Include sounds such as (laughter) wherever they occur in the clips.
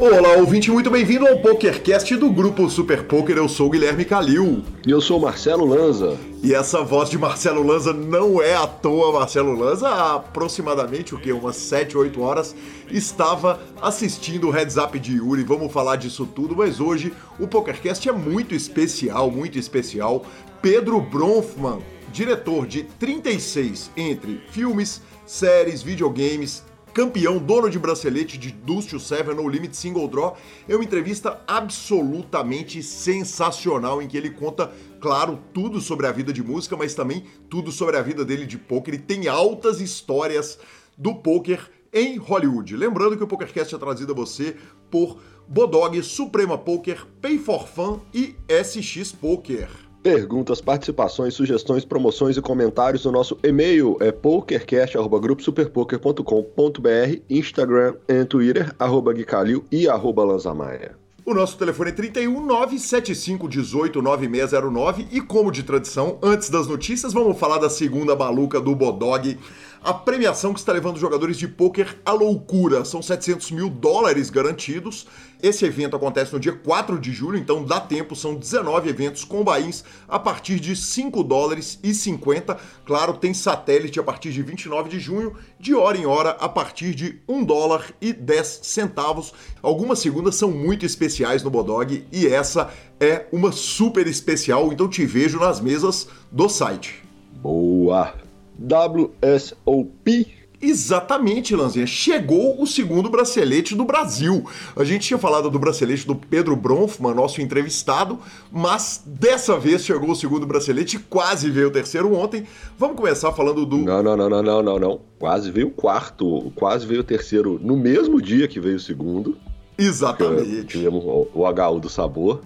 Olá, ouvinte, muito bem-vindo ao PokerCast do Grupo Super Poker. Eu sou o Guilherme Calil. E eu sou o Marcelo Lanza. E essa voz de Marcelo Lanza não é à toa. Marcelo Lanza, há aproximadamente o que? Umas 7, 8 horas, estava assistindo o Heads Up de Yuri. Vamos falar disso tudo, mas hoje o PokerCast é muito especial, muito especial. Pedro Bronfman, diretor de 36 entre filmes, séries, videogames, campeão, dono de bracelete de Dust Seven No Limit Single Draw, é uma entrevista absolutamente sensacional em que ele conta, claro, tudo sobre a vida de música, mas também tudo sobre a vida dele de poker e tem altas histórias do poker em Hollywood. Lembrando que o PokerCast é trazido a você por Bodog, Suprema Poker, Pay for Fun e SX Poker. Perguntas, participações, sugestões, promoções e comentários no nosso e-mail é pokercast.gruposuperpoker.com.br, Instagram e Twitter, arroba Guicalil e arroba Lanzamaia. O nosso telefone é 31 975 18 9609 e como de tradição, antes das notícias, vamos falar da segunda maluca do Bodog a premiação que está levando jogadores de pôquer à loucura. São 700 mil dólares garantidos. Esse evento acontece no dia 4 de julho, então dá tempo, são 19 eventos com bains a partir de 5 dólares e 50. Claro, tem satélite a partir de 29 de junho, de hora em hora a partir de 1 dólar e 10 centavos. Algumas segundas são muito especiais no Bodog e essa é uma super especial, então te vejo nas mesas do site. Boa! WSOP. Exatamente, Lanzinha. Chegou o segundo bracelete do Brasil. A gente tinha falado do bracelete do Pedro Bronfman, nosso entrevistado, mas dessa vez chegou o segundo bracelete, quase veio o terceiro ontem. Vamos começar falando do. Não, não, não, não, não, não, não. Quase veio o quarto, quase veio o terceiro no mesmo dia que veio o segundo. Exatamente. Tivemos o HU do sabor.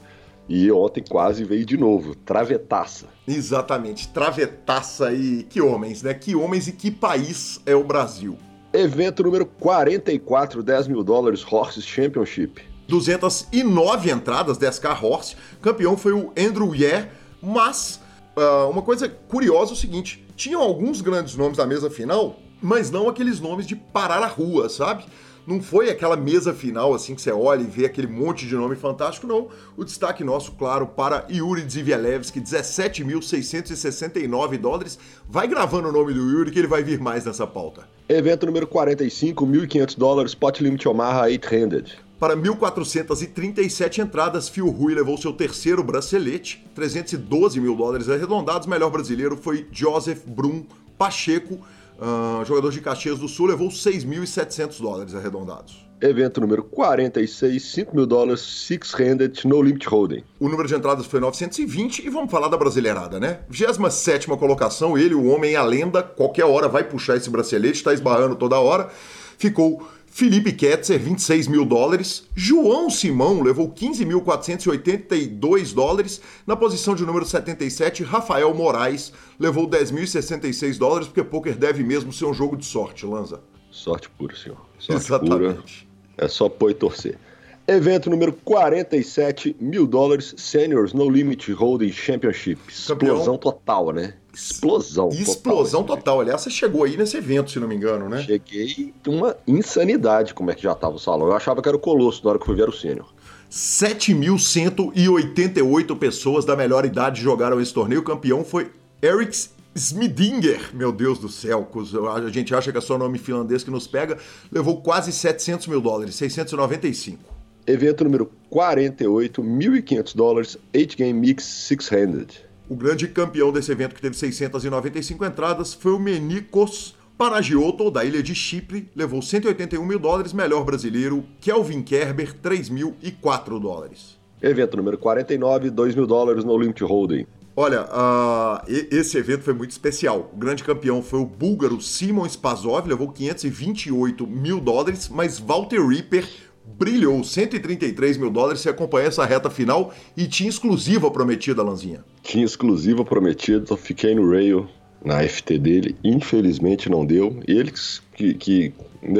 E ontem quase veio de novo, travetaça. Exatamente, travetaça e que homens, né? Que homens e que país é o Brasil. Evento número 44, 10 mil dólares, Horses Championship. 209 entradas, 10k Horse. Campeão foi o Andrew Ye, mas uh, uma coisa curiosa é o seguinte: tinham alguns grandes nomes da mesa final, mas não aqueles nomes de parar a rua, sabe? Não foi aquela mesa final assim que você olha e vê aquele monte de nome fantástico, não. O destaque nosso, claro, para Yuri Dzivielewski, 17.669 dólares. Vai gravando o nome do Yuri que ele vai vir mais nessa pauta. Evento número 45, 1.500 dólares, Pot Limit Omaha 800. Para 1.437 entradas, Phil Rui levou seu terceiro bracelete, 312 mil dólares arredondados. Melhor brasileiro foi Joseph Brum Pacheco, Uh, jogador de Caxias do Sul levou 6.700 dólares arredondados. Evento número 46, 5 mil dólares, Six-Handed No Limit Holding. O número de entradas foi 920 e vamos falar da brasileirada, né? 27 colocação, ele, o homem, a lenda, qualquer hora vai puxar esse bracelete, está esbarrando toda hora. Ficou Felipe Ketzer, 26 mil dólares. João Simão levou 15.482 dólares. Na posição de número 77, Rafael Moraes levou 10.066 dólares, porque poker deve mesmo ser um jogo de sorte, Lanza. Sorte pura, senhor. Sorte Exatamente. Pura. É só pôr e torcer. Evento número 47 mil dólares, Seniors No Limit Holding Championship. Explosão Campeão. total, né? Explosão. Explosão total. total. Aliás, você chegou aí nesse evento, se não me engano, né? Cheguei uma insanidade como é que já tava o salão. Eu achava que era o Colosso na hora que fui ver o Sênior. 7.188 pessoas da melhor idade jogaram esse torneio. O campeão foi Eric Smidinger. Meu Deus do céu, a gente acha que é só nome finlandês que nos pega. Levou quase 700 mil dólares, 695. Evento número 48, 1.500 dólares, 8 Game Mix Six-Handed. O grande campeão desse evento, que teve 695 entradas, foi o Menikos Panagioto, da ilha de Chipre, levou 181 mil dólares. Melhor brasileiro, Kelvin Kerber, 3.004 dólares. Evento número 49, 2 mil dólares no Limit Holding. Olha, uh, esse evento foi muito especial. O grande campeão foi o búlgaro Simon Spazov, levou 528 mil dólares, mas Walter Ripper brilhou 133 mil dólares. Você acompanha essa reta final e tinha exclusiva prometida, Lanzinha. Tinha exclusiva prometida, fiquei no rail na FT dele, infelizmente não deu. Eles que, que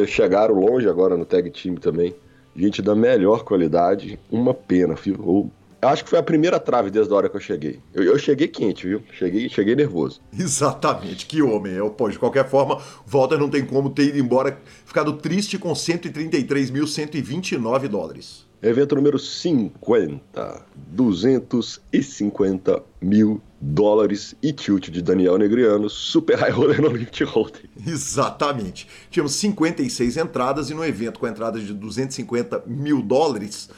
chegaram longe agora no tag team também, gente da melhor qualidade, uma pena. Eu acho que foi a primeira trave desde a hora que eu cheguei. Eu, eu cheguei quente, viu? Cheguei, cheguei nervoso. (laughs) Exatamente, que homem. Eu, pô, de qualquer forma, Walter não tem como ter ido embora, ficado triste com 133.129 dólares. Evento número 50, 250 mil dólares e tilt de Daniel Negriano, Super High Roller no Limit Holding. (laughs) Exatamente. Tínhamos 56 entradas e no evento com entradas de 250 mil dólares,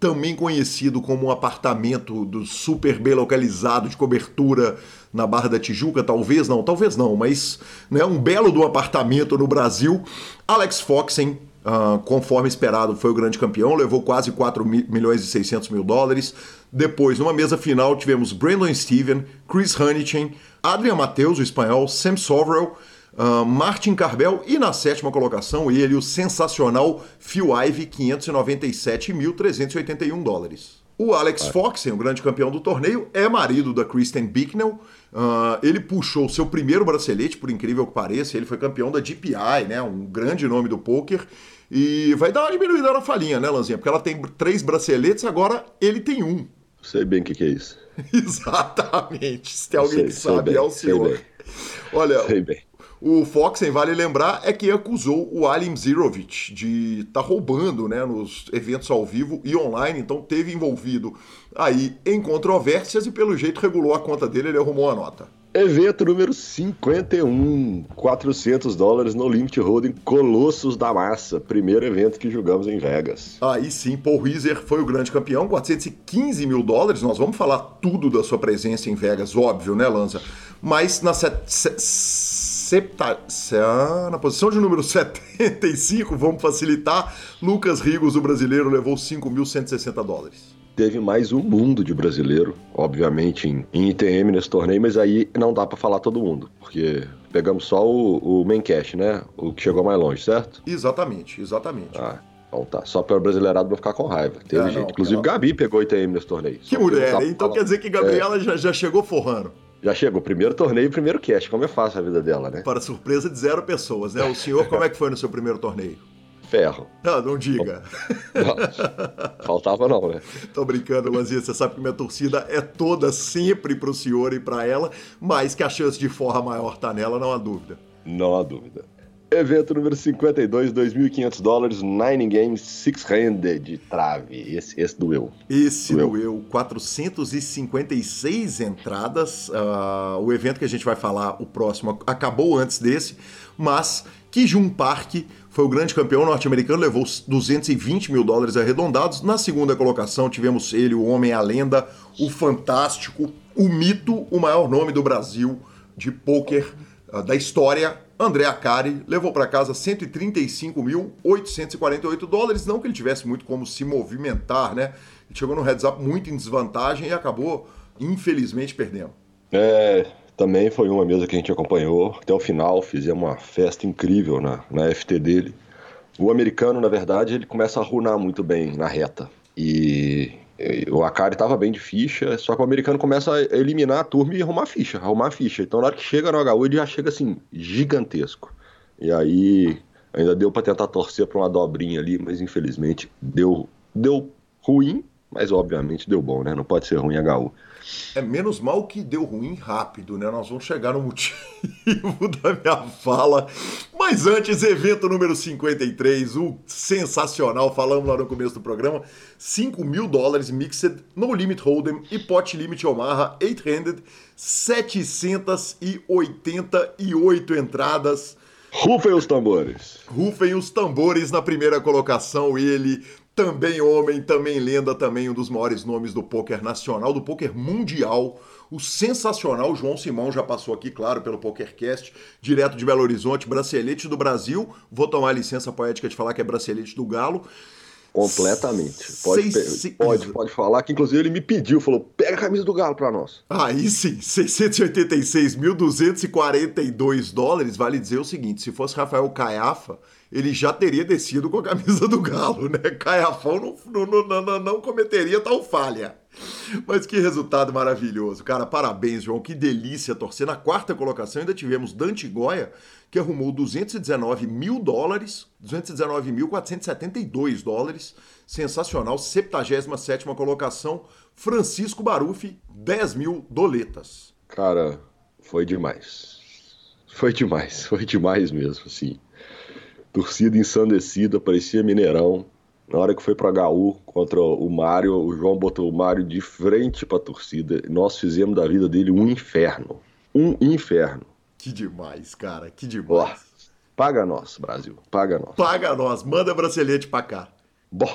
também conhecido como um apartamento do super bem localizado de cobertura na Barra da Tijuca, talvez não, talvez não, mas né, um belo do apartamento no Brasil. Alex Foxen, uh, conforme esperado, foi o grande campeão, levou quase 4 milhões e 600 mil dólares. Depois, numa mesa final, tivemos Brandon Steven, Chris Huntington, Adrian Mateus, o espanhol, Sam Soverell, Uh, Martin Carbel e na sétima colocação ele, o sensacional Phil Ivey, 597.381 dólares. O Alex é. Foxen, o grande campeão do torneio, é marido da Kristen Bicknell. Uh, ele puxou seu primeiro bracelete, por incrível que pareça. Ele foi campeão da DPI, né? Um grande nome do poker. E vai dar uma diminuída na falinha, né, Lanzinha? Porque ela tem três braceletes, agora ele tem um. Sei bem o que, que, é isso. (laughs) Exatamente. Se tem alguém sei, que sabe, bem, é o senhor. Olha, sei bem. O Foxen, vale lembrar, é que acusou o Alim Zirovich de estar tá roubando né, nos eventos ao vivo e online, então teve envolvido aí em controvérsias e pelo jeito regulou a conta dele, ele arrumou a nota. Evento número 51, 400 dólares no Limit Holding Colossos da Massa, primeiro evento que jogamos em Vegas. Aí sim, Paul Reiser foi o grande campeão, 415 mil dólares, nós vamos falar tudo da sua presença em Vegas, óbvio, né Lanza? Mas na set septa... na posição de número (laughs) 75, vamos facilitar, Lucas Rigos, o brasileiro, levou 5.160 dólares. Teve mais um mundo de brasileiro, obviamente, em, em ITM nesse torneio, mas aí não dá para falar todo mundo, porque pegamos só o, o main cash, né? O que chegou mais longe, certo? Exatamente, exatamente. Ah, então tá. Só para o brasileirado não ficar com raiva. Teve é, gente. Não, Inclusive. Gabi pegou ITM nesse torneio. Que mulher, Então quer dizer que Gabriela é. já, já chegou forrando. Já chegou, primeiro torneio e primeiro cast. Como é fácil a vida dela, né? Para surpresa de zero pessoas, né? O senhor, como é que foi no seu primeiro torneio? Ferro. Não, não diga. Não, faltava não, né? Tô brincando, Lanzinha. Você sabe que minha torcida é toda sempre pro senhor e para ela, mas que a chance de forra maior tá nela, não há dúvida. Não há dúvida. Evento número 52, 2.500 dólares, Nine Games, Six-Handed de trave. Esse, esse doeu. Esse doeu. doeu. 456 entradas. Uh, o evento que a gente vai falar, o próximo, acabou antes desse, mas Kijun Park foi o grande campeão norte-americano, levou 220 mil dólares arredondados. Na segunda colocação tivemos ele, o homem, a lenda, o fantástico, o mito, o maior nome do Brasil de pôquer uh, da história, André Acari levou para casa 135.848 dólares. Não que ele tivesse muito como se movimentar, né? Ele chegou no heads up muito em desvantagem e acabou, infelizmente, perdendo. É, também foi uma mesa que a gente acompanhou até o final. Fizemos uma festa incrível na, na FT dele. O americano, na verdade, ele começa a runar muito bem na reta. E o Akari estava bem de ficha, só que o americano começa a eliminar a turma e arrumar ficha, arrumar ficha. Então na hora que chega no HU ele já chega assim, gigantesco. E aí ainda deu para tentar torcer para uma dobrinha ali, mas infelizmente deu, deu ruim, mas obviamente deu bom, né? Não pode ser ruim HU. É menos mal que deu ruim rápido, né? Nós vamos chegar no motivo (laughs) da minha fala. Mas antes, evento número 53, o sensacional, falamos lá no começo do programa, 5 mil dólares mixed, no limit hold'em e pot limit Omaha, 8-handed, 788 entradas. Rufem os tambores. Rufem os tambores na primeira colocação, ele, também homem, também lenda, também um dos maiores nomes do poker nacional, do poker mundial. O sensacional João Simão já passou aqui, claro, pelo PokerCast, direto de Belo Horizonte, bracelete do Brasil. Vou tomar licença poética de falar que é bracelete do Galo. Completamente. Pode, Seis... pode, pode falar que, inclusive, ele me pediu, falou: pega a camisa do Galo para nós. Aí sim, 686.242 dólares. Vale dizer o seguinte: se fosse Rafael Caiafa, ele já teria descido com a camisa do Galo, né? Caiafão não, não, não, não cometeria tal falha. Mas que resultado maravilhoso, cara. Parabéns, João. Que delícia torcer. Na quarta colocação ainda tivemos Dante Goya, que arrumou 219 mil dólares, 219.472 dólares. Sensacional. 77 colocação. Francisco Barufi, 10 mil doletas. Cara, foi demais. Foi demais, (laughs) foi demais mesmo, assim. Torcida ensandecida, parecia Mineirão. Na hora que foi pro HU contra o Mário, o João botou o Mário de frente pra torcida. Nós fizemos da vida dele um inferno. Um inferno. Que demais, cara, que demais. paga nós, Brasil, paga nós. Paga nós, manda bracelete pra cá. Bom,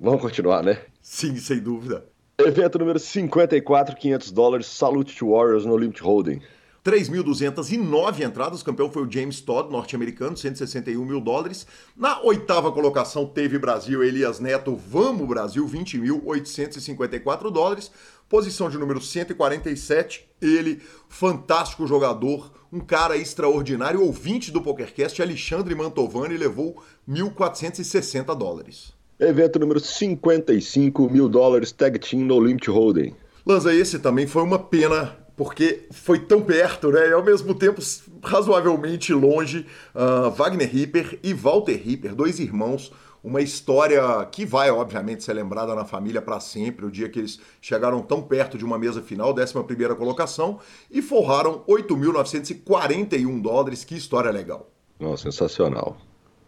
vamos continuar, né? Sim, sem dúvida. Evento número 54, 500 dólares, Salute Warriors no Limit Holding. 3.209 entradas, o campeão foi o James Todd, norte-americano, 161 mil dólares. Na oitava colocação teve Brasil, Elias Neto, Vamos Brasil, 20.854 dólares. Posição de número 147, ele, fantástico jogador, um cara extraordinário, ouvinte do PokerCast, Alexandre Mantovani, levou 1.460 dólares. Evento número 55 mil dólares, Tag Team no Limit Holding. Lanza, esse também foi uma pena porque foi tão perto, né? E ao mesmo tempo razoavelmente longe. Uh, Wagner Ripper e Walter Ripper, dois irmãos. Uma história que vai, obviamente, ser lembrada na família para sempre. O dia que eles chegaram tão perto de uma mesa final, 11 colocação, e forraram 8.941 dólares. Que história legal. Nossa, sensacional.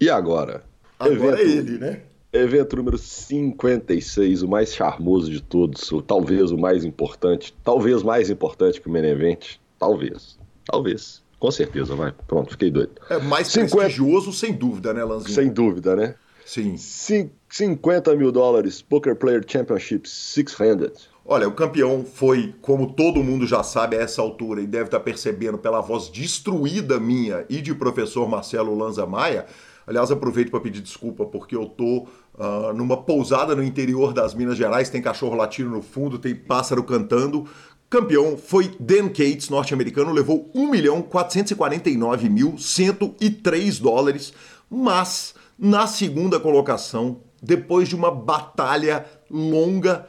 E agora? Agora Evento... é ele, né? Evento número 56, o mais charmoso de todos, ou talvez o mais importante, talvez mais importante que o Main Event, talvez, talvez, com certeza, vai, pronto, fiquei doido. É mais 50... prestigioso, sem dúvida, né, Lanzinho? Sem dúvida, né? Sim. Cin 50 mil dólares, Poker Player Championship, Six-Handed. Olha, o campeão foi, como todo mundo já sabe a essa altura, e deve estar percebendo pela voz destruída minha e de professor Marcelo Lanza Maia, Aliás, aproveito para pedir desculpa porque eu tô uh, numa pousada no interior das Minas Gerais, tem cachorro latindo no fundo, tem pássaro cantando. Campeão foi Dan Cates, norte-americano, levou 1.449.103 dólares, mas na segunda colocação, depois de uma batalha longa,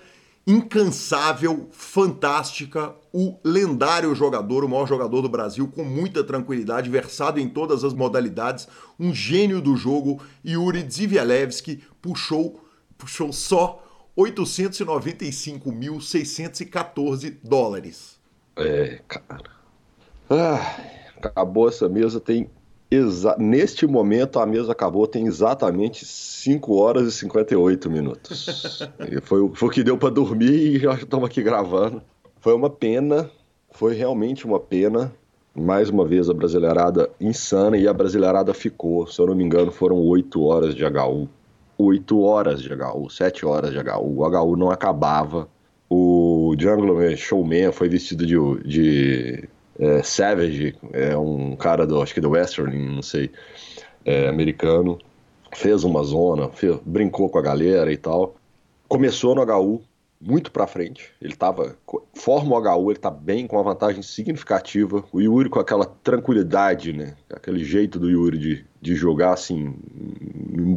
incansável, fantástica, o lendário jogador, o maior jogador do Brasil, com muita tranquilidade, versado em todas as modalidades, um gênio do jogo, Yuri Dzivialewski puxou, puxou só 895.614 dólares. É, cara. Ah, acabou essa mesa, tem Exa Neste momento, a mesa acabou, tem exatamente 5 horas e 58 minutos. (laughs) e foi, foi o que deu para dormir e já estamos aqui gravando. Foi uma pena, foi realmente uma pena. Mais uma vez a brasileirada insana e a brasileirada ficou. Se eu não me engano, foram 8 horas de HU. 8 horas de HU, 7 horas de HU. O HU não acabava. O Jungle Showman foi vestido de, de é, Savage, é um cara do, acho que do Western, não sei, é, americano, fez uma zona, fez, brincou com a galera e tal. Começou no HU muito para frente, ele tava, forma o HU, ele tá bem, com uma vantagem significativa. O Yuri com aquela tranquilidade, né, aquele jeito do Yuri de, de jogar assim,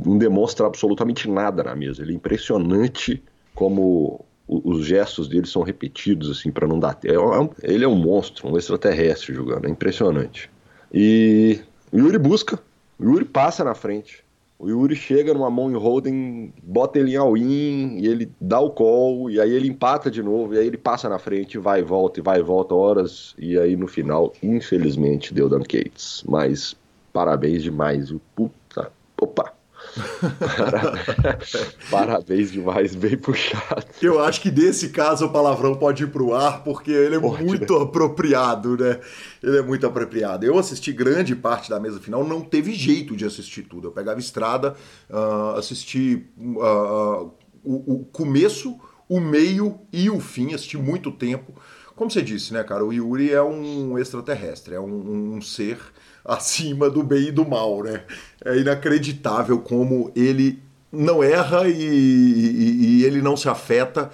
não demonstra absolutamente nada na mesa. Ele é impressionante como os gestos dele são repetidos, assim, para não dar. É, é ele é um monstro, um extraterrestre jogando, é impressionante. E o Yuri busca, o Yuri passa na frente. O Yuri chega numa mão em holding, bota ele em all-in, e ele dá o call, e aí ele empata de novo, e aí ele passa na frente, vai e volta, e vai e volta horas, e aí no final, infelizmente, deu Dan Cates. Mas parabéns demais, o puta. Opa! (laughs) Parabéns demais, bem puxado. Eu acho que nesse caso o palavrão pode ir pro ar, porque ele é pode, muito né? apropriado, né? Ele é muito apropriado. Eu assisti grande parte da mesa final, não teve jeito de assistir tudo. Eu pegava estrada, uh, assisti uh, o, o começo, o meio e o fim, assisti muito tempo. Como você disse, né, cara? O Yuri é um extraterrestre, é um, um ser acima do bem e do mal, né? É inacreditável como ele não erra e, e, e ele não se afeta.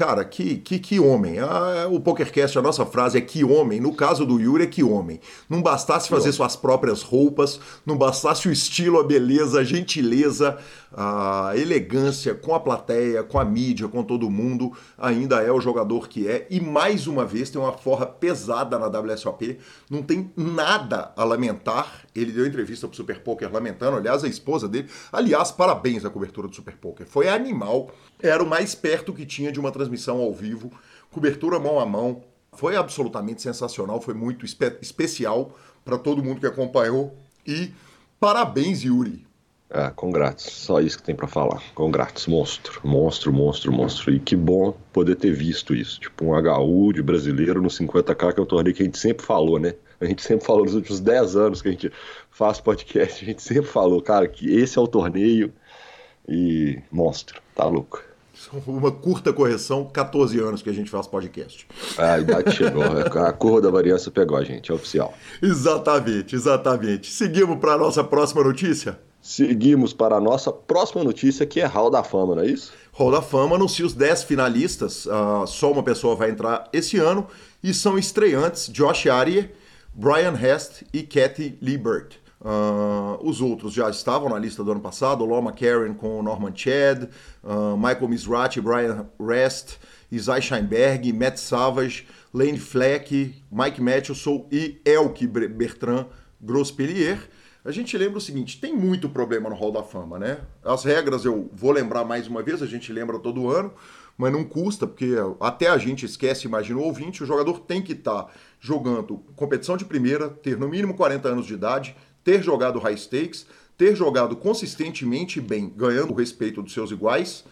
cara, que, que, que homem. Ah, o PokerCast, a nossa frase é que homem. No caso do Yuri, é que homem. Não bastasse fazer suas próprias roupas, não bastasse o estilo, a beleza, a gentileza, a elegância com a plateia, com a mídia, com todo mundo, ainda é o jogador que é. E mais uma vez tem uma forra pesada na WSOP, não tem nada a lamentar. Ele deu entrevista pro Super Poker lamentando, aliás, a esposa dele. Aliás, parabéns à cobertura do Super Poker. Foi animal, era o mais perto que tinha de uma transmissão ao vivo, cobertura mão a mão. Foi absolutamente sensacional, foi muito espe especial para todo mundo que acompanhou. E parabéns, Yuri. Ah, congratos. Só isso que tem para falar. Congratos. Monstro. Monstro, monstro, monstro. E que bom poder ter visto isso. Tipo, um HU de brasileiro no 50k, que é um torneio que a gente sempre falou, né? A gente sempre falou nos últimos 10 anos que a gente faz podcast, a gente sempre falou, cara, que esse é o torneio e monstro. Tá louco. Uma curta correção, 14 anos que a gente faz podcast. Ah, a idade chegou. A curva da variância pegou a gente, é oficial. Exatamente, exatamente. Seguimos para a nossa próxima notícia? Seguimos para a nossa próxima notícia, que é Hall da Fama, não é isso? Hall da Fama anuncia os 10 finalistas. Uh, só uma pessoa vai entrar esse ano. E são estreantes Josh Arier, Brian Hest e Kathy Liebert. Uh, os outros já estavam na lista do ano passado, Loma Karen com Norman Chad, uh, Michael Misrati, Brian Rest, Isai Scheinberg, Matt Savage, Lane Fleck, Mike Matheson e Elke Bertrand Grospellier. A gente lembra o seguinte, tem muito problema no Hall da Fama, né? As regras eu vou lembrar mais uma vez, a gente lembra todo ano, mas não custa, porque até a gente esquece, imagina o ouvinte, o jogador tem que estar tá jogando competição de primeira, ter no mínimo 40 anos de idade, ter jogado high stakes, ter jogado consistentemente bem, ganhando o respeito dos seus iguais,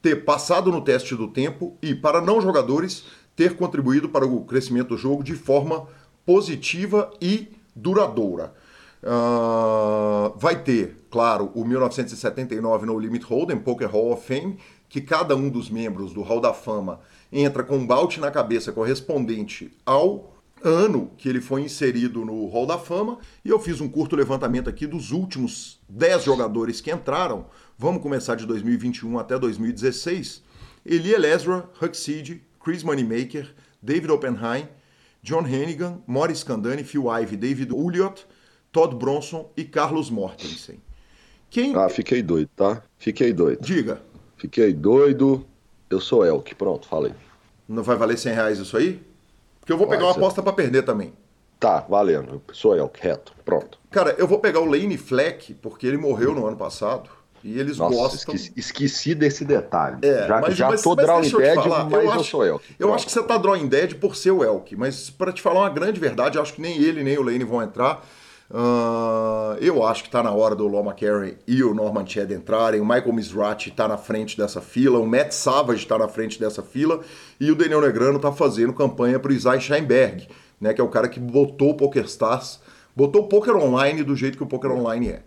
ter passado no teste do tempo e, para não jogadores, ter contribuído para o crescimento do jogo de forma positiva e duradoura. Uh, vai ter, claro, o 1979 No Limit Hold'em, Poker Hall of Fame, que cada um dos membros do Hall da Fama entra com um bout na cabeça correspondente ao ano que ele foi inserido no Hall da Fama e eu fiz um curto levantamento aqui dos últimos 10 jogadores que entraram. Vamos começar de 2021 até 2016. Eli Elezra, Huckseed, Chris Moneymaker, David Oppenheim, John Hennigan, Morris Candani, Phil Ivey, David Ulliott, Todd Bronson e Carlos Mortensen. Quem... Ah, fiquei doido, tá? Fiquei doido. Diga. Fiquei doido. Eu sou Elk. Pronto, falei. Não vai valer 100 reais isso aí? Porque eu vou pegar uma aposta para perder também. Tá, valendo. Sou eu, reto. Pronto. Cara, eu vou pegar o Lane Fleck, porque ele morreu no ano passado. E eles Nossa, gostam. Esqueci, esqueci, desse detalhe. É, já, mas, já mas, tô mas drawing dead, mas eu, acho, eu sou Elk. Eu acho que você tá drawing dead por ser o Elk. Mas para te falar uma grande verdade, eu acho que nem ele nem o Lane vão entrar. Uh, eu acho que está na hora do Loma Carey e o Norman Chad entrarem. O Michael Mizrachi está na frente dessa fila. O Matt Savage está na frente dessa fila. E o Daniel Negrano está fazendo campanha para o Isai Scheinberg, né, que é o cara que botou o PokerStars, botou o poker online do jeito que o poker online é.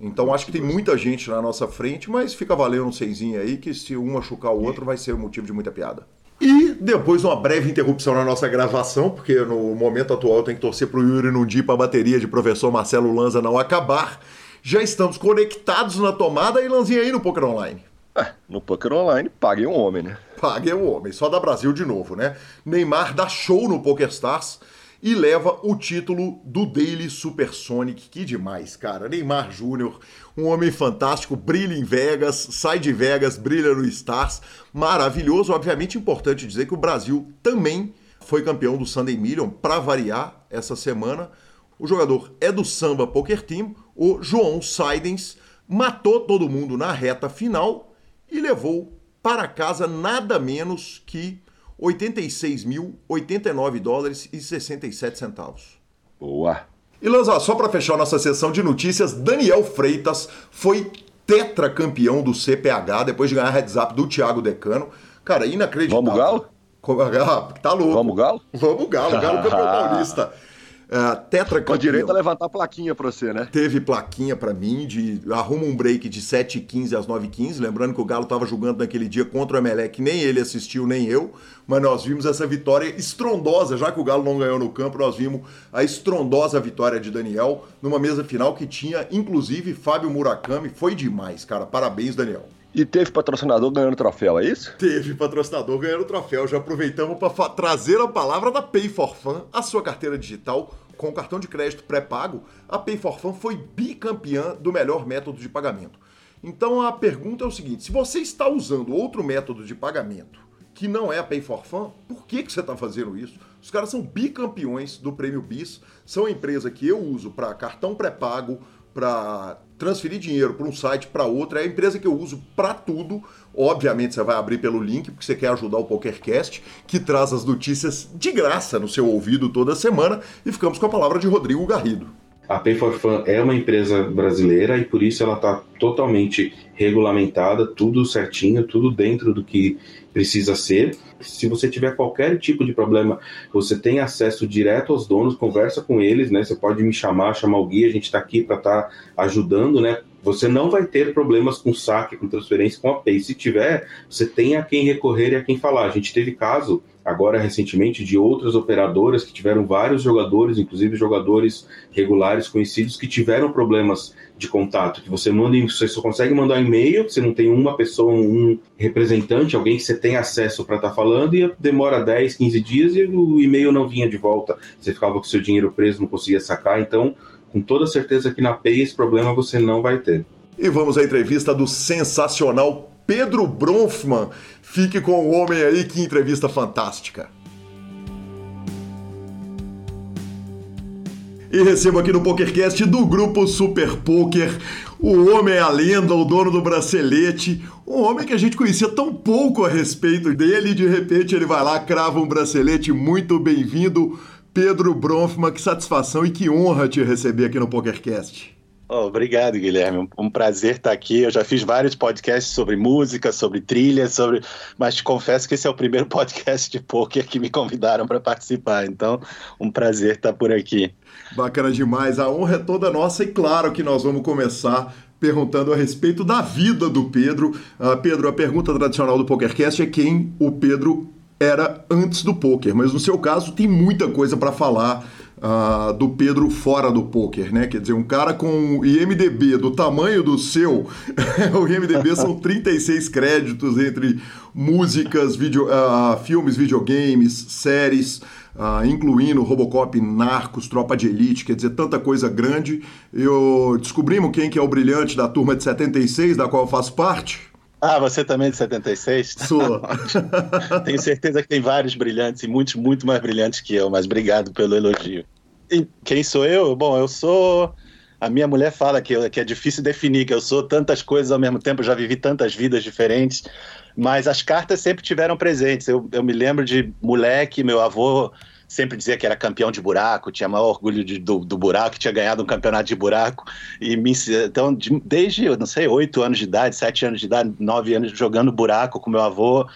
Então acho que tem muita gente na nossa frente, mas fica valendo um seisinho aí que se um machucar o outro vai ser motivo de muita piada. E depois de uma breve interrupção na nossa gravação, porque no momento atual tem que torcer para o Yuri não dir para a bateria de professor Marcelo Lanza não acabar. Já estamos conectados na tomada e Lanzinha aí no Poker Online. É, no Poker Online, paguem um homem, né? Paguem um homem, só da Brasil de novo, né? Neymar dá show no PokerStars e leva o título do Daily Supersonic. Que demais, cara. Neymar Júnior, um homem fantástico, brilha em Vegas, sai de Vegas, brilha no Stars. Maravilhoso. Obviamente, importante dizer que o Brasil também foi campeão do Sunday Million, para variar, essa semana. O jogador é do Samba Poker Team, o João Saidens, matou todo mundo na reta final e levou para casa nada menos que 86.089 dólares e 67 centavos. Boa! E Lanza, só para fechar nossa sessão de notícias, Daniel Freitas foi tetracampeão do CPH depois de ganhar heads up do Thiago Decano. Cara, inacreditável. Vamos Galo? Ah, (laughs) tá louco. Vamos Galo? Vamos Galo, Galo campeão (laughs) paulista. Uh, tetracampeão. Com direito a levantar plaquinha pra você, né? Teve plaquinha para mim de arruma um break de 7h15 às 9h15. Lembrando que o Galo tava jogando naquele dia contra o Emelec, nem ele assistiu, nem eu. Mas nós vimos essa vitória estrondosa, já que o Galo não ganhou no campo, nós vimos a estrondosa vitória de Daniel numa mesa final que tinha, inclusive, Fábio Murakami. Foi demais, cara. Parabéns, Daniel. E teve patrocinador ganhando troféu, é isso? Teve patrocinador ganhando troféu. Já aproveitamos para trazer a palavra da Pay for Fun, a sua carteira digital com cartão de crédito pré-pago. A Pay for Fun foi bicampeã do melhor método de pagamento. Então a pergunta é o seguinte: se você está usando outro método de pagamento que não é a Pay for Fun, por que, que você está fazendo isso? Os caras são bicampeões do Prêmio BIS, são a empresa que eu uso para cartão pré-pago, para transferir dinheiro para um site para outro, é a empresa que eu uso para tudo. Obviamente você vai abrir pelo link porque você quer ajudar o PokerCast, que traz as notícias de graça no seu ouvido toda semana. E ficamos com a palavra de Rodrigo Garrido. A Pay for Fun é uma empresa brasileira e por isso ela está totalmente regulamentada, tudo certinho, tudo dentro do que precisa ser. Se você tiver qualquer tipo de problema, você tem acesso direto aos donos, conversa com eles, né? Você pode me chamar, chamar o guia, a gente está aqui para estar tá ajudando, né? Você não vai ter problemas com saque, com transferência com a Pay. Se tiver, você tem a quem recorrer e a quem falar. A gente teve caso agora recentemente de outras operadoras que tiveram vários jogadores, inclusive jogadores regulares conhecidos que tiveram problemas de contato, que você manda, você só consegue mandar e-mail, você não tem uma pessoa, um representante, alguém que você tem acesso para estar tá falando e demora 10, 15 dias e o e-mail não vinha de volta. Você ficava com seu dinheiro preso, não conseguia sacar, então com toda certeza que na Pay esse problema você não vai ter. E vamos à entrevista do sensacional Pedro Bronfman. Fique com o homem aí, que entrevista fantástica. E recebo aqui no PokerCast do grupo Super Poker o homem é a lenda, o dono do bracelete, um homem que a gente conhecia tão pouco a respeito dele e de repente ele vai lá, crava um bracelete. Muito bem-vindo, Pedro Bronfman, que satisfação e que honra te receber aqui no PokerCast. Oh, obrigado, Guilherme. Um prazer estar aqui. Eu já fiz vários podcasts sobre música, sobre trilha, sobre, mas te confesso que esse é o primeiro (laughs) podcast de poker que me convidaram para participar. Então, um prazer estar por aqui. Bacana demais. A honra é toda nossa e claro que nós vamos começar perguntando a respeito da vida do Pedro. Uh, Pedro, a pergunta tradicional do PokerCast é quem o Pedro era antes do poker, mas no seu caso tem muita coisa para falar uh, do Pedro fora do poker, né? Quer dizer, um cara com IMDB do tamanho do seu, (laughs) o IMDB são 36 créditos entre músicas, video, uh, filmes, videogames, séries, uh, incluindo Robocop, Narcos, Tropa de Elite, quer dizer, tanta coisa grande. Eu descobrimos quem que é o brilhante da turma de 76, da qual eu faço parte. Ah, você também é de 76? Sou. (laughs) Tenho certeza que tem vários brilhantes e muitos, muito mais brilhantes que eu, mas obrigado pelo elogio. E quem sou eu? Bom, eu sou. A minha mulher fala que, que é difícil definir, que eu sou tantas coisas ao mesmo tempo, já vivi tantas vidas diferentes, mas as cartas sempre tiveram presentes. Eu, eu me lembro de moleque, meu avô sempre dizia que era campeão de buraco, tinha maior orgulho de, do, do, buraco, tinha ganhado um campeonato de buraco. E me, então, de, desde, eu não sei, oito anos de idade, sete anos de idade, nove anos jogando buraco com meu avô.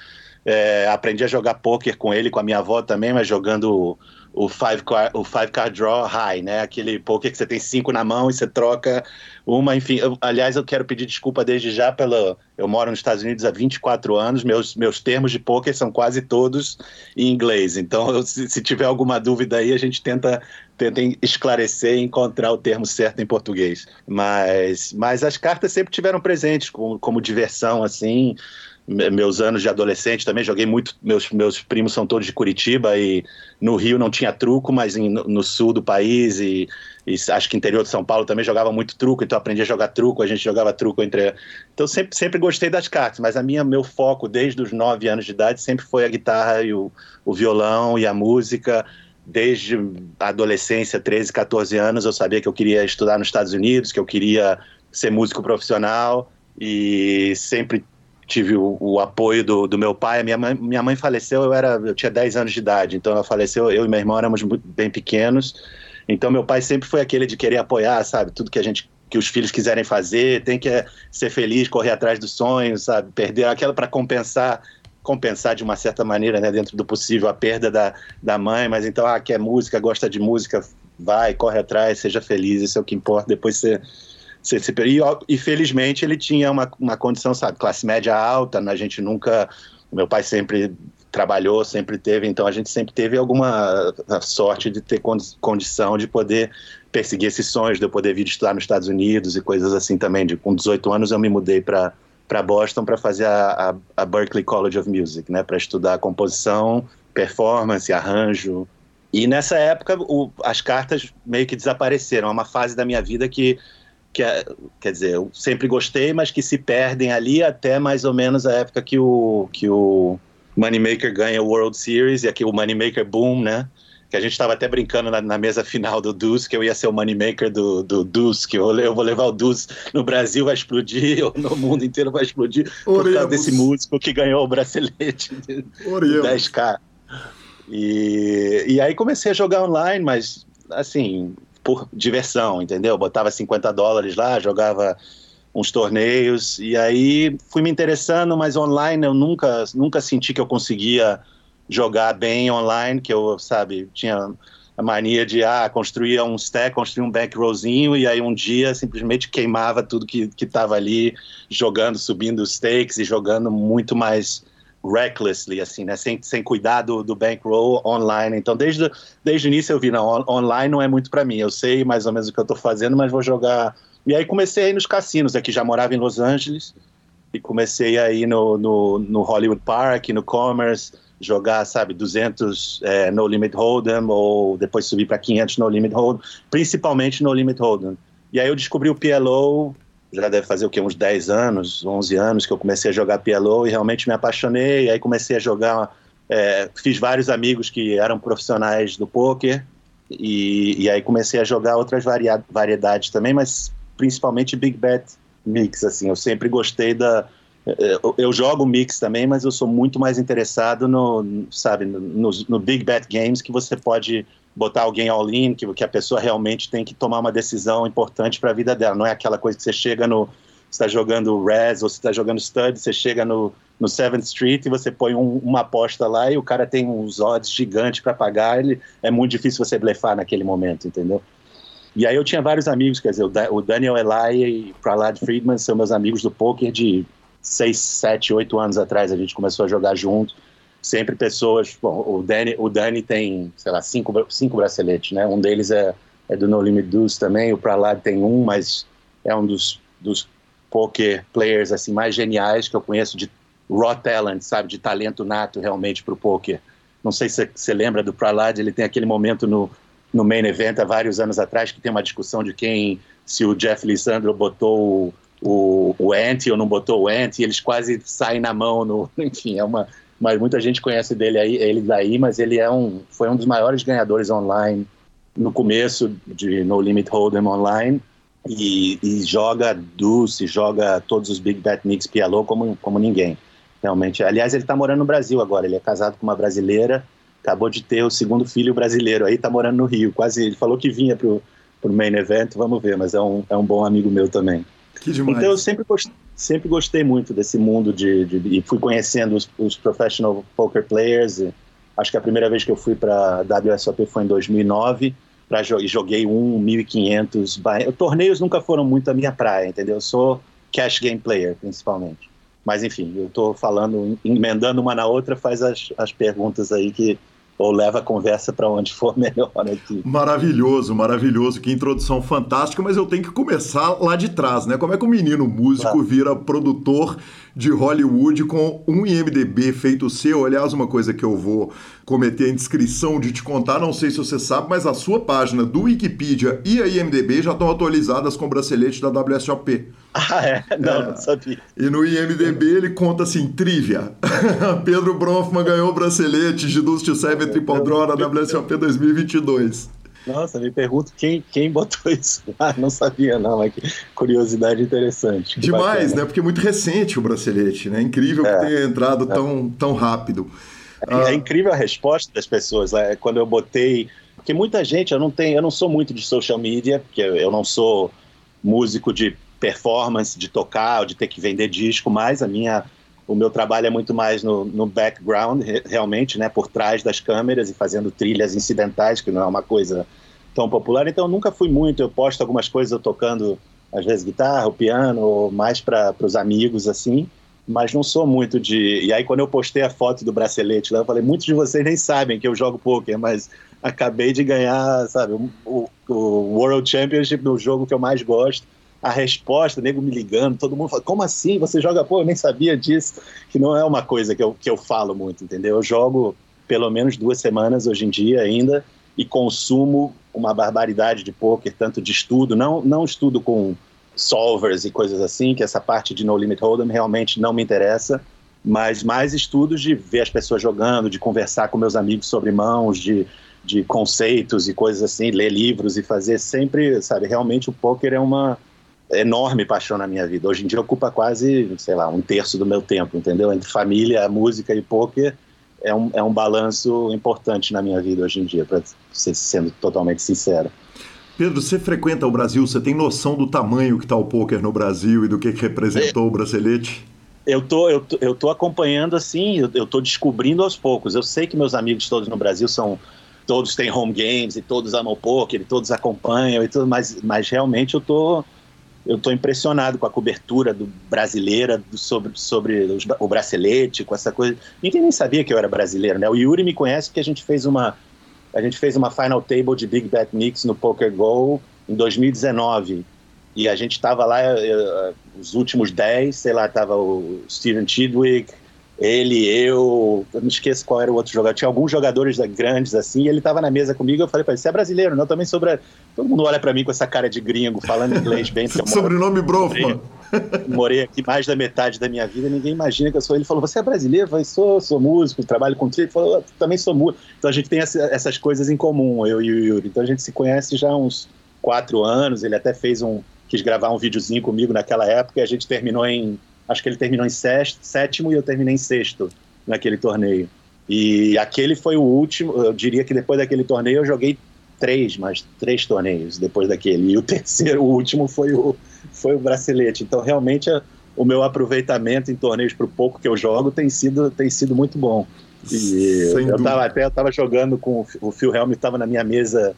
É, aprendi a jogar pôquer com ele, com a minha avó também, mas jogando o five card, o five card draw high, né? Aquele poker que você tem cinco na mão e você troca uma, enfim. Eu, aliás, eu quero pedir desculpa desde já pela. Eu moro nos Estados Unidos há 24 anos, meus, meus termos de poker são quase todos em inglês. Então, eu, se, se, tiver alguma dúvida aí, a gente tenta, tenta esclarecer e encontrar o termo certo em português. Mas, mas as cartas sempre tiveram presentes como, como diversão, assim meus anos de adolescente também joguei muito. Meus, meus primos são todos de Curitiba e no Rio não tinha truco, mas em, no sul do país e, e, acho que interior de São Paulo também jogava muito truco, então aprendi a jogar truco. A gente jogava truco entre. Então sempre, sempre gostei das cartas, mas a minha meu foco desde os nove anos de idade sempre foi a guitarra e o, o violão e a música. Desde a adolescência, 13, 14 anos, eu sabia que eu queria estudar nos Estados Unidos, que eu queria ser músico profissional e sempre tive o, o apoio do, do, meu pai. Minha mãe, minha mãe faleceu, eu, era, eu tinha 10 anos de idade, então ela faleceu, eu e meu irmão éramos bem pequenos. Então meu pai sempre foi aquele de querer apoiar, sabe, tudo que a gente que os filhos quiserem fazer, tem que ser feliz, correr atrás dos sonhos, sabe, perder aquela para compensar compensar de uma certa maneira, né, dentro do possível, a perda da, da mãe, mas então, ah, quer música, gosta de música, vai, corre atrás, seja feliz, isso é o que importa, depois você e, felizmente ele tinha uma, uma condição, sabe, classe média alta, né? a gente nunca. Meu pai sempre trabalhou, sempre teve, então a gente sempre teve alguma sorte de ter condição de poder perseguir esses sonhos, de eu poder vir estudar nos Estados Unidos e coisas assim também. De, com 18 anos eu me mudei para para Boston para fazer a, a, a, Berklee College of Music, né, para estudar composição, performance, arranjo. E nessa época o, as cartas meio que desapareceram. É uma fase da minha vida que, que é, quer dizer, eu sempre gostei, mas que se perdem ali até mais ou menos a época que o que o Moneymaker ganha o World Series e aqui o Moneymaker boom, né? que a gente estava até brincando na, na, mesa final do Dus, que eu ia ser o moneymaker do, do Dus, que eu, eu vou levar o Dus no Brasil, vai explodir, (laughs) ou no mundo inteiro vai explodir, Oremos. por causa desse músico que ganhou o bracelete de, de 10K. E, e aí comecei a jogar online, mas assim, por diversão, entendeu? Botava 50 dólares lá, jogava uns torneios, e aí fui me interessando, mas online eu nunca, nunca senti que eu conseguia jogar bem online, que eu, sabe, tinha a mania de ah, construir um stack, construir um back rowzinho e aí um dia simplesmente queimava tudo que estava ali, jogando, subindo os stakes e jogando muito mais recklessly, assim, né, sem, sem cuidar do, do bankroll online. Então, desde, desde o início eu vi, não, on, online não é muito para mim, eu sei mais ou menos o que eu estou fazendo, mas vou jogar... E aí comecei a ir nos cassinos, aqui já morava em Los Angeles, e comecei a ir no, no, no Hollywood Park, no Commerce, jogar, sabe, 200 é, no limit hold'em ou depois subir para 500 no limit hold'em, principalmente no limit hold'em. E aí eu descobri o PLO, já deve fazer o quê, uns 10 anos, 11 anos que eu comecei a jogar PLO e realmente me apaixonei, aí comecei a jogar, é, fiz vários amigos que eram profissionais do poker e, e aí comecei a jogar outras variedades também, mas principalmente Big Bet Mix, assim, eu sempre gostei da eu jogo mix também, mas eu sou muito mais interessado no, sabe, no, no big bet games que você pode botar alguém all-in, que, que a pessoa realmente tem que tomar uma decisão importante para a vida dela. Não é aquela coisa que você chega no, está jogando Res ou você está jogando Stud, você chega no, no 7th Street e você põe um, uma aposta lá e o cara tem uns odds gigantes para pagar, ele, é muito difícil você blefar naquele momento, entendeu? E aí eu tinha vários amigos, quer dizer, o Daniel Eli e Prahlad Friedman são meus amigos do poker de seis, sete, oito anos atrás a gente começou a jogar junto. Sempre pessoas. Bom, o Dani, o Dani tem, sei lá, cinco, cinco braceletes, né? Um deles é, é do No Limit Deuce também. O Pralad tem um, mas é um dos, dos poker players assim mais geniais que eu conheço de raw talent, sabe, de talento nato realmente para o poker. Não sei se você lembra do Pralad, ele tem aquele momento no, no main event há vários anos atrás que tem uma discussão de quem, se o Jeff Lissandro botou o, o Ant ou não botou o Ant, e eles quase saem na mão, no, (laughs) enfim, é uma, mas muita gente conhece dele aí, ele daí, mas ele é um, foi um dos maiores ganhadores online no começo de No Limit Hold'em online e, e joga Deuce, joga todos os Big Bet Knicks PLO como, como ninguém, realmente. Aliás, ele está morando no Brasil agora, ele é casado com uma brasileira, acabou de ter o segundo filho brasileiro, aí está morando no Rio, quase, ele falou que vinha pro, pro main event, vamos ver, mas é um, é um bom amigo meu também. Que demais. Então eu sempre gostei, sempre gostei muito desse mundo de, de e fui conhecendo os, os, professional poker players. acho que a primeira vez que eu fui para WSOP foi em 2009 para e joguei um 1500. Torneios nunca foram muito a minha praia, entendeu? Eu sou cash game player principalmente. Mas enfim, eu estou falando, emendando uma na outra, faz as, as perguntas aí que ou leva a conversa para onde for (laughs) melhor aqui. Maravilhoso, maravilhoso, que introdução fantástica, mas eu tenho que começar lá de trás, né? Como é que o menino músico vira produtor de Hollywood com um IMDB feito seu? Aliás, uma coisa que eu vou cometer a indiscrição de te contar, não sei se você sabe, mas a sua página do Wikipedia e a IMDB já estão atualizadas com o bracelete da WSOP. (laughs) Ah, é? Não, é. não sabia. E no IMDB ele conta assim, trivia. (laughs) Pedro Bronfman ganhou o bracelete de Dust 7 Triple Draw na WSOP 2022. Nossa, me pergunto quem, quem botou (laughs) isso Ah, não sabia, não, mas que curiosidade interessante. Demais, bacana. né? Porque é muito recente o bracelete, né? Incrível é, que tenha entrado é. tão, tão rápido. É, é, incrível a resposta das pessoas. Né? Quando eu botei. Porque muita gente, eu não tenho, eu não sou muito de social media, porque eu não sou músico de performance, de tocar, ou de ter que vender disco, mas a minha o meu trabalho é muito mais no, no background, realmente, né, por trás das câmeras e fazendo trilhas incidentais, que não é uma coisa tão popular. Então, nunca fui muito. Eu posto algumas coisas eu tocando, às vezes, guitarra, piano, ou mais para os amigos, assim. Mas não sou muito de. E aí, quando eu postei a foto do bracelete lá, eu falei: muitos de vocês nem sabem que eu jogo poker, mas acabei de ganhar, sabe, o, o World Championship no jogo que eu mais gosto a resposta, nego me ligando, todo mundo fala, como assim? Você joga, pô, eu nem sabia disso. Que não é uma coisa que eu, que eu falo muito, entendeu? Eu jogo pelo menos duas semanas hoje em dia ainda e consumo uma barbaridade de poker, tanto de estudo, não, não estudo com solvers e coisas assim, que essa parte de No Limit Hold'em realmente não me interessa, mas mais estudos de ver as pessoas jogando, de conversar com meus amigos sobre mãos, de, de conceitos e coisas assim, ler livros e fazer sempre, sabe, realmente o poker é uma enorme paixão na minha vida. Hoje em dia ocupa quase, sei lá, um terço do meu tempo, entendeu? Entre família, música e poker é um, é um balanço importante na minha vida hoje em dia, para ser sendo totalmente sincero. Pedro, você frequenta o Brasil, você tem noção do tamanho que está o poker no Brasil e do que, que representou é, o bracelete? Eu tô, eu tô, eu tô acompanhando assim, eu, eu tô descobrindo aos poucos. Eu sei que meus amigos todos no Brasil são todos têm home games e todos amam poker, e todos acompanham e tudo, mas, mas realmente eu tô eu estou impressionado com a cobertura do brasileira do, sobre, sobre os, o bracelete, com essa coisa. Ninguém nem sabia que eu era brasileiro, né? O Yuri me conhece porque a gente fez uma a gente fez uma final table de Big Bet Mix no Poker Go em 2019 e a gente estava lá uh, os últimos 10, sei lá, tava o Steven Chidwick, ele, eu, eu não esqueço qual era o outro jogador. Tinha alguns jogadores grandes assim, e ele estava na mesa comigo. Eu falei para ele: Você é brasileiro? Não, eu também sou brasileiro. Todo mundo olha para mim com essa cara de gringo, falando inglês bem. (laughs) Sobrenome Brofman. Morei aqui mais da metade da minha vida, ninguém imagina que eu sou. Ele falou: Você é brasileiro? Eu falei: Sou, sou músico, trabalho com trilha. Ele falou: Também sou músico. Então a gente tem essa, essas coisas em comum, eu e o Yuri. Então a gente se conhece já há uns quatro anos. Ele até fez um. quis gravar um videozinho comigo naquela época e a gente terminou em acho que ele terminou em sexto, sétimo e eu terminei em sexto naquele torneio. E aquele foi o último, eu diria que depois daquele torneio eu joguei três, mas três torneios depois daquele. E o (laughs) terceiro, o último foi o, foi o bracelete. Então realmente o meu aproveitamento em torneios para o pouco que eu jogo tem sido, tem sido muito bom. E eu tava, até eu estava jogando com o Phil Helm, estava na minha mesa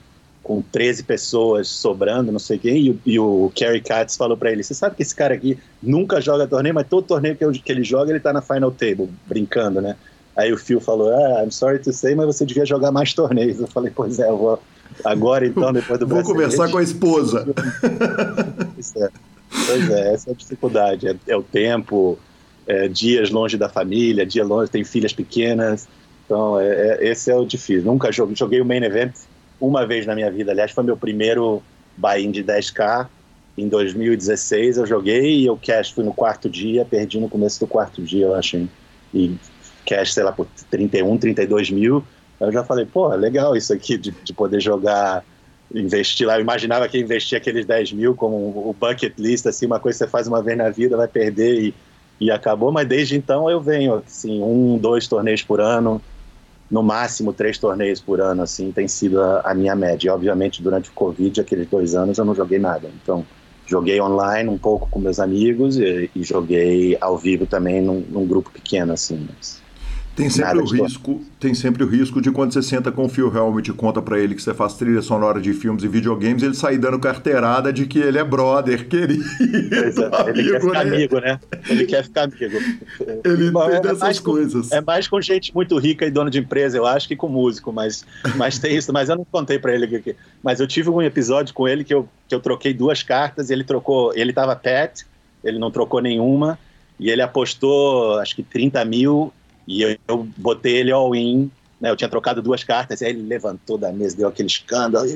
com 13 pessoas sobrando, não sei quem, e, e o Kerry Katz falou para ele: Você sabe que esse cara aqui nunca joga torneio, mas todo torneio que, eu, que ele joga, ele tá na final table, brincando, né? Aí o Phil falou: Ah, I'm sorry to say, mas você devia jogar mais torneios. Eu falei: Pois é, eu vou. Agora então, depois do Vou conversar com a esposa. pois, é. pois é, essa é a dificuldade. É, é o tempo, é, dias longe da família, dia longe, tem filhas pequenas. Então, é, é, esse é o difícil. Nunca joguei, joguei o main event uma vez na minha vida. Aliás, foi meu primeiro buy-in de 10K. Em 2016 eu joguei e eu cash fui no quarto dia, perdi no começo do quarto dia, eu acho. E cash, sei lá, por 31, 32 mil. Eu já falei, pô, legal isso aqui de, de poder jogar, investir lá. Eu imaginava que investir aqueles 10 mil como o bucket list, assim, uma coisa que você faz uma vez na vida, vai perder e, e acabou. Mas desde então eu venho, assim, um, dois torneios por ano no máximo três torneios por ano, assim, tem sido a, a, minha média. E, obviamente, durante o Covid, aqueles dois anos, eu não joguei nada. Então, joguei online um pouco com meus amigos e, e joguei ao vivo também num, num grupo pequeno, assim. Mas... Tem sempre, o risco, tem sempre o risco de quando você senta com o Phil Helmut e conta para ele que você faz trilha sonora de filmes e videogames, ele sair dando carteirada de que ele é brother, (laughs) querido. É, ele quer ficar né? amigo, né? Ele quer ficar amigo. (laughs) Ele Bom, entende é essas coisas. Com, é mais com gente muito rica e dona de empresa, eu acho, que com músico, mas, mas tem isso. Mas eu não contei para ele. Que, mas eu tive um episódio com ele que eu, que eu troquei duas cartas, ele trocou, ele tava pet, ele não trocou nenhuma, e ele apostou acho que 30 mil e eu, eu botei ele all-in, né? Eu tinha trocado duas cartas, aí ele levantou da mesa, deu aquele escândalo.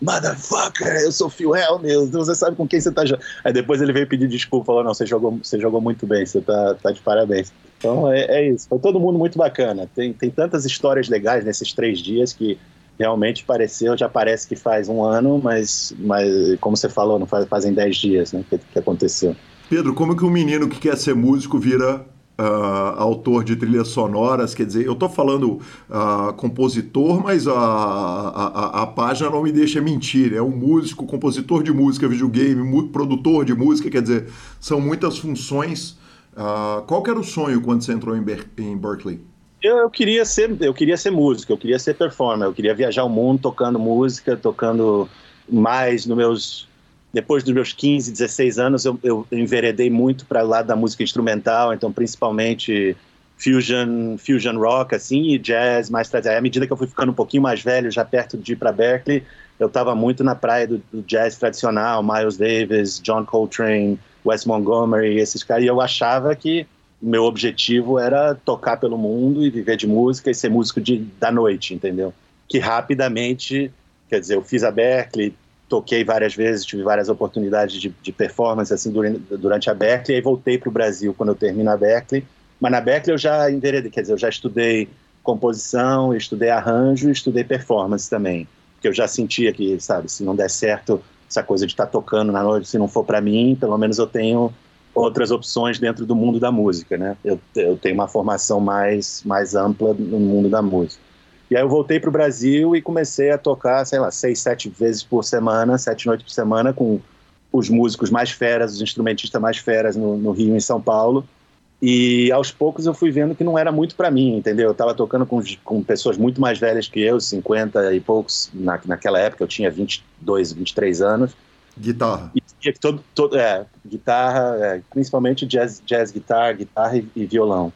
Motherfucker, eu sou Phil Helmer, você sabe com quem você tá jogando. Aí depois ele veio pedir desculpa, falou, não, você jogou, você jogou muito bem, você tá, tá de parabéns. Então é, é isso, foi todo mundo muito bacana. Tem, tem tantas histórias legais nesses três dias que realmente pareceu, já parece que faz um ano, mas, mas como você falou, não faz, fazem dez dias né, que, que aconteceu. Pedro, como que um menino que quer ser músico vira Uh, autor de trilhas sonoras, quer dizer, eu estou falando uh, compositor, mas a, a, a, página não me deixa mentir, é um músico, compositor de música, videogame, produtor de música, quer dizer, são muitas funções. Uh, qual era o sonho quando você entrou em, Ber em Berkeley? Eu, eu, queria ser, eu queria ser músico, eu queria ser performer, eu queria viajar o mundo tocando música, tocando mais nos meus depois dos meus 15, 16 anos, eu, eu enveredei muito para o lado da música instrumental, então principalmente fusion, fusion rock, assim, e jazz mais tarde. À medida que eu fui ficando um pouquinho mais velho, já perto de ir para Berkeley, eu estava muito na praia do, do, jazz tradicional, Miles Davis, John Coltrane, Wes Montgomery, esses caras, e eu achava que meu objetivo era tocar pelo mundo e viver de música e ser músico de, da noite, entendeu? Que rapidamente, quer dizer, eu fiz a Berkeley, toquei várias vezes, tive várias oportunidades de, de performance assim durante, durante a Berkeley, e voltei para o Brasil quando eu termino a Berkeley, mas na Berkeley eu já enveredei, quer dizer, eu já estudei composição, estudei arranjo, estudei performance também porque eu já sentia que, sabe, se não der certo essa coisa de estar tá tocando na noite, se não for para mim, pelo menos eu tenho outras opções dentro do mundo da música, né? Eu, eu tenho uma formação mais, mais ampla no mundo da música. E aí eu voltei para o Brasil e comecei a tocar, sei lá, seis, sete vezes por semana, sete noites por semana, com os músicos mais feras, os instrumentistas mais feras no, no Rio e em São Paulo. E aos poucos eu fui vendo que não era muito para mim, entendeu? Eu estava tocando com, com pessoas muito mais velhas que eu, 50 e poucos, na, naquela época eu tinha 22, 23 anos. Guitarra. E, todo, todo, é, guitarra, é, principalmente jazz, jazz guitar, guitarra e, e, violão.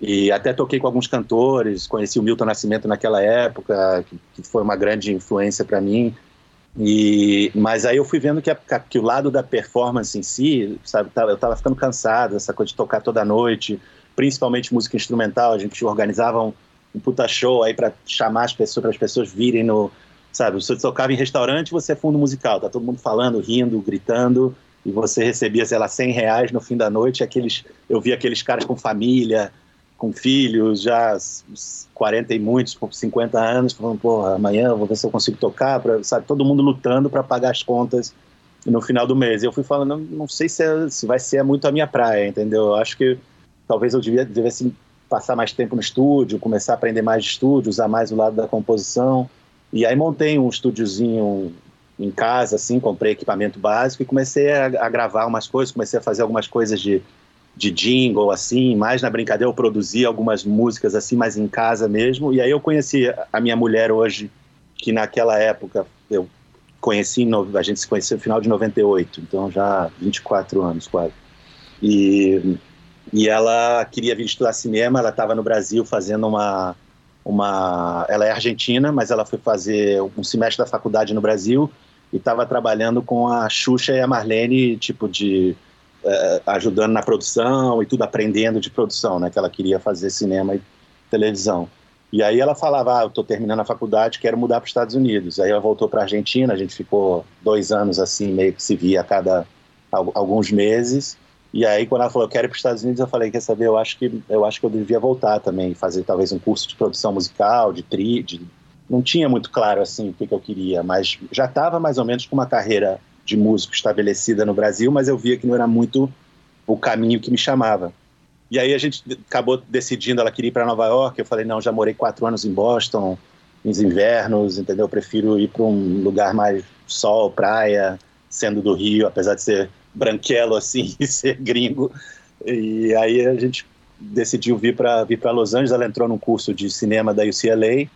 E até toquei com alguns cantores, conheci o Milton Nascimento naquela época, que, que foi uma grande influência para mim. E, mas aí eu fui vendo que, a, que o lado da performance em si, sabe, eu estava ficando cansado, essa coisa de tocar toda noite, principalmente música instrumental, a gente organizava um, um puta show aí para chamar as pessoas, para as pessoas virem no, sabe, você tocava em restaurante, você é fundo musical, tá todo mundo falando, rindo, gritando, e você recebia, sei lá, 100 reais no fim da noite, aqueles, eu via aqueles caras com família, com filhos, já 40 e muitos, 50 anos, falando, pô, amanhã vou ver se eu consigo tocar, pra, sabe? Todo mundo lutando para pagar as contas no final do mês. Eu fui falando, não, não sei se, é, se vai ser muito a minha praia, entendeu? Eu acho que talvez eu devia, devesse passar mais tempo no estúdio, começar a aprender mais de estúdio, usar mais o lado da composição. E aí montei um estúdiozinho em casa, assim, comprei equipamento básico e comecei a, a gravar umas coisas, comecei a fazer algumas coisas de de jingle, assim, mais na brincadeira, eu produzia algumas músicas assim, mais em casa mesmo. E aí eu conheci a minha mulher hoje, que naquela época eu conheci, a gente se conheceu no final de 98, então já 24 anos quase. E, e ela queria vir estudar cinema, ela estava no Brasil fazendo uma, uma. Ela é argentina, mas ela foi fazer um semestre da faculdade no Brasil e estava trabalhando com a Xuxa e a Marlene, tipo de é, ajudando na produção e tudo, aprendendo de produção, né? Que ela queria fazer cinema e televisão. E aí ela falava, ah, eu estou terminando a faculdade, quero mudar para os Estados Unidos. Aí ela voltou para a Argentina, a gente ficou dois anos assim, meio que se via a cada alguns meses. E aí quando ela falou, eu quero ir para os Estados Unidos, eu falei, quer saber, eu acho que eu acho que eu devia voltar também, fazer talvez um curso de produção musical, de tri, de... não tinha muito claro assim o que, que eu queria, mas já estava mais ou menos com uma carreira de músico estabelecida no Brasil, mas eu via que não era muito o caminho que me chamava. E aí a gente acabou decidindo, ela queria ir para Nova York, eu falei, não, já morei quatro anos em Boston, nos invernos, entendeu? Eu prefiro ir para um lugar mais sol, praia, sendo do Rio, apesar de ser branquelo assim (laughs) e ser gringo. E aí a gente decidiu vir para vir para Los Angeles, ela entrou num curso de cinema da UCLA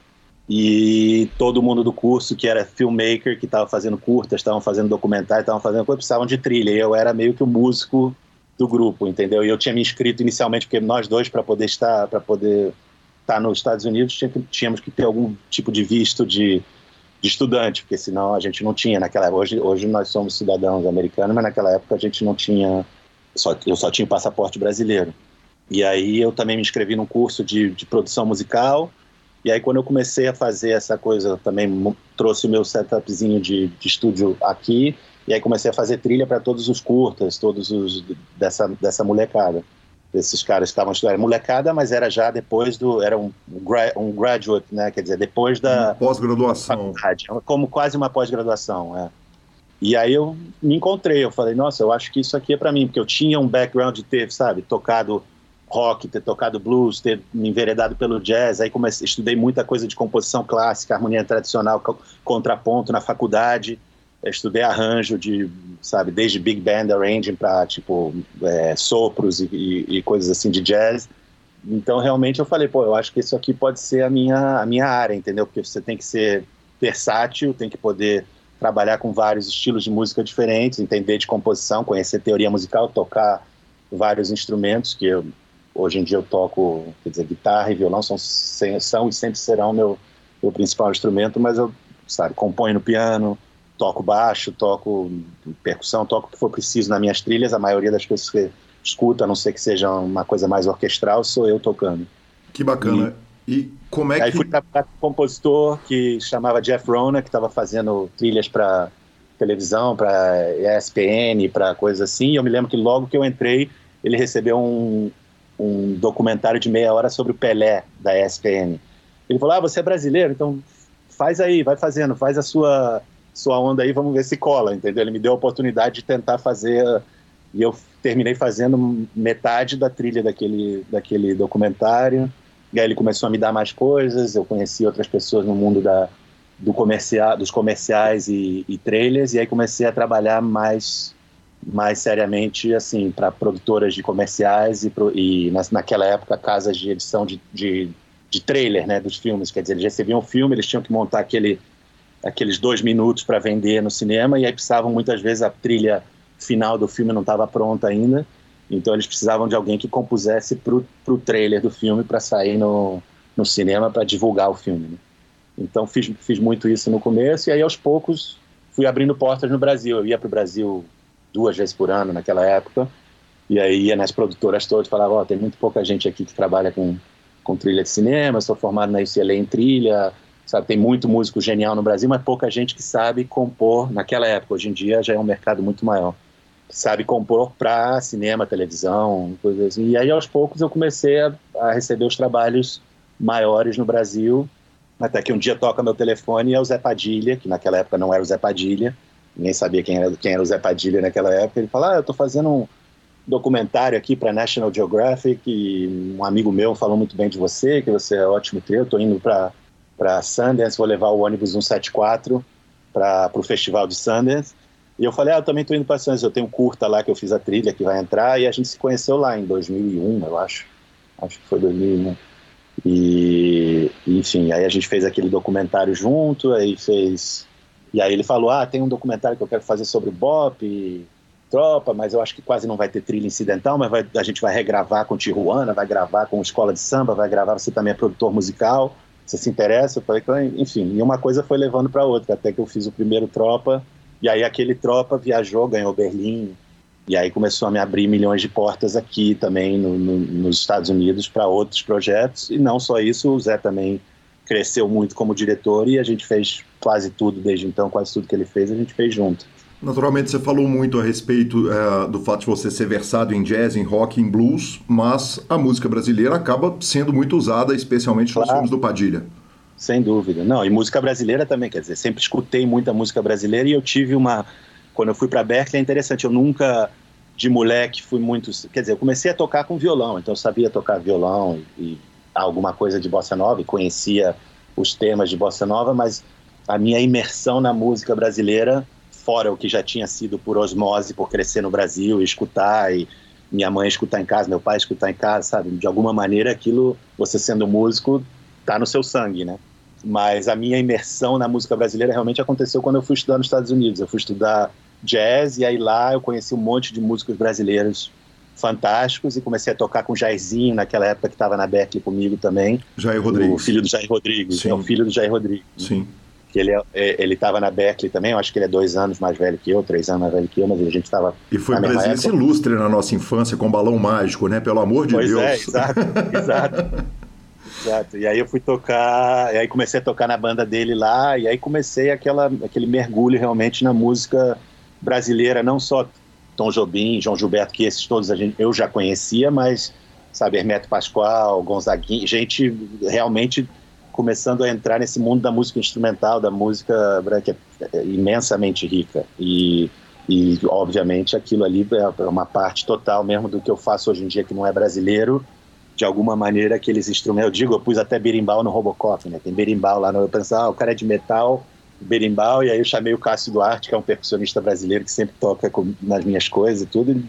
e todo mundo do curso que era filmmaker, que estava fazendo curtas, estavam fazendo documentário, estavam fazendo coisa, precisavam de trilha. E eu era meio que o músico do grupo, entendeu? E eu tinha me inscrito inicialmente porque nós dois para poder estar para poder estar nos Estados Unidos tínhamos que ter algum tipo de visto de, de estudante, porque senão a gente não tinha naquela época. Hoje, hoje nós somos cidadãos americanos, mas naquela época a gente não tinha, só, eu só tinha passaporte brasileiro. E aí eu também me inscrevi num curso de, de produção musical e aí, quando eu comecei a fazer essa coisa, também trouxe o meu setupzinho de, de estúdio aqui, e aí comecei a fazer trilha para todos os curtas, todos os dessa, dessa molecada. Esses caras estavam estudando. Era molecada, mas era já depois do. Era um, um graduate, né? Quer dizer, depois da. Pós-graduação. Como quase uma pós-graduação, é. E aí eu me encontrei, eu falei, nossa, eu acho que isso aqui é para mim, porque eu tinha um background de ter, sabe, tocado rock, ter tocado blues, ter me enveredado pelo jazz. Aí comecei, estudei muita coisa de composição clássica, harmonia tradicional, contraponto na faculdade. Estudei arranjo de, sabe, desde big band arranging para tipo é, sopros e, e, e, coisas assim de jazz. Então realmente eu falei, pô, eu acho que isso aqui pode ser a minha a minha área, entendeu? Porque você tem que ser versátil, tem que poder trabalhar com vários estilos de música diferentes, entender de composição, conhecer teoria musical, tocar vários instrumentos que eu Hoje em dia eu toco, quer dizer, guitarra e violão são, são e sempre serão meu, meu principal instrumento, mas eu sabe? Componho no piano, toco baixo, toco percussão, toco o que for preciso nas minhas trilhas. A maioria das coisas que você escuta, a não ser que seja uma coisa mais orquestral, sou eu tocando. Que bacana. E, e como é que. Aí fui trabalhar com um compositor que chamava Jeff Rona, que estava fazendo trilhas para televisão, para ESPN, para coisas assim. E eu me lembro que logo que eu entrei, ele recebeu um, um documentário de meia hora sobre o Pelé da ESPN. Ele falou: Ah, você é brasileiro, então faz aí, vai fazendo, faz a sua, sua onda aí, vamos ver se cola, entendeu? Ele me deu a oportunidade de tentar fazer. E eu terminei fazendo metade da trilha daquele, daquele documentário. E aí ele começou a me dar mais coisas, eu conheci outras pessoas no mundo da, do comercial, dos comerciais e, e trailers, e aí comecei a trabalhar mais mais seriamente assim para produtoras de comerciais e, pro, e nas, naquela época casas de edição de, de, de, trailer né dos filmes. Quer dizer eles recebiam o filme eles tinham que montar aquele aqueles dois minutos para vender no cinema e aí precisavam muitas vezes a trilha final do filme não estava pronta ainda. Então eles precisavam de alguém que compusesse para o trailer do filme para sair no, no cinema para divulgar o filme né? então fiz, fiz muito isso no começo e aí aos poucos fui abrindo portas no Brasil. Eu ia para o Brasil duas vezes por ano naquela época. E aí ia nas produtoras todas e falava: Ó, oh, tem muito pouca gente aqui que trabalha com, com trilha de cinema, sou formado na UCLA em trilha, sabe? Tem muito músico genial no Brasil, mas pouca gente que sabe compor naquela época. Hoje em dia já é um mercado muito maior. Sabe compor para cinema, televisão, coisas assim. E aí aos poucos eu comecei a, a receber os trabalhos maiores no Brasil, até que um dia toca meu telefone e é o Zé Padilha, que naquela época não era o Zé Padilha, nem sabia quem era, quem era o Zé Padilha naquela época. Ele falou: Ah, eu estou fazendo um documentário aqui para National Geographic e um amigo meu falou muito bem de você, que você é ótimo trio. Eu estou indo para Sundance, vou levar o ônibus 174 para o festival de Sundance. E eu falei: Ah, eu também estou indo para Sundance. Eu tenho um curta lá que eu fiz a trilha que vai entrar e a gente se conheceu lá em 2001, eu acho. Acho que foi 2001. E, enfim, aí a gente fez aquele documentário junto, aí fez e aí ele falou: Ah, tem um documentário que eu quero fazer sobre o Bop, Tropa, mas eu acho que quase não vai ter trilha incidental, mas vai, a gente vai regravar com Tijuana, vai gravar com Escola de Samba, vai gravar, você também é produtor musical, você se interessa? Eu falei, enfim, e uma coisa foi levando para outra, até que eu fiz o primeiro Tropa, e aí aquele Tropa viajou, ganhou Berlim, e aí começou a me abrir milhões de portas aqui também no, no, nos Estados Unidos para outros projetos, e não só isso, o Zé também cresceu muito como diretor e a gente fez quase tudo desde então, quase tudo que ele fez a gente fez junto. Naturalmente, você falou muito a respeito é, do fato de você ser versado em jazz, em rock, em blues, mas a música brasileira acaba sendo muito usada, especialmente claro. nos filmes do Padilha. Sem dúvida. Não, e música brasileira também, quer dizer, sempre escutei muita música brasileira e eu tive uma. Quando eu fui para Berkeley, é interessante, eu nunca, de moleque, fui muito. Quer dizer, eu comecei a tocar com violão, então eu sabia tocar violão e alguma coisa de bossa nova e conhecia os temas de bossa nova, mas a minha imersão na música brasileira, fora o que já tinha sido por osmose, por crescer no Brasil e escutar, e minha mãe escutar em casa, meu pai escutar em casa, sabe? De alguma maneira aquilo, você sendo músico, tá no seu sangue, né? Mas a minha imersão na música brasileira realmente aconteceu quando eu fui estudar nos Estados Unidos. Eu fui estudar jazz e aí lá eu conheci um monte de músicos brasileiros fantásticos e comecei a tocar com o Jairzinho naquela época que estava na Berkeley comigo também. Jair Rodrigues. O filho do Jair Rodrigues. Sim. É o filho do Jair Rodrigues. Sim. Que ele é, é ele estava na Berkeley também, eu acho que ele é dois anos mais velho que eu, três anos mais velho que eu, mas a gente estava. E foi presença ilustre na nossa infância com balão mágico, né? Pelo amor de pois Deus. É, exato, (laughs) exato. Exato. E aí eu fui tocar, e aí comecei a tocar na banda dele lá, e aí comecei aquela, aquele mergulho realmente na música brasileira, não só Tom Jobim, João Gilberto, que esses todos a gente, eu já conhecia, mas, sabe, Hermeto Pascoal, Gonzaguinha, gente realmente começando a entrar nesse mundo da música instrumental, da música que é imensamente rica. E, e, obviamente, aquilo ali é uma parte total mesmo do que eu faço hoje em dia, que não é brasileiro. De alguma maneira, aqueles instrumentos, eu digo, eu pus até berimbau no Robocop, né? Tem berimbau lá, no, eu pensava, ah, o cara é de metal, berimbau, e aí eu chamei o Cássio Duarte, que é um percussionista brasileiro que sempre toca com, nas minhas coisas e tudo, e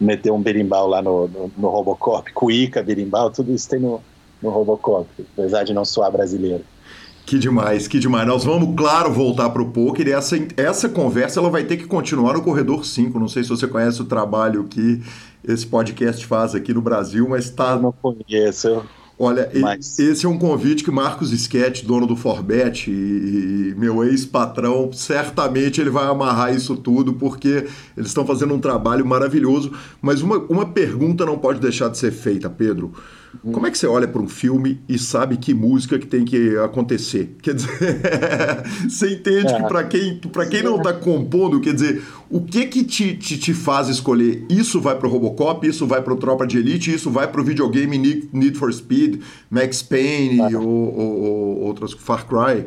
meteu um berimbau lá no, no, no Robocop, cuíca, berimbau, tudo isso tem no, no Robocop, apesar de não soar brasileiro. Que demais, que demais. Nós vamos, claro, voltar para o poker e essa, essa conversa ela vai ter que continuar no Corredor 5. Não sei se você conhece o trabalho que esse podcast faz aqui no Brasil, mas está... Não conheço. Olha, Mas... esse é um convite que Marcos Sketch, dono do Forbet e, meu ex-patrão, certamente ele vai amarrar isso tudo, porque eles estão fazendo um trabalho maravilhoso. Mas uma, uma pergunta não pode deixar de ser feita, Pedro. Como é que você olha para um filme e sabe que música que tem que acontecer? Quer dizer, (laughs) você entende é. que para quem, quem não está compondo, quer dizer, o que que te, te, te faz escolher? Isso vai para o Robocop, isso vai para o Tropa de Elite, isso vai para o videogame Need for Speed, Max Payne ah. ou, ou, ou outras, Far Cry?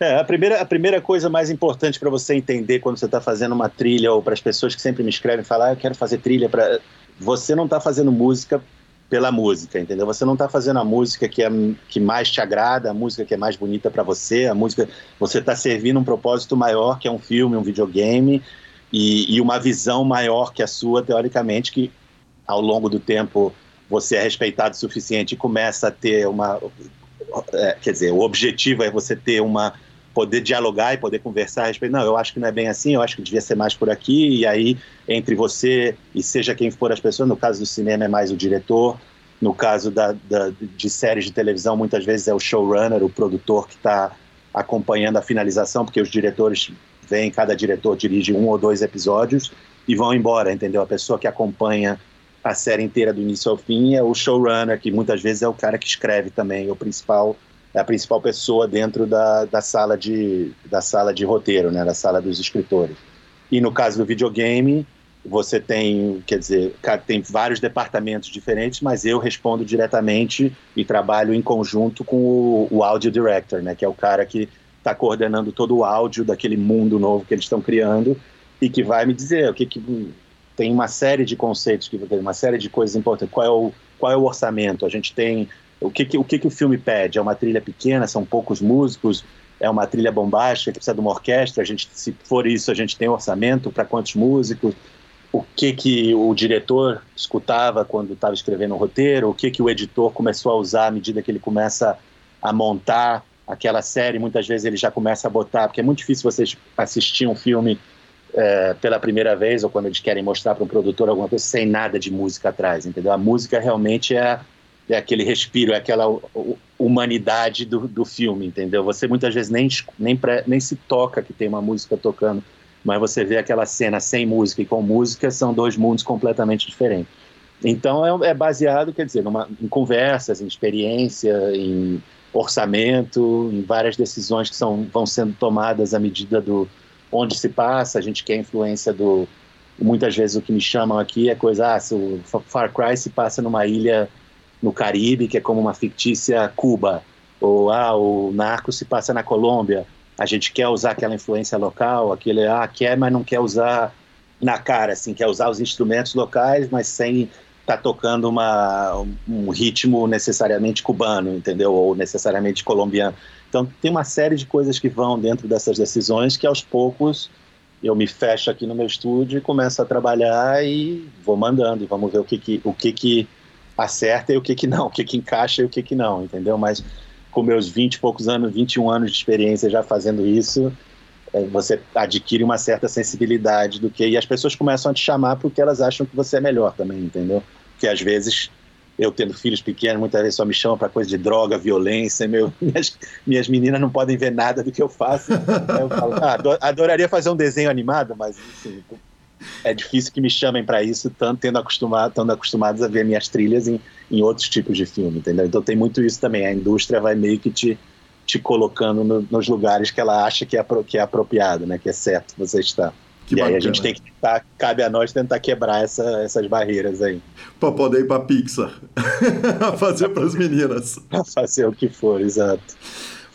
É, a primeira, a primeira coisa mais importante para você entender quando você está fazendo uma trilha, ou para as pessoas que sempre me escrevem falar, ah, eu quero fazer trilha para. Você não está fazendo música pela música, entendeu? Você não está fazendo a música que, é, que mais te agrada, a música que é mais bonita para você, a música. Você está servindo um propósito maior, que é um filme, um videogame, e, e, uma visão maior que a sua, teoricamente, que ao longo do tempo você é respeitado o suficiente e começa a ter uma. É, quer dizer, o objetivo é você ter uma poder dialogar e poder conversar a respeito. Não, eu acho que não é bem assim, eu acho que devia ser mais por aqui. E aí, entre você e seja quem for as pessoas, no caso do cinema é mais o diretor, no caso da, da de séries de televisão, muitas vezes é o showrunner, o produtor que está acompanhando a finalização, porque os diretores vêm, cada diretor dirige um ou dois episódios e vão embora, entendeu? A pessoa que acompanha a série inteira do início ao fim é o showrunner, que muitas vezes é o cara que escreve também, é o principal a principal pessoa dentro da, da, sala de, da sala de roteiro, né, da sala dos escritores. E no caso do videogame, você tem, quer dizer, tem vários departamentos diferentes, mas eu respondo diretamente e trabalho em conjunto com o, o audio director, né, que é o cara que está coordenando todo o áudio daquele mundo novo que eles estão criando e que vai me dizer o que, que tem uma série de conceitos que uma série de coisas importantes. Qual é o qual é o orçamento? A gente tem o que, que, o que, que o filme pede? É uma trilha pequena, são poucos músicos, é uma trilha bombástica que precisa de uma orquestra, a gente, se for isso, a gente tem orçamento para quantos músicos, o que, que o diretor escutava quando estava escrevendo o roteiro, o que, que o editor começou a usar à medida que ele começa a montar aquela série, muitas vezes ele já começa a botar, porque é muito difícil vocês assistir um filme é, pela primeira vez, ou quando eles querem mostrar para um produtor alguma coisa, sem nada de música atrás, entendeu? A música realmente é é aquele respiro, é aquela humanidade do, do filme, entendeu? Você muitas vezes nem, nem, nem se toca que tem uma música tocando, mas você vê aquela cena sem música e com música, são dois mundos completamente diferentes. Então é, é baseado, quer dizer, numa, em conversas, em experiência, em orçamento, em várias decisões que são, vão sendo tomadas à medida do onde se passa. A gente quer influência do. Muitas vezes o que me chamam aqui é coisa, ah, se o Far Cry se passa numa ilha no Caribe, que é como uma fictícia Cuba, ou ah, o narco se passa na Colômbia. A gente quer usar aquela influência local, aquele ah, quer, mas não quer usar na cara, assim, quer usar os instrumentos locais, mas sem estar tá tocando uma, um ritmo necessariamente cubano, entendeu? Ou necessariamente colombiano. Então tem uma série de coisas que vão dentro dessas decisões que aos poucos eu me fecho aqui no meu estúdio e começo a trabalhar e vou mandando e vamos ver o que que, o que, que acerta e o que que não, o que que encaixa e o que que não, entendeu? Mas com meus 20 e poucos anos, 21 anos de experiência já fazendo isso, é, você adquire uma certa sensibilidade do que e as pessoas começam a te chamar porque elas acham que você é melhor também, entendeu? Porque às vezes eu tendo filhos pequenos, muitas vezes só me chamam para coisa de droga, violência, meu, (laughs) minhas, minhas meninas não podem ver nada do que eu faço. eu falo, ah, adoraria fazer um desenho animado, mas é difícil que me chamem para isso, tanto tendo acostumado, estando acostumados a ver minhas trilhas em, em outros tipos de filme, entendeu? Então tem muito isso também. A indústria vai meio que te, te colocando no, nos lugares que ela acha que é, que é apropriado, né? Que é certo você estar. Que e bacana. aí a gente tem que tentar, cabe a nós tentar quebrar essa, essas barreiras aí. Para poder ir para Pixar, (laughs) fazer para as meninas. (laughs) fazer o que for, exato.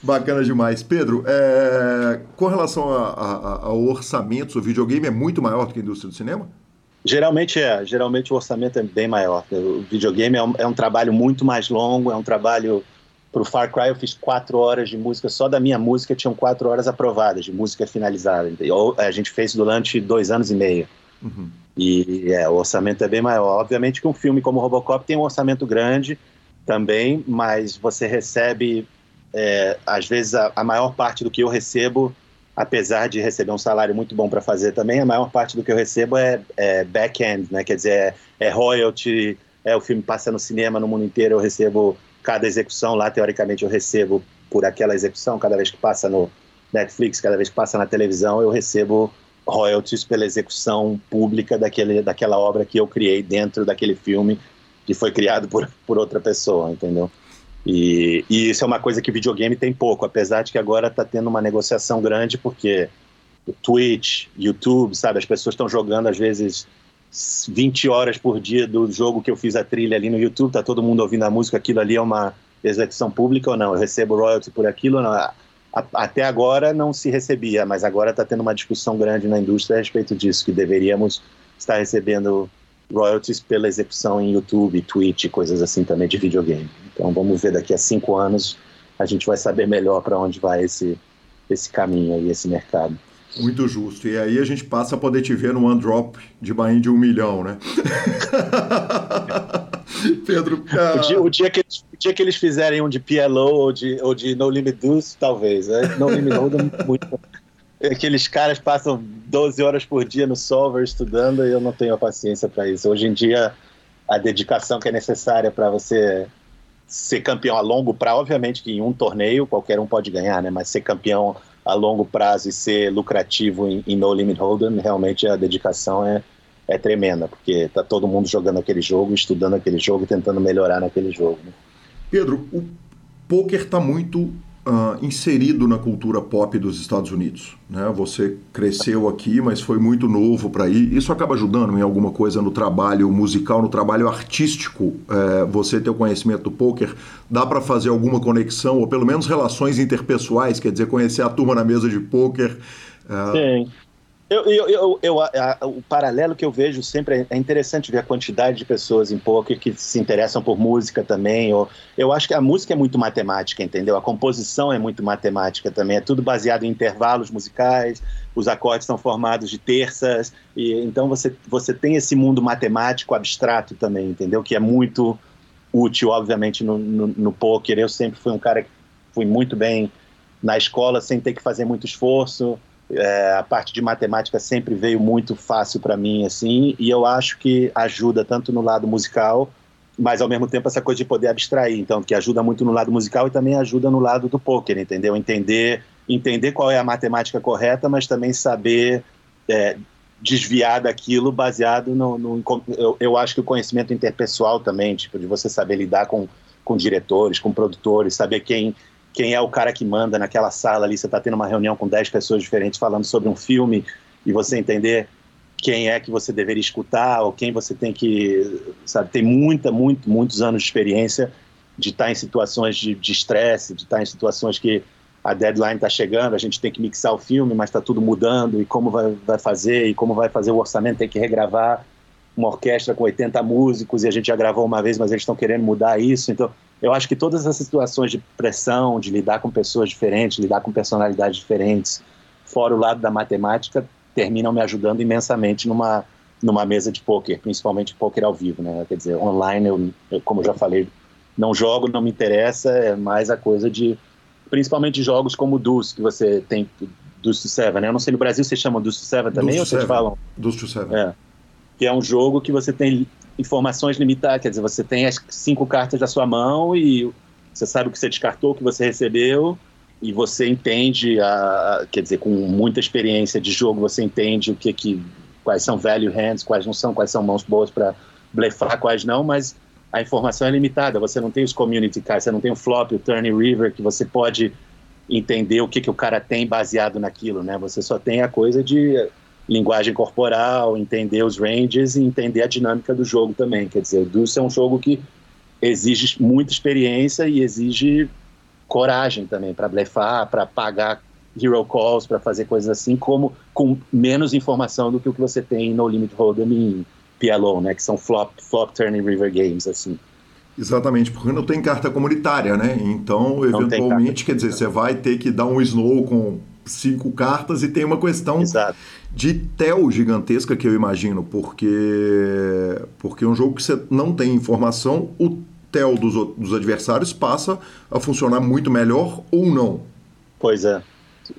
Bacana demais. Pedro, é... com relação a, a, ao orçamento, o videogame é muito maior do que a indústria do cinema? Geralmente é. Geralmente o orçamento é bem maior. O videogame é um, é um trabalho muito mais longo, é um trabalho. Para o Far Cry eu fiz quatro horas de música, só da minha música tinham quatro horas aprovadas de música finalizada. A gente fez durante dois anos e meio. Uhum. E é, o orçamento é bem maior. Obviamente que um filme como Robocop tem um orçamento grande também, mas você recebe é, às vezes a, a, maior parte do que eu recebo, apesar de receber um salário muito bom para fazer também, a maior parte do que eu recebo é, é back-end, né? Quer dizer, é, é, royalty, é o filme passa no cinema no mundo inteiro, eu recebo cada execução lá, teoricamente, eu recebo por aquela execução, cada vez que passa no Netflix, cada vez que passa na televisão, eu recebo royalties pela execução pública daquele, daquela obra que eu criei dentro daquele filme que foi criado por, por outra pessoa, entendeu? E, e isso é uma coisa que videogame tem pouco, apesar de que agora está tendo uma negociação grande, porque Twitch, YouTube, sabe, as pessoas estão jogando às vezes 20 horas por dia do jogo que eu fiz a trilha ali no YouTube, tá todo mundo ouvindo a música, aquilo ali é uma execução pública ou não? Eu recebo royalty por aquilo ou não? Até agora não se recebia, mas agora está tendo uma discussão grande na indústria a respeito disso, que deveríamos estar recebendo royalties pela execução em YouTube, Twitch, coisas assim também de videogame. Então vamos ver daqui a cinco anos a gente vai saber melhor para onde vai esse, esse caminho aí, esse mercado. Muito justo. E aí a gente passa a poder te ver no One Drop de Bahia de um milhão, né? (laughs) Pedro. O, dia, o, dia que eles, o dia que eles fizerem um de PLO ou de, ou de No Limit Deuce, talvez. Né? No Limit Hold'em, muito. Aqueles caras passam 12 horas por dia no solver estudando e eu não tenho a paciência para isso. Hoje em dia, a dedicação que é necessária para você ser campeão a longo prazo, obviamente que em um torneio qualquer um pode ganhar, né? Mas ser campeão a longo prazo e ser lucrativo em, em No Limit Hold'em, realmente a dedicação é, é tremenda, porque tá todo mundo jogando aquele jogo, estudando aquele jogo e tentando melhorar naquele jogo. Né? Pedro, o poker está muito uh, inserido na cultura pop dos Estados Unidos. Né? Você cresceu aqui, mas foi muito novo para ir. Isso acaba ajudando em alguma coisa no trabalho musical, no trabalho artístico. É, você ter o conhecimento do poker, dá para fazer alguma conexão, ou pelo menos relações interpessoais, quer dizer, conhecer a turma na mesa de poker. Uh... Sim. Eu, eu, eu, eu a, a, o paralelo que eu vejo sempre é, é interessante ver a quantidade de pessoas em poker que se interessam por música também. Ou, eu acho que a música é muito matemática, entendeu? A composição é muito matemática também. É tudo baseado em intervalos musicais, os acordes são formados de terças. e Então você, você tem esse mundo matemático abstrato também, entendeu? Que é muito útil, obviamente, no, no, no poker. Eu sempre fui um cara que fui muito bem na escola sem ter que fazer muito esforço é, a parte de matemática sempre veio muito fácil para mim, assim, e eu acho que ajuda tanto no lado musical, mas ao mesmo tempo essa coisa de poder abstrair, então, que ajuda muito no lado musical e também ajuda no lado do poker, entendeu? Entender, entender qual é a matemática correta, mas também saber é, desviar daquilo baseado no. no eu, eu acho que o conhecimento interpessoal também, tipo, de você saber lidar com, com diretores, com produtores, saber quem quem é o cara que manda naquela sala ali, você está tendo uma reunião com 10 pessoas diferentes falando sobre um filme e você entender quem é que você deveria escutar ou quem você tem que, sabe, tem muita, muito, muitos anos de experiência de estar tá em situações de estresse, de, estar tá em situações que a deadline está chegando, a gente tem que mixar o filme, mas está tudo mudando e como vai, vai fazer e como vai fazer o orçamento, tem que regravar uma orquestra com 80 músicos e a gente já gravou uma vez, mas eles estão querendo mudar isso, então eu acho que todas essas situações de pressão, de lidar com pessoas diferentes, lidar com personalidades diferentes, fora o lado da matemática, terminam me ajudando imensamente numa, numa mesa de poker, principalmente poker ao vivo, né? Quer dizer, online, eu, eu, como eu já falei, não jogo, não me interessa, é mais a coisa de, principalmente jogos como o Deuce, que você tem, Deuce to Seven, né? Eu não sei, no Brasil vocês chamam Deuce to Seven também, ou vocês falam? Deuce to Seven. É. Que é um jogo que você tem informações limitadas. Quer dizer, você tem as cinco cartas da sua mão e você sabe o que você descartou, o que você recebeu, e você entende, a, quer dizer, com muita experiência de jogo, você entende o que, que quais são value hands, quais não são, quais são mãos boas para blefar, quais não, mas a informação é limitada. Você não tem os community cards, você não tem o flop, o turn river, que você pode entender o que, que o cara tem baseado naquilo, né? Você só tem a coisa de linguagem corporal, entender os ranges e entender a dinâmica do jogo também. Quer dizer, o Deuce é um jogo que exige muita experiência e exige coragem também para blefar, para pagar hero calls, para fazer coisas assim, como com menos informação do que o que você tem no Limit Hold'em e PLO, né, que são flop, flop turning river games assim. Exatamente, porque não tem carta comunitária, né? Então, eventualmente, quer dizer, você vai ter que dar um snow com cinco cartas e tem uma questão Exato de tel gigantesca que eu imagino, porque porque é um jogo que você não tem informação, o tel dos, dos adversários passa a funcionar muito melhor ou não. Pois é,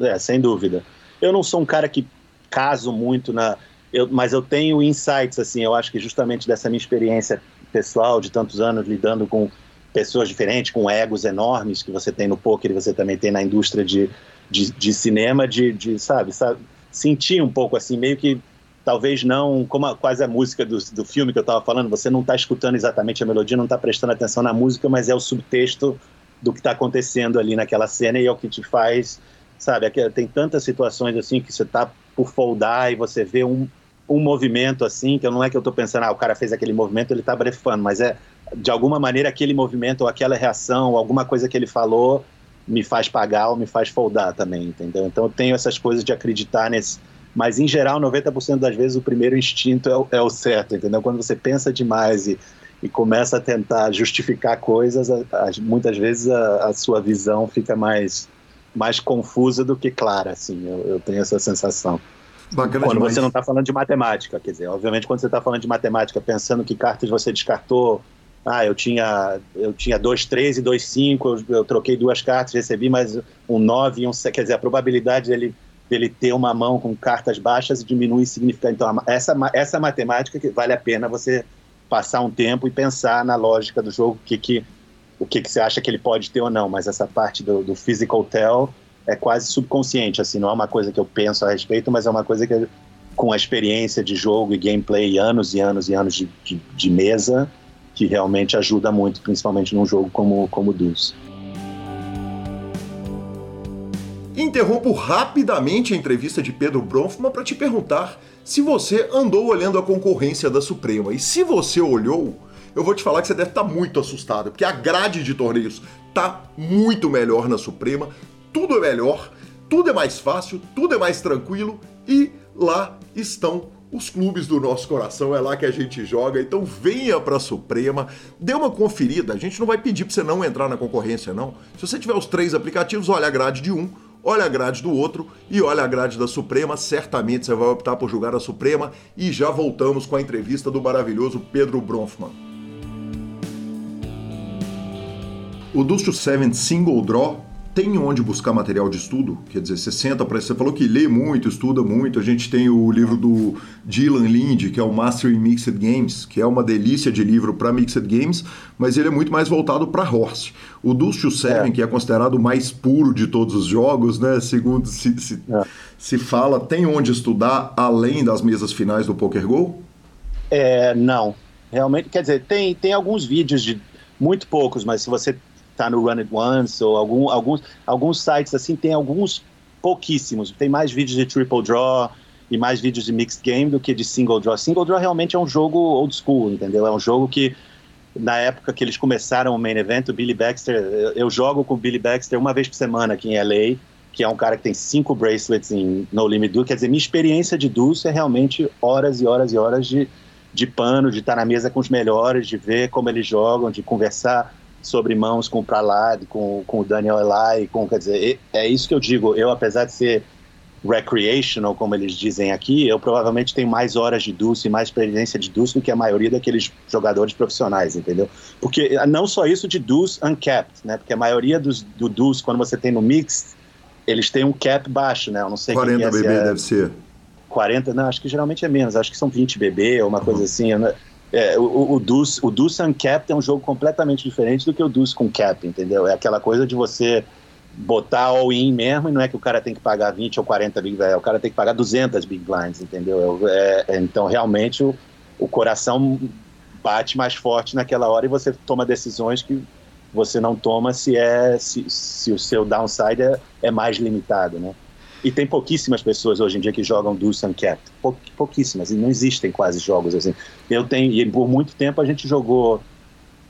é sem dúvida. Eu não sou um cara que caso muito na, eu, mas eu tenho insights assim. Eu acho que justamente dessa minha experiência pessoal de tantos anos lidando com pessoas diferentes, com egos enormes que você tem no poker e você também tem na indústria de, de, de cinema, de, de sabe, sabe, sentir um pouco assim, meio que talvez não, como a, quase a música do, do filme que eu estava falando, você não está escutando exatamente a melodia, não está prestando atenção na música, mas é o subtexto do que está acontecendo ali naquela cena e é o que te faz, sabe, é tem tantas situações assim que você está por foldar e você vê um, um movimento assim, que não é que eu estou pensando, ah, o cara fez aquele movimento, ele está brefando, mas é de alguma maneira aquele movimento ou aquela reação, ou alguma coisa que ele falou me faz pagar ou me faz foldar também, entendeu? Então eu tenho essas coisas de acreditar nesse. Mas em geral, 90% das vezes o primeiro instinto é o, é o, certo, entendeu? Quando você pensa demais e, e começa a tentar justificar coisas, a, a, muitas vezes a, a, sua visão fica mais, mais confusa do que clara, assim. Eu, eu tenho essa sensação. Bacana quando demais. você não está falando de matemática, quer dizer, obviamente quando você está falando de matemática, pensando que cartas você descartou, ah, eu tinha eu tinha dois três e dois cinco, eu, eu troquei duas cartas, recebi mais um nove e um quer dizer, a probabilidade dele dele ter uma mão com cartas baixas diminui significativamente. Então, essa essa matemática que vale a pena você passar um tempo e pensar na lógica do jogo, que que o que, que você acha que ele pode ter ou não, mas essa parte do, do physical tell é quase subconsciente, assim, não é uma coisa que eu penso a respeito, mas é uma coisa que com a experiência de jogo e gameplay, anos e anos e anos de, de, de mesa, que realmente ajuda muito, principalmente num jogo como, como o Deuce. Interrompo rapidamente a entrevista de Pedro Bronfman para te perguntar se você andou olhando a concorrência da Suprema. E se você olhou, eu vou te falar que você deve estar tá muito assustado, porque a grade de torneios tá muito melhor na Suprema, tudo é melhor, tudo é mais fácil, tudo é mais tranquilo e lá estão os clubes do nosso coração, é lá que a gente joga. Então venha para a Suprema, dê uma conferida. A gente não vai pedir para você não entrar na concorrência, não. Se você tiver os três aplicativos, olha a grade de um, olha a grade do outro e olha a grade da Suprema. Certamente você vai optar por jogar a Suprema. E já voltamos com a entrevista do maravilhoso Pedro Bronfman. O Dust 7 Single Draw tem onde buscar material de estudo, quer dizer, você senta para você falou que lê muito, estuda muito. A gente tem o livro do Dylan Lind, que é o Master in Mixed Games, que é uma delícia de livro para Mixed Games, mas ele é muito mais voltado para horse. O Dust to Seven, é. que é considerado o mais puro de todos os jogos, né? Segundo se, se, é. se fala, tem onde estudar além das mesas finais do Poker Go? É, não. Realmente, quer dizer, tem, tem alguns vídeos de muito poucos, mas se você tá no Run It Once ou algum, alguns, alguns sites assim tem alguns pouquíssimos. Tem mais vídeos de Triple Draw e mais vídeos de Mixed Game do que de Single Draw. Single Draw realmente é um jogo old school, entendeu? É um jogo que na época que eles começaram o main event, o Billy Baxter, eu, jogo com o Billy Baxter uma vez por semana aqui em LA, que é um cara que tem cinco bracelets em No Limit Duel. Quer dizer, minha experiência de Dulce é realmente horas e horas e horas de, de pano, de estar na mesa com os melhores, de ver como eles jogam, de conversar sobre mãos com o Pralad, com, com o Daniel Elai, com, quer dizer, é isso que eu digo. Eu, apesar de ser recreational, como eles dizem aqui, eu provavelmente tenho mais horas de Dulce, mais experiência de Dulce do que a maioria daqueles jogadores profissionais, entendeu? Porque não só isso de Dulce uncapped, né? Porque a maioria dos, do Dulce, quando você tem no mix, eles têm um cap baixo, né? Eu não sei 40 que é, BB é, deve ser. 40, não, acho que geralmente é menos, acho que são 20 BB ou uma coisa uhum. assim. Eu, é, o, o, Deuce, o Deuce é um jogo completamente diferente do que o Deuce com Cap, entendeu? É aquela coisa de você botar all-in mesmo e não é que o cara tem que pagar 20 ou 40 Big Blinds, o cara tem que pagar 200 Big Blinds, entendeu? É, é, então, realmente, o, o coração bate mais forte naquela hora e você toma decisões que você não toma se é se, se o seu downside é, é mais limitado, né? E tem pouquíssimas pessoas hoje em dia que jogam Deuce Uncapped. Pou, pouquíssimas. E não existem quase jogos assim. Eu tenho, e por muito tempo a gente jogou.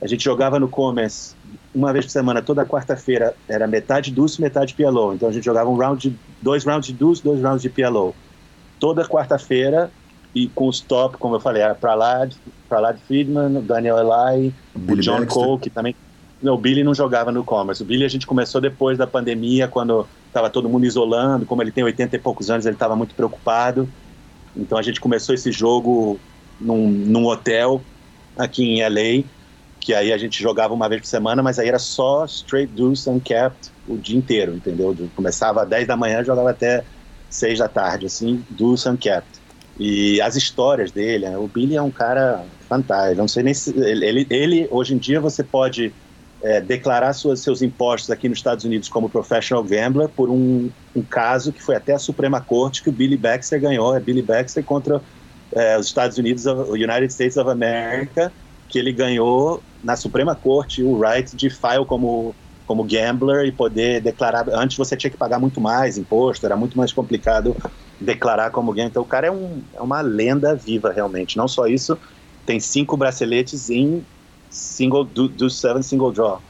A gente jogava no Commerce uma vez por semana, toda quarta-feira, era metade Deuce, metade PLO. Então a gente jogava um round de, dois rounds de Deuce, dois rounds de PLO. Toda quarta-feira, e com os top, como eu falei, era Pralad, Pralad Friedman, Daniel Eli, o John Baxter. Cole, que também. Não, o Billy não jogava no Commerce. O Billy a gente começou depois da pandemia, quando estava todo mundo isolando, como ele tem 80 e poucos anos, ele estava muito preocupado. Então a gente começou esse jogo num, num hotel aqui em LA, que aí a gente jogava uma vez por semana, mas aí era só straight deuce uncapped o dia inteiro, entendeu? Começava às 10 da manhã, jogava até 6 da tarde, assim, deuce uncapped. E as histórias dele, né? o Billy é um cara fantástico, não sei nem se, ele, ele, ele hoje em dia você pode é, declarar suas, seus impostos aqui nos Estados Unidos como professional gambler por um, um, caso que foi até a Suprema Corte que o Billy Baxter ganhou. É Billy Baxter contra é, os Estados Unidos, o United States of America, que ele ganhou na Suprema Corte o right de file como como gambler e poder declarar. Antes você tinha que pagar muito mais imposto, era muito mais complicado declarar como gambler. Então o cara é, um, é uma lenda viva realmente. Não só isso, tem cinco braceletes em single do, do seven single draw.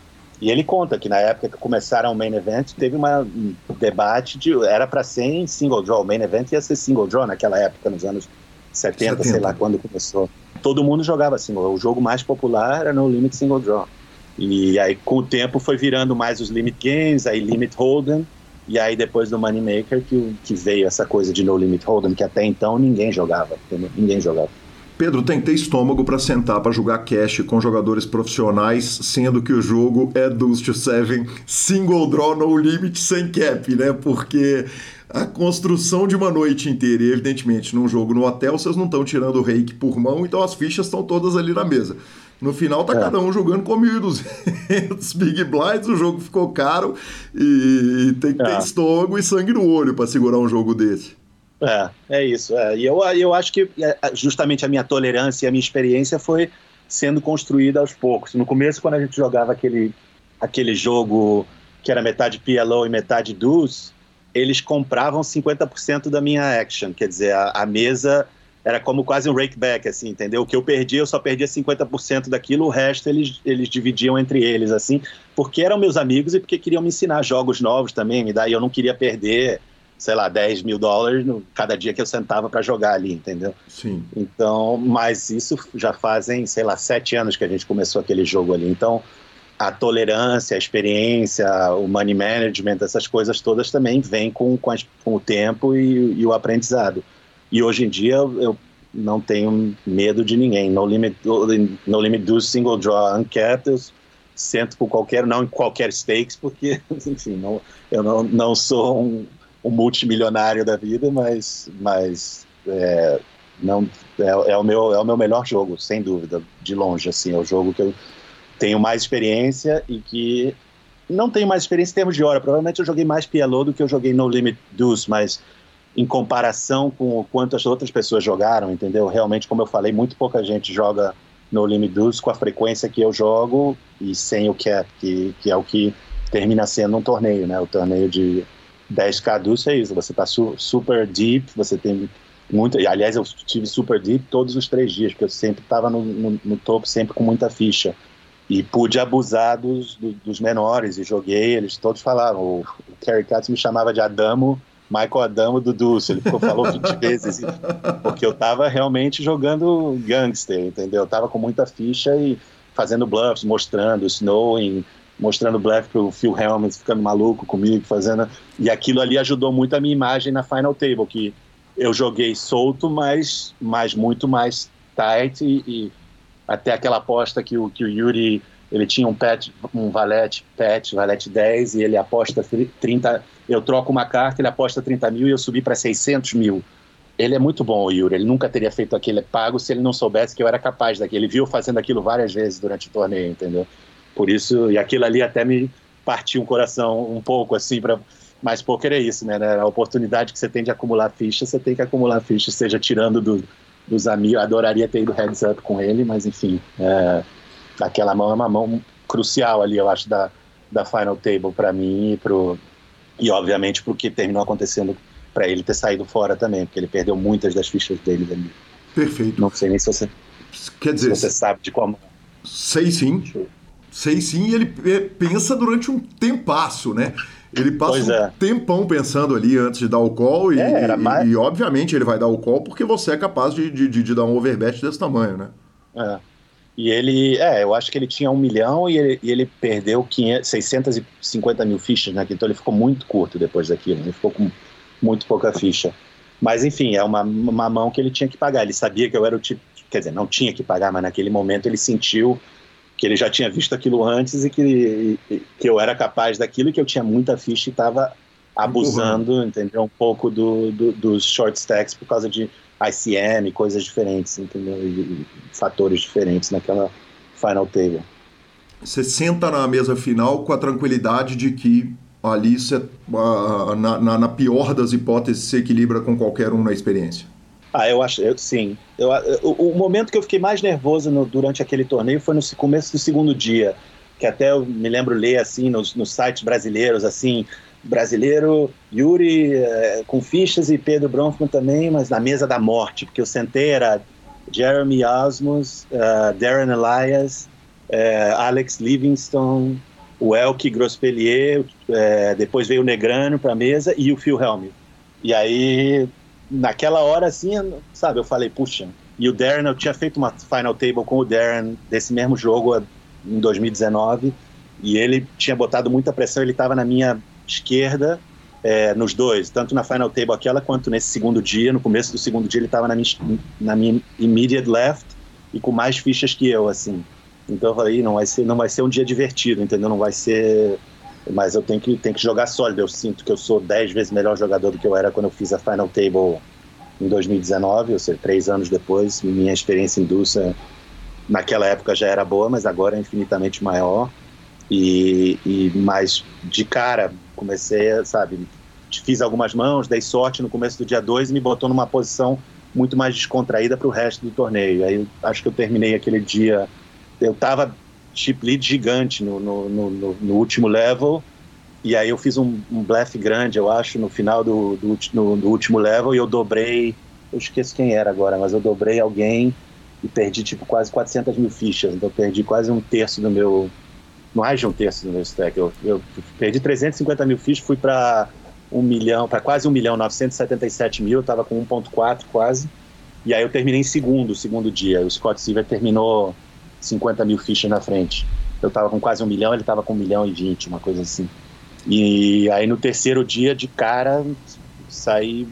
E ele conta que na época que começaram o main event, teve uma, um debate de era para ser em single draw. O main event ia ser single draw naquela época, nos anos 70, 70. sei lá quando começou. Todo mundo jogava single. O jogo mais popular era no Limit Single Draw. E aí, com o tempo, foi virando mais os Limit Games, aí Limit Hold'em, e aí depois do Moneymaker que, que veio essa coisa de No Limit Hold'em, que até então ninguém jogava? Ninguém jogava. Pedro, tem que ter estômago para sentar para jogar cash com jogadores profissionais, sendo que o jogo é Deuce to Seven, single draw, no limit, sem cap, né? Porque a construção de uma noite inteira, e evidentemente num jogo no hotel, vocês não estão tirando o reiki por mão, então as fichas estão todas ali na mesa. No final tá é. cada um jogando com 1.200 (laughs) Big Blinds, o jogo ficou caro e tem que ter é. estômago e sangue no olho para segurar um jogo desse. É, é isso. É. E eu, eu acho que é, justamente a minha tolerância e a minha experiência foi sendo construída aos poucos. No começo, quando a gente jogava aquele, aquele jogo que era metade PLO e metade DUS, eles compravam 50% da minha action. Quer dizer, a, a mesa era como quase um rakeback, assim, entendeu? O que eu perdi, eu só perdia 50% daquilo, o resto eles, eles dividiam entre eles, assim, porque eram meus amigos e porque queriam me ensinar jogos novos também, me dar, e eu não queria perder, sei lá, 10 mil dólares no, cada dia que eu sentava para jogar ali, entendeu? Sim. Então, mas isso já fazem, sei lá, sete anos que a gente começou aquele jogo ali, então a tolerância, a experiência, o money management, essas coisas todas também vêm com, com, as, com o tempo e, e o aprendizado. E hoje em dia eu não tenho medo de ninguém. No limit, no limit do single draw uncapped, eu sento por qualquer, não em qualquer stakes, porque, (laughs) enfim, não, eu não, não sou um, um multimilionário da vida, mas, mas é, não, é, é, o meu, é o meu melhor jogo, sem dúvida, de longe, assim, é o jogo que eu tenho mais experiência e que não tenho mais experiência em termos de hora. Provavelmente eu joguei mais PLO do que eu joguei No Limit Deuce, mas em comparação com o quanto as outras pessoas jogaram, entendeu? Realmente, como eu falei, muito pouca gente joga no Limit Deuce com a frequência que eu jogo e sem o cap, que, que é o que termina sendo um torneio, né? O torneio de 10k Deuce é isso, você tá su super deep, você tem muito... E, aliás, eu tive super deep todos os três dias, porque eu sempre estava no, no, no, topo, sempre com muita ficha. E pude abusar dos, dos menores e joguei, eles todos falavam. O, o Kerry Katz me chamava de Adamo Michael Adamo do Dulce, ele ficou, falou 20 (laughs) vezes, porque eu tava realmente jogando gangster, entendeu? Eu tava com muita ficha e fazendo bluffs, mostrando, snowing, mostrando bluff pro Phil Helmets ficando maluco comigo, fazendo. E aquilo ali ajudou muito a minha imagem na Final Table, que eu joguei solto, mas, mas muito mais tight e, e até aquela aposta que o, que o Yuri ele tinha um pet, um valete, pet, valete 10, e ele aposta 30, eu troco uma carta, ele aposta 30 mil e eu subi para 600 mil. Ele é muito bom, o Yuri, ele nunca teria feito aquele pago se ele não soubesse que eu era capaz daquilo. Ele viu fazendo aquilo várias vezes durante o torneio, entendeu? Por isso, e aquilo ali até me partiu o coração um pouco, assim, para mas poker é isso, né? A oportunidade que você tem de acumular ficha, você tem que acumular ficha, seja tirando do, dos amigos. Adoraria ter ido heads up com ele, mas enfim, é, aquela mão é uma mão crucial ali, eu acho, da, da final table para mim e pro e obviamente pro que terminou acontecendo para ele ter saído fora também, porque ele perdeu muitas das fichas dele ali. Perfeito. Não sei nem se você quer dizer, você sabe de como. Sei sim. Sei sim, e ele pensa durante um tempasso, né? Ele passa é. um tempão pensando ali antes de dar o call e, é, e, mais... e, obviamente ele vai dar o call porque você é capaz de, de, de dar um overbet desse tamanho, né? É. E ele, é, eu acho que ele tinha um milhão e ele, e ele perdeu 500, 650 mil fichas, né? Então ele ficou muito curto depois daquilo, ele ficou com muito pouca ficha. Mas enfim, é uma, uma mão que ele tinha que pagar. Ele sabia que eu era o tipo, quer dizer, não tinha que pagar, mas naquele momento ele sentiu que ele já tinha visto aquilo antes e que, e, que eu era capaz daquilo e que eu tinha muita ficha e estava abusando, uhum. entendeu? Um pouco do, do, dos short stacks por causa de ICM, coisas diferentes, entendeu? E, e fatores diferentes naquela final table. você senta na mesa final com a tranquilidade de que ali você, na, na, na pior das hipóteses, se equilibra com qualquer um na experiência. Ah, eu acho, eu, sim. Eu, o, o, momento que eu fiquei mais nervoso no, durante aquele torneio foi no começo do segundo dia, que até eu me lembro ler assim nos, nos sites brasileiros, assim, brasileiro, Yuri é, com fichas e Pedro Bronfman também, mas na mesa da morte, porque eu sentei era Jeremy Osmos, uh, Darren Elias, uh, Alex Livingston, o Elke Grospelier, depois veio o Negrano para a mesa e o Phil Helm. E aí, naquela hora, assim, sabe, eu falei, puxa. E o Darren, eu tinha feito uma final table com o Darren desse mesmo jogo em 2019 e ele tinha botado muita pressão, ele estava na minha esquerda é, nos dois, tanto na final table aquela quanto nesse segundo dia. No começo do segundo dia ele estava na minha, na minha immediate left e com mais fichas que eu, assim. Então eu falei, não vai ser, não vai ser um dia divertido, entendeu? Não vai ser, mas eu tenho que, tenho que jogar sólido. Eu sinto que eu sou dez vezes melhor jogador do que eu era quando eu fiz a final table em 2019, ou seja, três anos depois. Minha experiência em Dulce naquela época já era boa, mas agora é infinitamente maior. E, e mais de cara comecei, sabe, fiz algumas mãos, dei sorte no começo do dia 2 e me botou numa posição muito mais descontraída para o resto do torneio. Aí acho que eu terminei aquele dia. Eu tava chip lead gigante no, no, no, no último level, e aí eu fiz um, um blefe grande, eu acho, no final do, do, no, do último level, e eu dobrei. Eu esqueço quem era agora, mas eu dobrei alguém e perdi tipo quase 400 mil fichas. Então eu perdi quase um terço do meu. Mais de um terço do meu stack. Eu, eu perdi 350 mil fichas, fui para um milhão, para quase um milhão, 977 mil, eu estava com 1,4 quase. E aí eu terminei em segundo, segundo dia. O Scott Silver terminou 50 mil fichas na frente. Eu estava com quase um milhão, ele estava com um milhão e vinte, uma coisa assim. E aí no terceiro dia, de cara, saí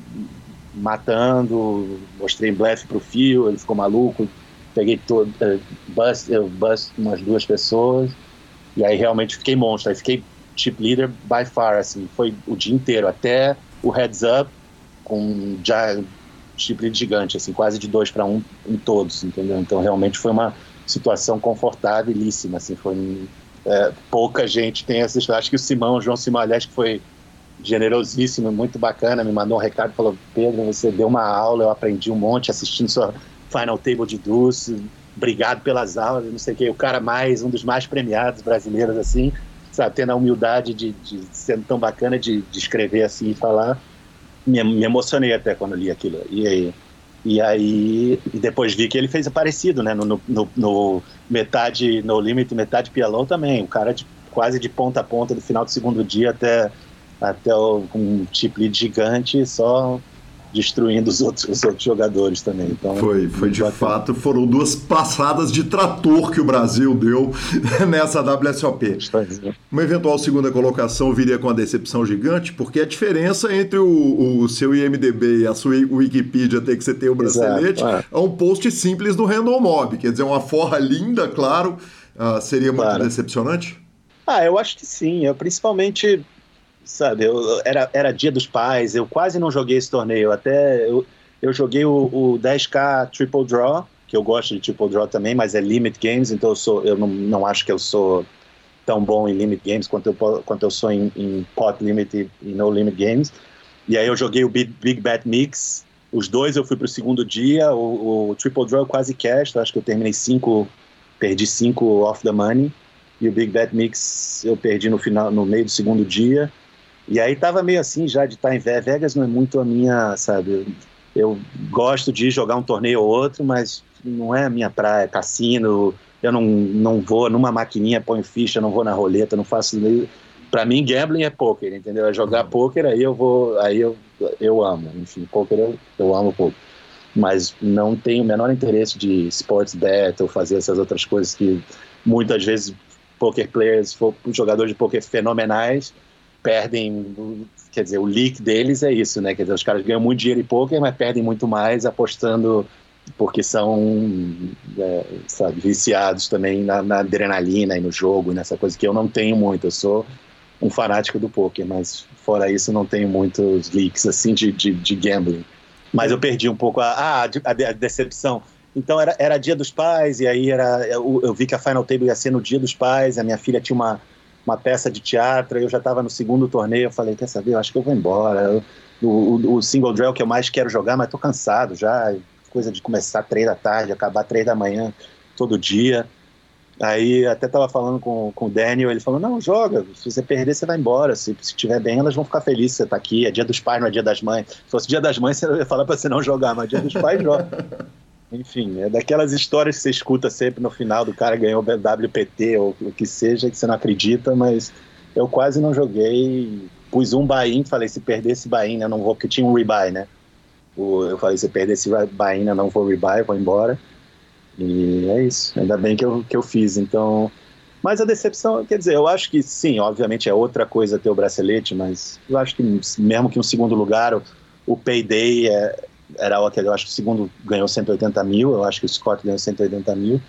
matando, mostrei blefe pro fio, ele ficou maluco, peguei todo, uh, bust, uh, bust umas duas pessoas, e aí realmente fiquei monstro, aí fiquei chip leader by far, assim, foi o dia inteiro, até o heads up, com já chip lead gigante, assim, quase de dois para um em todos, entendeu? Então realmente foi uma situação confortabilíssima, assim, foi é, pouca gente tem essa história. Acho que o Simão, o João Simão, aliás, que foi generosíssimo, muito bacana, me mandou um recado, falou, Pedro, você deu uma aula, eu aprendi um monte assistindo sua Final Table de Dulce, obrigado pelas aulas, não sei o que, o cara mais, um dos mais premiados brasileiros, assim, sabe, tendo a humildade de, de sendo tão bacana de, de escrever assim e falar. Me, me, emocionei até quando li aquilo. E aí, e aí e depois vi que ele fez parecido, né? No, no, no metade No Limit, metade Pialão também. O cara de, quase de ponta a ponta do final do segundo dia até, até o, um chip lead gigante, só destruindo os outros, os outros jogadores também. Então, foi, foi de bacana. fato, foram duas passadas de trator que o Brasil deu (laughs) nessa WSOP. Uma eventual segunda colocação viria com uma decepção gigante, porque a diferença entre o, o seu IMDB e a sua Wikipedia ter que você ter o bracelete Exato, é. é. um post simples do Random Mob, quer dizer, uma forra linda, claro, uh, seria muito claro. decepcionante? Ah, eu acho que sim. Eu principalmente sabe, eu, era, era dia dos pais, eu quase não joguei esse torneio, até eu, eu joguei o, o 10K Triple Draw, que eu gosto de Triple Draw também, mas é Limit Games, então eu, sou, eu não, não acho que eu sou tão bom em Limit Games quanto eu, quanto eu sou em, em Pot Limit e, e No Limit Games. E aí eu joguei o Big, Big Bet Mix, os dois eu fui para o segundo dia, o, o Triple Draw quase cash, acho que eu terminei cinco, perdi cinco off the money, e o Big Bet Mix eu perdi no final, no meio do segundo dia. E aí tava meio assim já de estar em Vegas, não é muito a minha, sabe? Eu gosto de jogar um torneio ou outro, mas não é a minha praia, cassino, eu não, não vou numa maquininha, ponho ficha, não vou na roleta, não faço para mim gambling é poker, entendeu? É jogar poker, aí eu vou, aí eu, eu amo, enfim, poker eu, eu amo pouco. Mas não tenho o menor interesse de sports bet ou fazer essas outras coisas que muitas vezes poker players, jogadores de poker fenomenais, perdem, quer dizer, o leak deles é isso, né? Quer dizer, os caras ganham muito dinheiro em poker, mas perdem muito mais apostando porque são, é, sabe, viciados também na, na, adrenalina e no jogo, nessa coisa que eu não tenho muito. Eu sou um fanático do poker, mas fora isso não tenho muitos leaks assim de, de, de gambling. Mas eu perdi um pouco a, a, a decepção. Então era, era dia dos pais, e aí era, eu, eu, vi que a Final Table ia ser no dia dos pais, a minha filha tinha uma, uma peça de teatro, eu já estava no segundo torneio, eu falei, quer saber, eu acho que eu vou embora. o, o, o, single drill que eu mais quero jogar, mas tô cansado já, coisa de começar três da tarde, acabar três da manhã todo dia. Aí até tava falando com, com o Daniel, ele falou, não, joga, se você perder, você vai embora. Se, se tiver bem, elas vão ficar felizes você tá aqui. É dia dos pais, não é dia das mães. Se fosse dia das mães, você ia falar pra você não jogar, mas dia dos pais joga. (laughs) Enfim, é daquelas histórias que você escuta sempre no final do cara ganhou WPT ou o que seja, que você não acredita, mas eu quase não joguei. Pus um buy-in, falei, se perder esse buy-in, eu não vou, porque tinha um rebuy, né? Eu falei, se perder esse buy-in, eu não vou rebuy, vou embora. E é isso. Ainda bem que eu, que eu fiz. Então. Mas a decepção, quer dizer, eu acho que sim, obviamente é outra coisa ter o bracelete, mas eu acho que mesmo que um segundo lugar, o, o payday é, era o que eu acho que o segundo ganhou 180 mil, eu acho que o Scott ganhou 180 mil.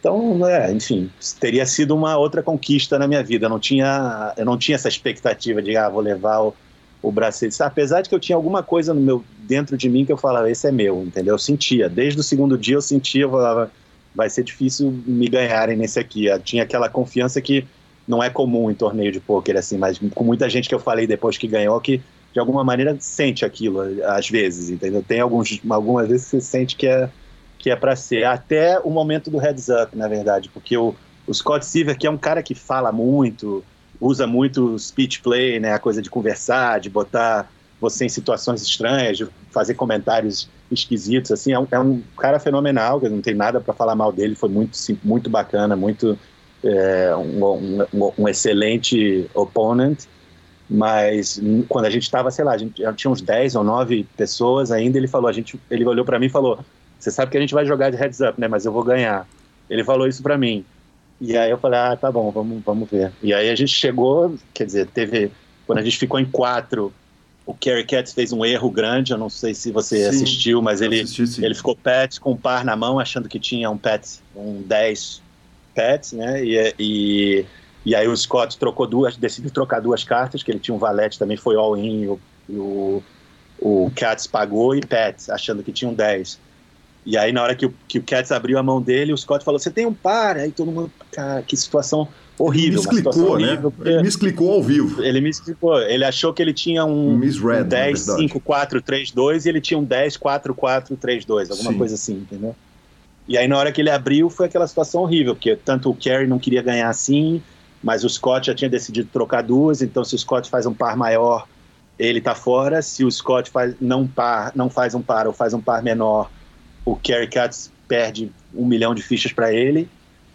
Então, é, enfim, teria sido uma outra conquista na minha vida. Eu não tinha, eu não tinha essa expectativa de, ah, vou levar o, o bracelete. Apesar de que eu tinha alguma coisa no meu dentro de mim que eu falava, esse é meu, entendeu? Eu sentia. Desde o segundo dia eu sentia, eu falava, vai ser difícil me ganharem nesse aqui. Eu tinha aquela confiança que não é comum em torneio de pôquer, assim, mas com muita gente que eu falei depois que ganhou que de alguma maneira sente aquilo às vezes, entendeu? Tem alguns, algumas vezes você sente que é que é para ser até o momento do heads up, na verdade, porque o, o Scott Silver que é um cara que fala muito, usa muito speech play, né, a coisa de conversar, de botar você em situações estranhas, de fazer comentários esquisitos, assim, é um, é um cara fenomenal, que não tem nada para falar mal dele, foi muito, muito bacana, muito é, um, um, um, excelente opponent, mas quando a gente estava, sei lá, a gente já tinha uns 10 ou 9 pessoas ainda, ele falou, a gente, ele olhou para mim e falou, você sabe que a gente vai jogar de heads up, né, mas eu vou ganhar. Ele falou isso para mim. E aí eu falei, ah, tá bom, vamos, vamos ver. E aí a gente chegou, quer dizer, teve. Quando a gente ficou em quatro, o Kerry Katz fez um erro grande, eu não sei se você sim, assistiu, mas ele, assisti, ele ficou pet com um par na mão, achando que tinha um pet, um 10 pets, né? E, e, e aí o Scott trocou duas, decidiu trocar duas cartas, que ele tinha um valete também, foi all-in, o, o, o Katz pagou e pet, achando que tinha um 10. E aí, na hora que o, que o Cats abriu a mão dele, o Scott falou: Você tem um par? Aí todo mundo, cara, que situação horrível. Ele me explicou, né? Ele me explicou ao vivo. Ele me explicou. Ele achou que ele tinha um, Misread, um 10, 5, 4, 3, 2 e ele tinha um 10, 4, 4, 3, 2, alguma Sim. coisa assim, entendeu? E aí, na hora que ele abriu, foi aquela situação horrível, porque tanto o Kerry não queria ganhar assim, mas o Scott já tinha decidido trocar duas, então se o Scott faz um par maior, ele tá fora. Se o Scott faz, não, par, não faz um par ou faz um par menor, o Kerry Katz perde um milhão de fichas para ele.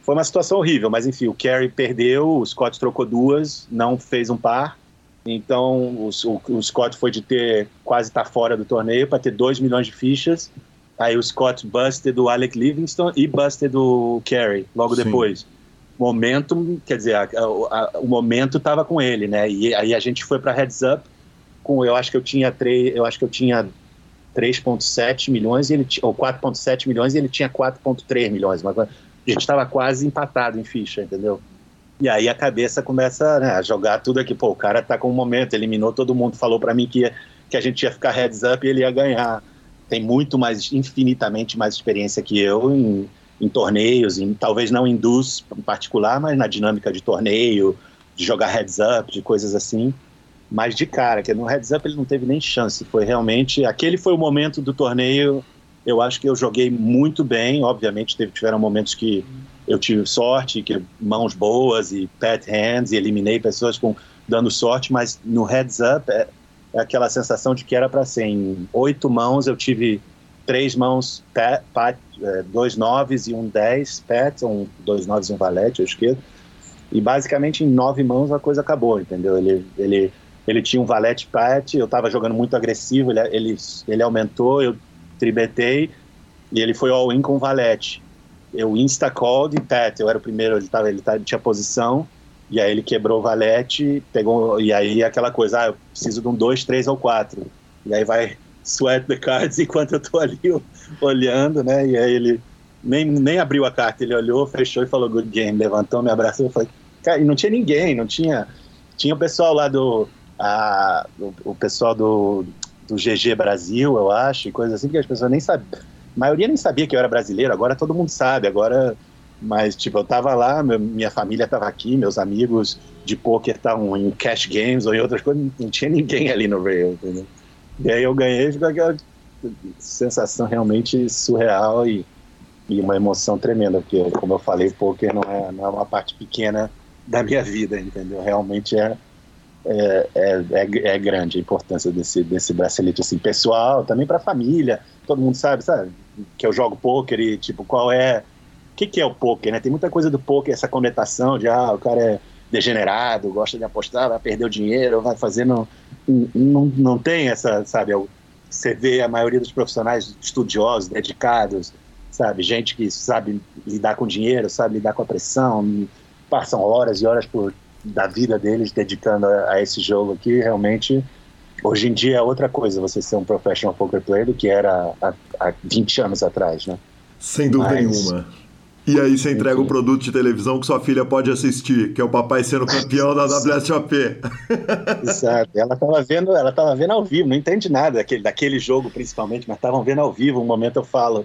Foi uma situação horrível, mas enfim, o Kerry perdeu, o Scott trocou duas, não fez um par. Então o, o, o Scott foi de ter quase estar tá fora do torneio para ter 2 milhões de fichas. Aí o Scott busted do Alec Livingston e busted do Kerry logo Sim. depois. Momento, quer dizer, a, a, o momento estava com ele, né? E aí a gente foi para heads up com, eu acho que eu tinha três, eu acho que eu tinha 3,7 milhões, e ele, ou 4,7 milhões e ele tinha 4,3 milhões. Mas a gente estava quase empatado em ficha, entendeu? E aí a cabeça começa né, a jogar tudo aqui. Pô, o cara tá com um momento, eliminou todo mundo, falou para mim que, que a gente ia ficar heads up e ele ia ganhar. Tem muito mais, infinitamente mais experiência que eu em, em torneios, em, talvez não em DUS em particular, mas na dinâmica de torneio, de jogar heads up, de coisas assim mas de cara, que no heads up ele não teve nem chance. Foi realmente. Aquele foi o momento do torneio. Eu acho que eu joguei muito bem. Obviamente, teve, tiveram momentos que eu tive sorte, que mãos boas e pat hands, e eliminei pessoas com dando sorte, mas no heads up é, é aquela sensação de que era para ser. Em oito mãos eu tive três mãos, é, dois noves e um dez pat, um, dois noves e um valete, eu esqueço. E basicamente em nove mãos a coisa acabou, entendeu? Ele, ele ele tinha um valete pat, eu estava jogando muito agressivo, ele, ele, ele aumentou, eu tribetei e ele foi all-in com valete. Eu insta-called e pat, eu era o primeiro, ele, tava, ele, tava, ele tinha posição, e aí ele quebrou o valete, pegou, e aí aquela coisa, ah, eu preciso de um 2, 3 ou 4. E aí vai sweat the cards (laughs) enquanto eu tô ali olhando, né? E aí ele nem, nem abriu a carta, ele olhou, fechou e falou good game, levantou, me abraçou, eu falei, cara, e não tinha ninguém, não tinha. Tinha o pessoal lá do a, o, o, pessoal do, do GG Brasil, eu acho, e coisas assim, que as pessoas nem, sab, maioria nem sabia que eu era brasileiro, agora todo mundo sabe, agora mas, tipo, eu tava lá, minha família tava aqui, meus amigos de poker estavam em cash games ou em outras coisas, não tinha ninguém ali no Rail, entendeu? E aí eu ganhei com aquela sensação realmente surreal e, e uma emoção tremenda, porque, como eu falei, poker não é, não é uma parte pequena da minha vida, entendeu? Realmente é, é, é, é, é grande a importância desse, desse bracelete, assim, pessoal, também para a família, todo mundo sabe, sabe, que eu jogo poker e, tipo, qual é que, que é o poker, né? Tem muita coisa do poker, essa conotação de, ah, o cara é degenerado, gosta de apostar, vai perder o dinheiro, vai fazer. Não, não, não tem essa, sabe? Você vê a maioria dos profissionais estudiosos, dedicados, sabe? Gente que sabe lidar com dinheiro, sabe lidar com a pressão, passam horas e horas por, da vida deles dedicando a, a esse jogo aqui. Realmente, hoje em dia é outra coisa você ser um professional poker player do que era há, há 20 anos atrás, né? Sem dúvida Mas, nenhuma. E aí você entrega um produto de televisão que sua filha pode assistir, que é o papai sendo campeão da WSOP. Exato. Ela estava vendo, ela tava vendo ao vivo, não entende nada daquele, daquele jogo principalmente, mas estavam vendo ao vivo. Um momento eu falo,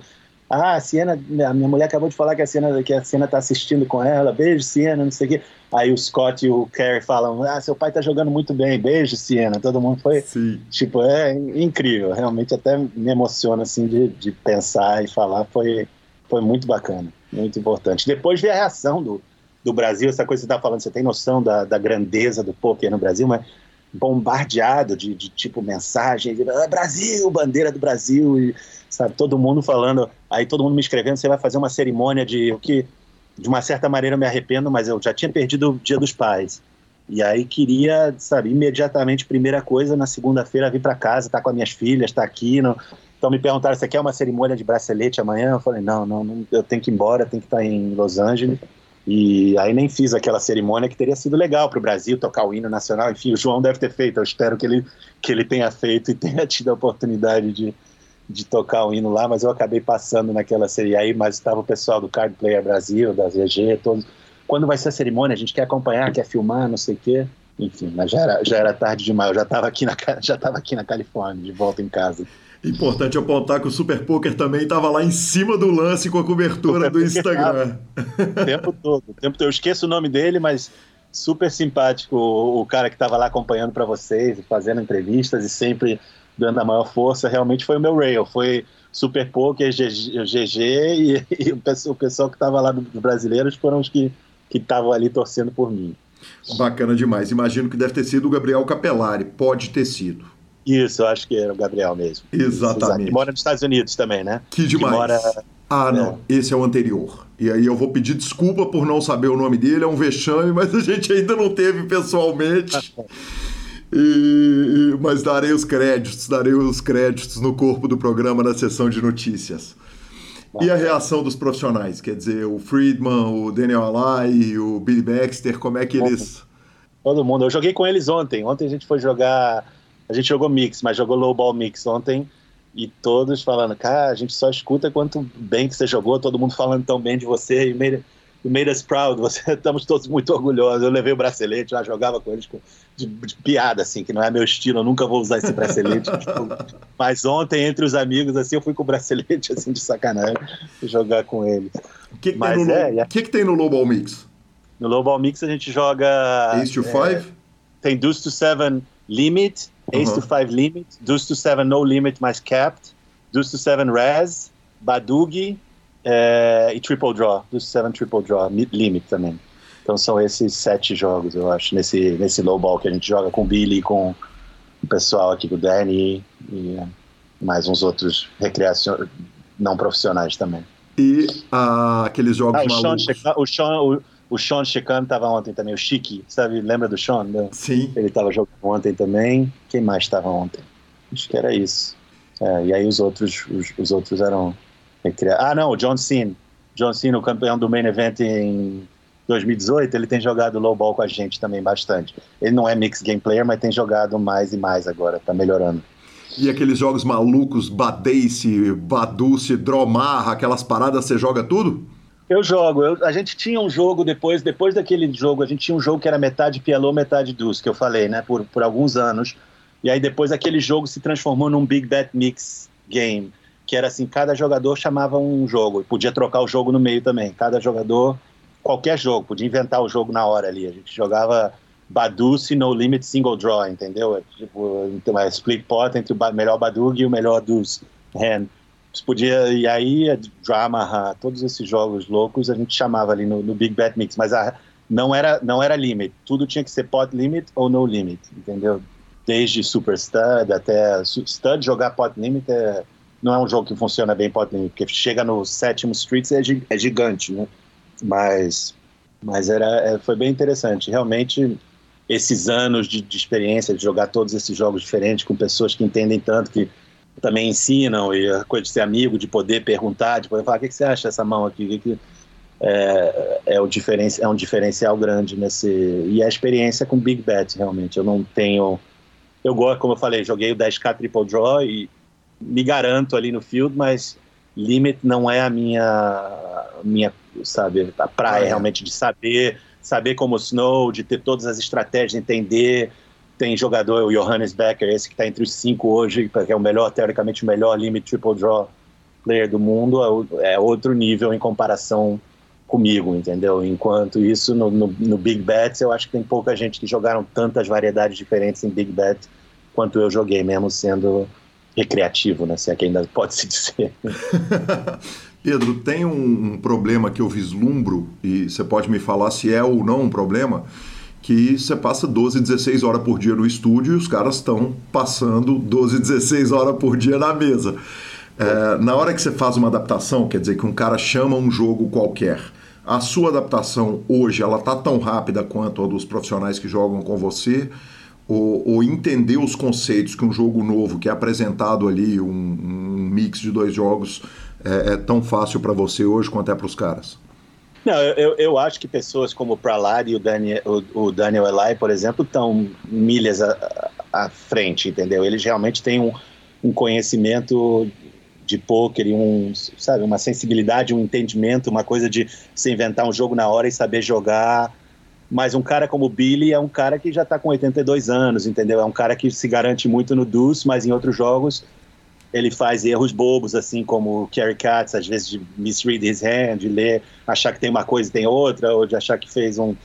ah, a Siena, a minha mulher acabou de falar que a Siena, que a Siena tá assistindo com ela, beijo, Siena, não sei o quê. Aí o Scott e o Kerry falam, ah, seu pai tá jogando muito bem, beijo, Siena. Todo mundo foi, Sim. tipo, é incrível, realmente até me emociona, assim, de, de pensar e falar, foi, foi muito bacana muito importante. Depois ver a reação do, do Brasil, essa coisa que você está falando, você tem noção da, da grandeza do poker no Brasil, mas bombardeado de, de tipo mensagens, ah, Brasil, bandeira do Brasil, e, sabe, todo mundo falando, aí todo mundo me escrevendo, você vai fazer uma cerimônia de o que, de uma certa maneira eu me arrependo, mas eu já tinha perdido o Dia dos Pais. E aí queria, sabe, imediatamente, primeira coisa, na segunda-feira vir para casa, estar tá com as minhas filhas, estar tá aqui, no, então me perguntaram, você quer uma cerimônia de bracelete amanhã? Eu falei, não, não, não eu tenho que ir embora, tenho que estar em Los Angeles. E aí nem fiz aquela cerimônia que teria sido legal para o Brasil tocar o hino nacional. Enfim, o João deve ter feito. Eu espero que ele, que ele tenha feito e tenha (laughs) tido a oportunidade de, de tocar o hino lá. Mas eu acabei passando naquela série aí. Mas estava o pessoal do Card Player Brasil, da ZG, todos. Quando vai ser a cerimônia? A gente quer acompanhar, quer filmar, não sei o quê. Enfim, mas já era, já era tarde demais. Eu já estava aqui na (laughs) já aqui na Califórnia, de volta em casa. Importante apontar que o Super Poker também estava lá em cima do lance com a cobertura do (laughs) Instagram. O tempo todo, o tempo todo. Eu esqueço o nome dele, mas super simpático o, cara que estava lá acompanhando para vocês, fazendo entrevistas e sempre dando a maior força. Realmente foi o meu rail, foi Super Poker, GG e, e o, pessoal, o pessoal que estava lá dos brasileiros foram os que estavam ali torcendo por mim. Bacana demais. Imagino que deve ter sido o Gabriel Capelari. Pode ter sido. Isso, eu acho que era o Gabriel mesmo. Exatamente. Que mora nos Estados Unidos também, né? Que demais. Que mora... Ah, não. É. Esse é o anterior. E aí eu vou pedir desculpa por não saber o nome dele, é um vexame, mas a gente ainda não teve pessoalmente. E, mas darei os créditos, darei os créditos no corpo do programa na sessão de notícias. E a reação dos profissionais? Quer dizer, o Friedman, o Daniel Alai, o Billy Baxter, como é que eles. Todo mundo. Eu joguei com eles ontem. Ontem a gente foi jogar a gente jogou mix, mas jogou low ball mix ontem e todos falando, cara, a gente só escuta quanto bem que você jogou, todo mundo falando tão bem de você e made, made us proud, você, (laughs) estamos todos muito orgulhosos. Eu levei o bracelete, já jogava com eles com, de, de, piada, assim, que não é meu estilo, eu nunca vou usar esse bracelete. (laughs) tipo, mas ontem, entre os amigos, assim, eu fui com o bracelete, (laughs) assim, de sacanagem, jogar com eles. O que, que, mas, tem, no, é, que, que tem no low ball mix? No low ball mix a gente joga... Ace to 5? É, tem Deuce to 7 Limit, Ace to 5 Limit, Deuce to 7 No Limit mais Capped, Deuce to 7 Res, Badug é, e Triple Draw, Deuce to 7 Triple Draw, Limit também. Então são esses sete jogos, eu acho, nesse, nesse low ball que a gente joga com o Billy, com o pessoal aqui do Danny e mais uns outros recreação não profissionais também. E uh, aqueles jogos ah, o malucos. Sean, o, Sean, o, o Sean Chicano estava ontem também, o Chique, sabe? Lembra do Sean? Sim. Ele estava jogando ontem também. Quem mais estava ontem? Acho que era isso. É, e aí os outros, os, os outros eram. Ah, não, o John Cena. John Cena, o campeão do main event em 2018, ele tem jogado low ball com a gente também bastante. Ele não é mix game player, mas tem jogado mais e mais agora, tá melhorando. E aqueles jogos malucos, Badace, Baduce, Dromar, aquelas paradas, você joga tudo? Eu jogo. Eu, a gente tinha um jogo depois, depois daquele jogo, a gente tinha um jogo que era metade Pialô, metade Dus, que eu falei, né, por, por alguns anos. E aí depois aquele jogo se transformou num Big Bet Mix Game. que era assim, cada jogador chamava um jogo, e podia trocar o jogo no meio também. Cada jogador, qualquer jogo, podia inventar o jogo na hora ali. A gente jogava Baduce No Limit Single Draw, entendeu? Tipo, então, é split pot entre o melhor Badug e o melhor dos hand. Podia, e aí, Drama, todos esses jogos loucos a gente chamava ali no, no Big Bet Mix, mas a, não, era, não era limit, tudo tinha que ser pot limit ou no limit, entendeu? Desde Super Stud até Stud, jogar pot limit é, não é um jogo que funciona bem pot limit, porque chega no sétimo streets é, é gigante, né? Mas, mas era, é, foi bem interessante, realmente esses anos de, de, experiência, de jogar todos esses jogos diferentes com pessoas que entendem tanto, que também ensinam, e a coisa de ser amigo, de poder perguntar, de poder falar, o que, que você acha dessa mão aqui? O que, que é, é, o diferen, é um diferencial grande nesse... E a experiência com Big Bet, realmente. Eu não tenho... Eu gosto, como eu falei, joguei o 10K Triple Draw e me garanto ali no field, mas limit não é a minha, minha sabe, a praia ah, é. realmente de saber saber como Snow, de ter todas as estratégias, entender. Tem jogador, o Johannes Becker, esse que está entre os cinco hoje, que é o melhor, teoricamente, o melhor limit triple draw player do mundo, é, é outro nível em comparação comigo, entendeu? Enquanto isso, no, no, no, Big Bets, eu acho que tem pouca gente que jogaram tantas variedades diferentes em Big Bet quanto eu joguei, mesmo sendo recreativo, né? Se é que ainda pode se dizer. (laughs) Pedro, tem um, um, problema que eu vislumbro, e você pode me falar se é ou não um problema, que você passa 12, 16 horas por dia no estúdio e os caras estão passando 12, 16 horas por dia na mesa. É, na hora que você faz uma adaptação, quer dizer que um cara chama um jogo qualquer, a sua adaptação hoje, ela tá tão rápida quanto a dos profissionais que jogam com você? Ou, ou entender os conceitos que um jogo novo, que é apresentado ali, um, um mix de dois jogos, é, é tão fácil para você hoje quanto é para os caras? Não, eu, eu acho que pessoas como o Prahlad e o Daniel, o, o Daniel Eli, por exemplo, estão milhas à, à, frente, entendeu? Eles realmente têm um, um conhecimento de poker e um, sabe, uma sensibilidade, um entendimento, uma coisa de se inventar um jogo na hora e saber jogar. Mas um cara como o Billy é um cara que já está com 82 anos, entendeu? É um cara que se garante muito no Deuce, mas em outros jogos ele faz erros bobos, assim como o Kerry Katz, às vezes de misread his hand, de ler, achar que tem uma coisa e tem outra, ou de achar que fez um.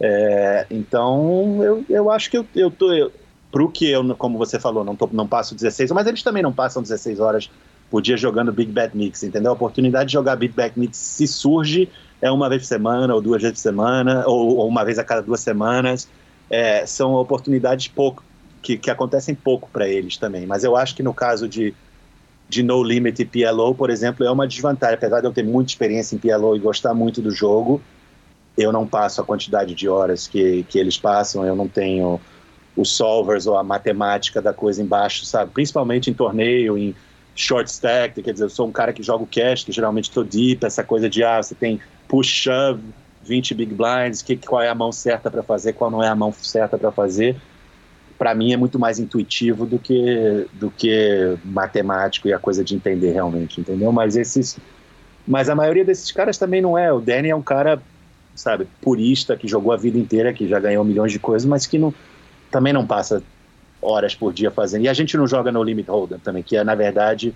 É, então, eu, eu acho que eu, eu tô. Eu, pro que eu, como você falou, não, tô, não passo 16, mas eles também não passam 16 horas por dia jogando Big Bet Mix, entendeu? A oportunidade de jogar Big Bet Mix, se surge, é uma vez por semana, ou duas vezes por semana, ou, ou uma vez a cada duas semanas. É, são oportunidades pouco que, que acontecem pouco para eles também. Mas eu acho que no caso de de No Limit e PLO, por exemplo, é uma desvantagem. Apesar de eu ter muita experiência em PLO e gostar muito do jogo, eu não passo a quantidade de horas que, que eles passam, eu não tenho os solvers ou a matemática da coisa embaixo, sabe? Principalmente em torneio, em short stack, quer dizer, eu sou um cara que joga o cash, que geralmente estou deep, essa coisa de, ah, você tem push shove, 20 big blinds, que, qual é a mão certa para fazer, qual não é a mão certa para fazer para mim é muito mais intuitivo do que do que matemático e a coisa de entender realmente, entendeu? Mas esses mas a maioria desses caras também não é. O Danny é um cara, sabe, purista que jogou a vida inteira, que já ganhou milhões de coisas, mas que não também não passa horas por dia fazendo. E a gente não joga no limit holder também, que é na verdade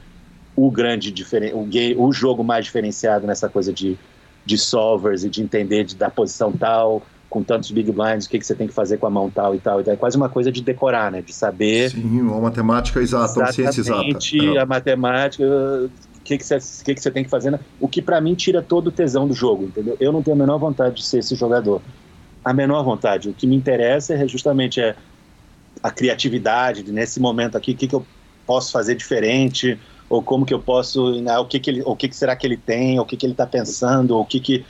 o grande diferen... o, game, o jogo mais diferenciado nessa coisa de, de solvers e de entender de, da posição tal, com tantos big blinds, o que, que você tem que fazer com a mão tal e tal. Então é quase uma coisa de decorar, né? De saber. Sim, uma matemática exata, uma ciência exata. É. a matemática, o que, que, você, que, que você tem que fazer. Né? O que para mim tira todo o tesão do jogo, entendeu? Eu não tenho a menor vontade de ser esse jogador. A menor vontade. O que me interessa é justamente é a criatividade, nesse momento aqui, o que, que eu posso fazer diferente, ou como que eu posso, né, o que que ele, o que que será que ele tem, o que que ele está pensando, o que que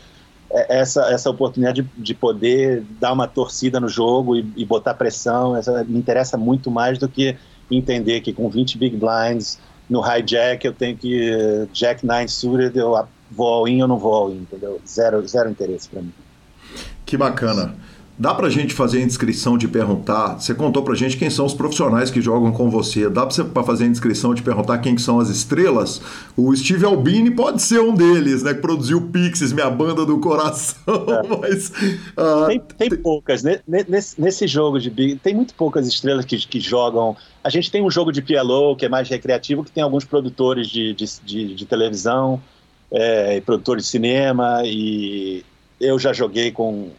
essa, essa oportunidade de, de poder dar uma torcida no jogo e, e, botar pressão, essa, me interessa muito mais do que entender que com 20 big blinds no hijack eu tenho que jack 9 suited, eu vou all in ou não vou all in, entendeu? Zero, zero interesse para mim. Que bacana. Dá pra gente fazer a inscrição de perguntar? Você contou pra gente quem são os profissionais que jogam com você. Dá pra, fazer a inscrição de perguntar quem são as estrelas? O Steve Albini pode ser um deles, né? Que produziu Pixies, minha banda do coração. É. (laughs) Mas. Uh, tem, tem poucas. Nesse, nesse jogo de Big. Tem muito poucas estrelas que, que jogam. A gente tem um jogo de PLO que é mais recreativo, que tem alguns produtores de, de, de, de televisão, é, produtores de cinema, e eu já joguei com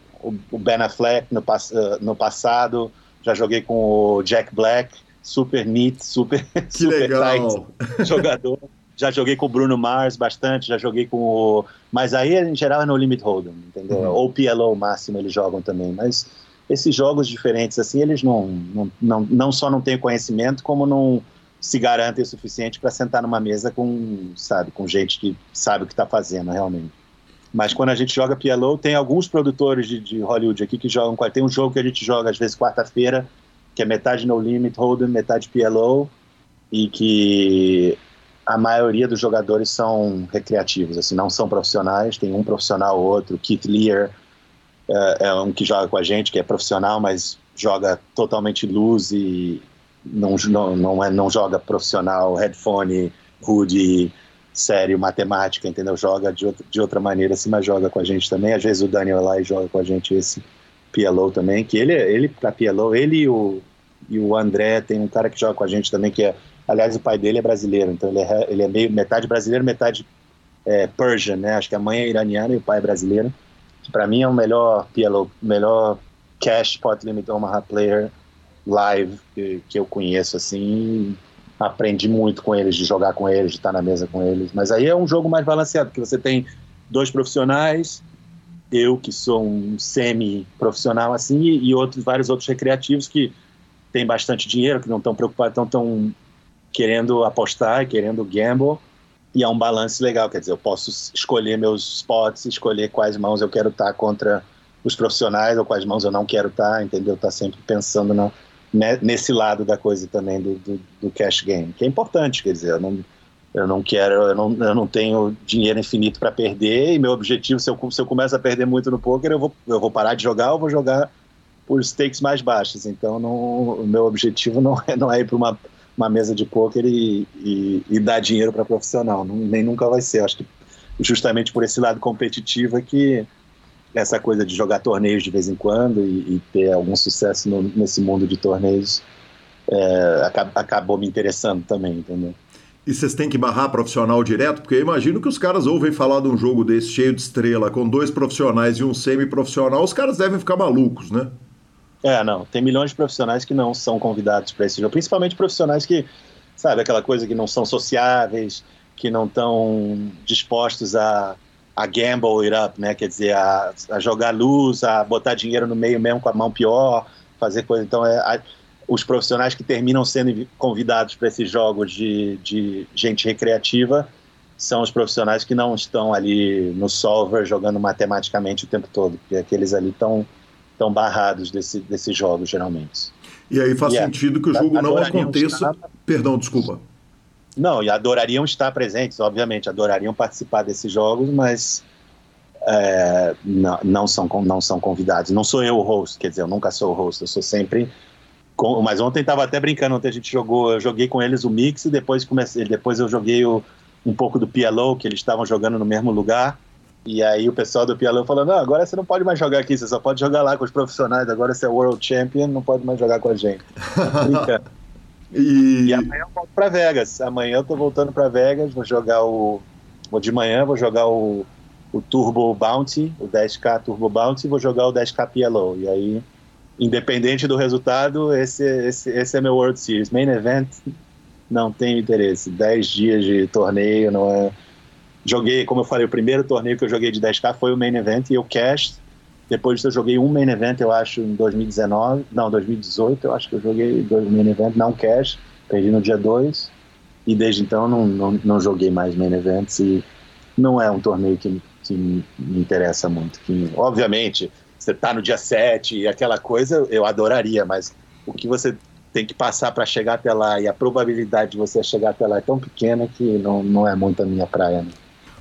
o Ben Affleck no, eh, no passado, já joguei com o Jack Black, super neat, super, (laughs) que super legal. tight jogador. Já joguei com o Bruno Mars bastante, já joguei com o. Mas aí, em geral, é no Limit Hold'em, entendeu? Uhum. Ou PLO máximo eles jogam também. Mas esses jogos diferentes, assim, eles não, não, não, não só não têm conhecimento, como não se garantem o suficiente para sentar numa mesa com, sabe, com gente que sabe o que está fazendo realmente. Mas quando a gente joga PLO, tem alguns produtores de, de, Hollywood aqui que jogam. Tem um jogo que a gente joga às vezes quarta-feira, que é metade No Limit Hold'em, metade PLO, e que a maioria dos jogadores são recreativos, assim, não são profissionais. Tem um profissional, outro. Keith Lear é, é um que joga com a gente, que é profissional, mas joga totalmente luz e não, não, não, é, não joga profissional, headphone, hoodie sério, matemática, entendeu? Joga de, outra, de outra maneira, assim, mas joga com a gente também. Às vezes o Daniel lá joga com a gente esse PLO também, que ele, ele para PLO, ele e o, e o André, tem um cara que joga com a gente também, que é, aliás, o pai dele é brasileiro, então ele é, ele é meio, metade brasileiro, metade é, Persian, né? Acho que a mãe é iraniana e o pai é brasileiro. Para mim é o melhor PLO, melhor cash pot limit Omaha player live que, que eu conheço, assim, aprendi muito com eles, de jogar com eles, de estar na mesa com eles. Mas aí é um jogo mais balanceado, porque você tem dois profissionais, eu que sou um semi-profissional assim, e outros, vários outros recreativos que têm bastante dinheiro, que não estão preocupados, estão tão querendo apostar, querendo gamble, e é um balanço legal, quer dizer, eu posso escolher meus spots, escolher quais mãos eu quero estar contra os profissionais ou quais mãos eu não quero estar, entendeu? Tá sempre pensando na, né, nesse lado da coisa também do, do, do, cash game, que é importante, quer dizer, eu não, eu não quero, eu não, eu não tenho dinheiro infinito para perder e meu objetivo, se eu, se eu começo a perder muito no poker, eu vou, eu vou parar de jogar ou vou jogar por stakes mais baixos, então não, o meu objetivo não é, não é ir para uma, uma mesa de poker e, e, e dar dinheiro para profissional, não, nem nunca vai ser, acho que justamente por esse lado competitivo é que essa coisa de jogar torneios de vez em quando e, e ter algum sucesso no, nesse mundo de torneios é, acabou me interessando também, entendeu? E vocês têm que barrar profissional direto? Porque eu imagino que os caras ouvem falar de um jogo desse cheio de estrela, com dois profissionais e um semi-profissional, os caras devem ficar malucos, né? É, não. Tem milhões de profissionais que não são convidados para esse jogo, principalmente profissionais que, sabe, aquela coisa que não são sociáveis, que não estão dispostos a a gamble it up, né? Quer dizer, a, a, jogar luz, a botar dinheiro no meio mesmo com a mão pior, fazer coisa. Então, é, a, os profissionais que terminam sendo convidados para esses jogos de, de gente recreativa são os profissionais que não estão ali no solver jogando matematicamente o tempo todo, porque aqueles ali estão tão barrados desse, desses jogos, geralmente. E aí faz yeah. sentido que o jogo não aconteça. Perdão, desculpa. Não, e adorariam estar presentes, obviamente, adorariam participar desses jogos, mas é, não, não, são, não são convidados. Não sou eu o host, quer dizer, eu nunca sou o host, eu sou sempre. Com, mas ontem estava até brincando, ontem a gente jogou, eu joguei com eles o mix e depois comecei, depois eu joguei o, um pouco do PLO, que eles estavam jogando no mesmo lugar. E aí o pessoal do PLO falou: não, agora você não pode mais jogar aqui, você só pode jogar lá com os profissionais, agora você é World Champion, não pode mais jogar com a gente. Brincando. (laughs) E... e amanhã eu volto para Vegas. Amanhã eu tô voltando para Vegas, vou jogar o. De manhã, vou jogar o, o Turbo Bounty, o 10K Turbo Bounty, vou jogar o 10K PLO. E aí, independente do resultado, esse, esse, esse é meu World Series. Main Event, não tenho interesse. 10 dias de torneio, não é. Joguei, como eu falei, o primeiro torneio que eu joguei de 10K foi o Main Event e eu cash depois eu joguei um main event, eu acho, em 2019, não, 2018, eu acho que eu joguei dois main event, não cash, perdi no dia 2, e desde então não, não, não, joguei mais main events e não é um torneio que, que me interessa muito. Que, obviamente, você tá no dia 7 e aquela coisa eu adoraria, mas o que você tem que passar para chegar até lá e a probabilidade de você chegar até lá é tão pequena que não, não é muito a minha praia. Né?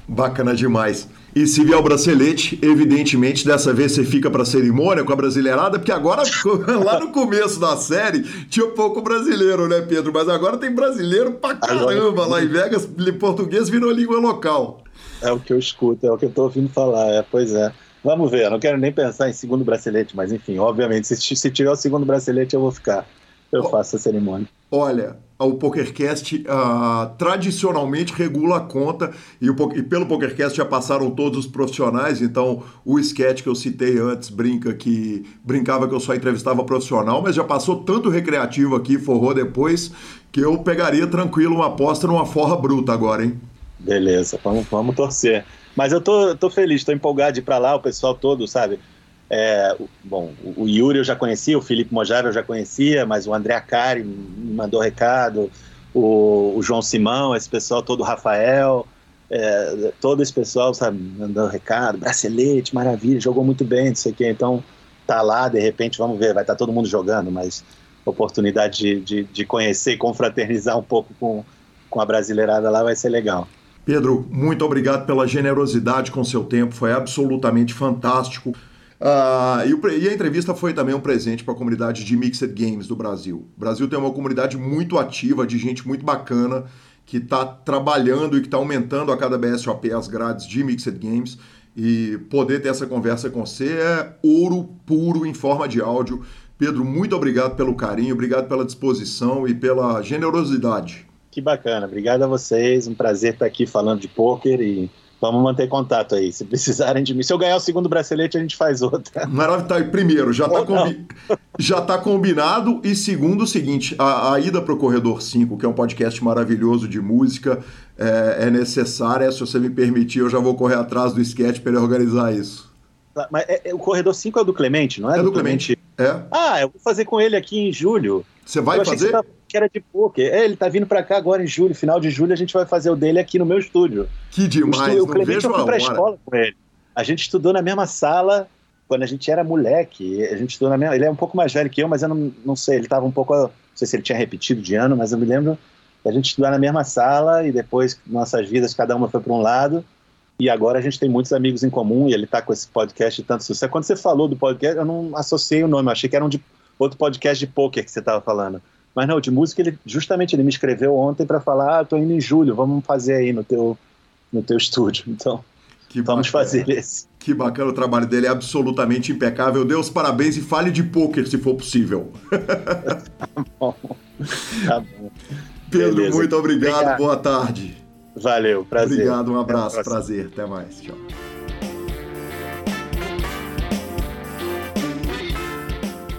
Bacana demais. E se vier o bracelete, evidentemente, dessa vez você fica para cerimônia com a brasileirada, porque agora, (laughs) lá no começo da série, tinha pouco brasileiro, né, Pedro? Mas agora tem brasileiro pra caramba lá em Vegas, português virou língua local. É o que eu escuto, é o que eu tô ouvindo falar, é, pois é. Vamos ver, eu não quero nem pensar em segundo bracelete, mas enfim, obviamente, se, se tiver o segundo bracelete, eu vou ficar. Eu faço a cerimônia. Olha, o PokerCast uh, tradicionalmente regula a conta e, o, e, pelo PokerCast já passaram todos os profissionais, então o sketch que eu citei antes brinca que brincava que eu só entrevistava profissional, mas já passou tanto recreativo aqui, forrou depois, que eu pegaria tranquilo uma aposta numa forra bruta agora, hein? Beleza, vamos, vamos torcer. Mas eu tô, tô feliz, tô empolgado de ir pra lá, o pessoal todo, sabe? É, bom, o Yuri eu já conhecia, o Felipe Mojara eu já conhecia, mas o André Acari me mandou recado, o, o João Simão, esse pessoal todo, o Rafael, é, todo esse pessoal, sabe, mandando recado, bracelete, maravilha, jogou muito bem, não sei o quê, então tá lá, de repente, vamos ver, vai estar tá todo mundo jogando, mas oportunidade de, de, de conhecer e confraternizar um pouco com, com a brasileirada lá vai ser legal. Pedro, muito obrigado pela generosidade com seu tempo, foi absolutamente fantástico. Uh, e, e, a entrevista foi também um presente para a comunidade de Mixed Games do Brasil. O Brasil tem uma comunidade muito ativa, de gente muito bacana, que está trabalhando e que está aumentando a cada BSOP as grades de Mixed Games. E poder ter essa conversa com você é ouro puro em forma de áudio. Pedro, muito obrigado pelo carinho, obrigado pela disposição e pela generosidade. Que bacana, obrigado a vocês, um prazer estar aqui falando de poker e Vamos manter contato aí. Se precisarem de mim. Se eu ganhar o segundo bracelete, a gente faz outra. Maravilha. Tá, primeiro, já está combi... tá combinado. E segundo, o seguinte: a, a ida para o Corredor 5, que é um podcast maravilhoso de música, é, é, necessária. Se você me permitir, eu já vou correr atrás do sketch para ele organizar isso. Tá, mas é, é, o Corredor 5 é do Clemente, não é? É do, do Clemente. Clemente. É. Ah, eu vou fazer com ele aqui em julho. Você vai fazer? Que era de poker. É, ele tá vindo para cá agora em julho, final de julho, a gente vai fazer o dele aqui no meu estúdio. Que demais, o, estúdio, o Clemente eu fui pra escola com ele. A gente estudou na mesma sala quando a gente era moleque. A gente estudou na mesma. Ele é um pouco mais velho que eu, mas eu não, não sei, ele tava um pouco. Não sei se ele tinha repetido de ano, mas eu me lembro a gente estudar na mesma sala e depois nossas vidas, cada uma foi para um lado. E agora a gente tem muitos amigos em comum e ele tá com esse podcast de tanto sucesso. Quando você falou do podcast, eu não associei o nome, eu achei que era um de outro podcast de poker que você estava falando. Mas não, de música, ele justamente ele me escreveu ontem para falar: ah, tô indo em julho, vamos fazer aí no teu, no teu estúdio. (laughs) Então, que vamos bacana. fazer esse. Que bacana, o trabalho dele é absolutamente impecável. Deus parabéns e fale de poker se for possível. (laughs) tá bom. Tá bom. Pedro, Beleza. muito obrigado. obrigado. Boa tarde. Valeu, prazer. Obrigado, um abraço, prazer. Até mais. Tchau.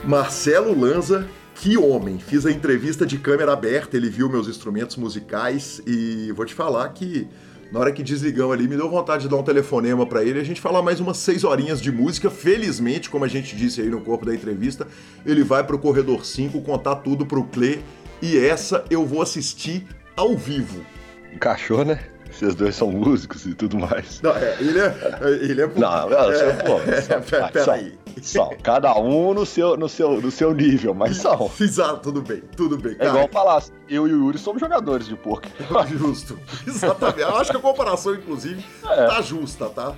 Marcelo Lanza que homem! Fiz a entrevista de câmera aberta, ele viu meus instrumentos musicais e vou te falar que na hora que desligamos ali, me deu vontade de dar um telefonema para ele a gente falar mais umas seis horinhas de música. Felizmente, como a gente disse aí no corpo da entrevista, ele vai pro Corredor 5 contar tudo pro Clê e essa eu vou assistir ao vivo. Encaixou, né? Vocês dois são músicos e tudo mais. Não, é, ele é. Ele é não, não, é, pô, é, peraí. São, cada um no seu, no, seu, no seu nível, mas (laughs) são. Exato, tudo bem, tudo bem. É igual falar, eu e o Yuri somos jogadores de poker. (laughs) Justo, exatamente. Eu acho que a comparação, inclusive, é. tá justa, tá?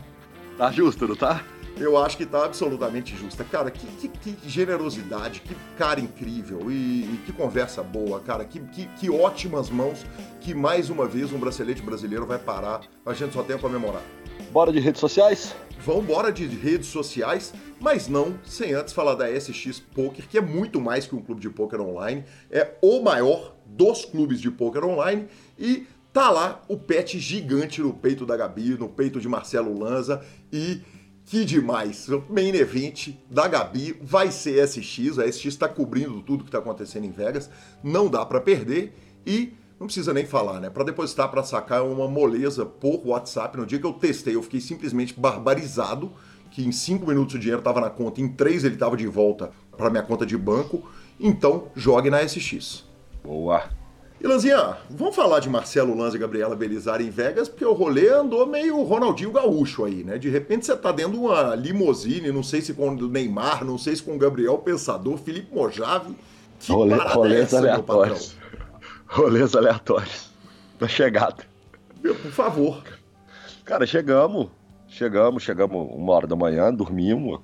Tá justo, não tá? Eu acho que tá absolutamente justa. Cara, que, que, que generosidade, que cara incrível e, e, que conversa boa, cara. Que, que, que ótimas mãos que mais uma vez um bracelete brasileiro vai parar. A gente só tem a comemorar. Bora de redes sociais? Embora de redes sociais, mas não sem antes falar da SX Poker, que é muito mais que um clube de poker online, é o maior dos clubes de poker online e tá lá o pet gigante no peito da Gabi, no peito de Marcelo Lanza e que demais! O main event da Gabi vai ser SX. A SX está cobrindo tudo que está acontecendo em Vegas. Não dá para perder e não precisa nem falar, né? Para depositar, para sacar é uma moleza por WhatsApp. No dia que eu testei, eu fiquei simplesmente barbarizado que em 5 minutos o dinheiro estava na conta, em 3 ele estava de volta para minha conta de banco. Então, jogue na SX. Boa! E Lanzinha, vamos falar de Marcelo Lanza e Gabriela Belizar em Vegas, porque o rolê andou meio Ronaldinho Gaúcho aí, né? De repente você tá dentro de uma limousine, não sei se com o Neymar, não sei se com o Gabriel Pensador, Felipe Mojave. Que rolê, rolês é Cara, chegamos, chegamos, chegamos uma hora da manhã, dormimos.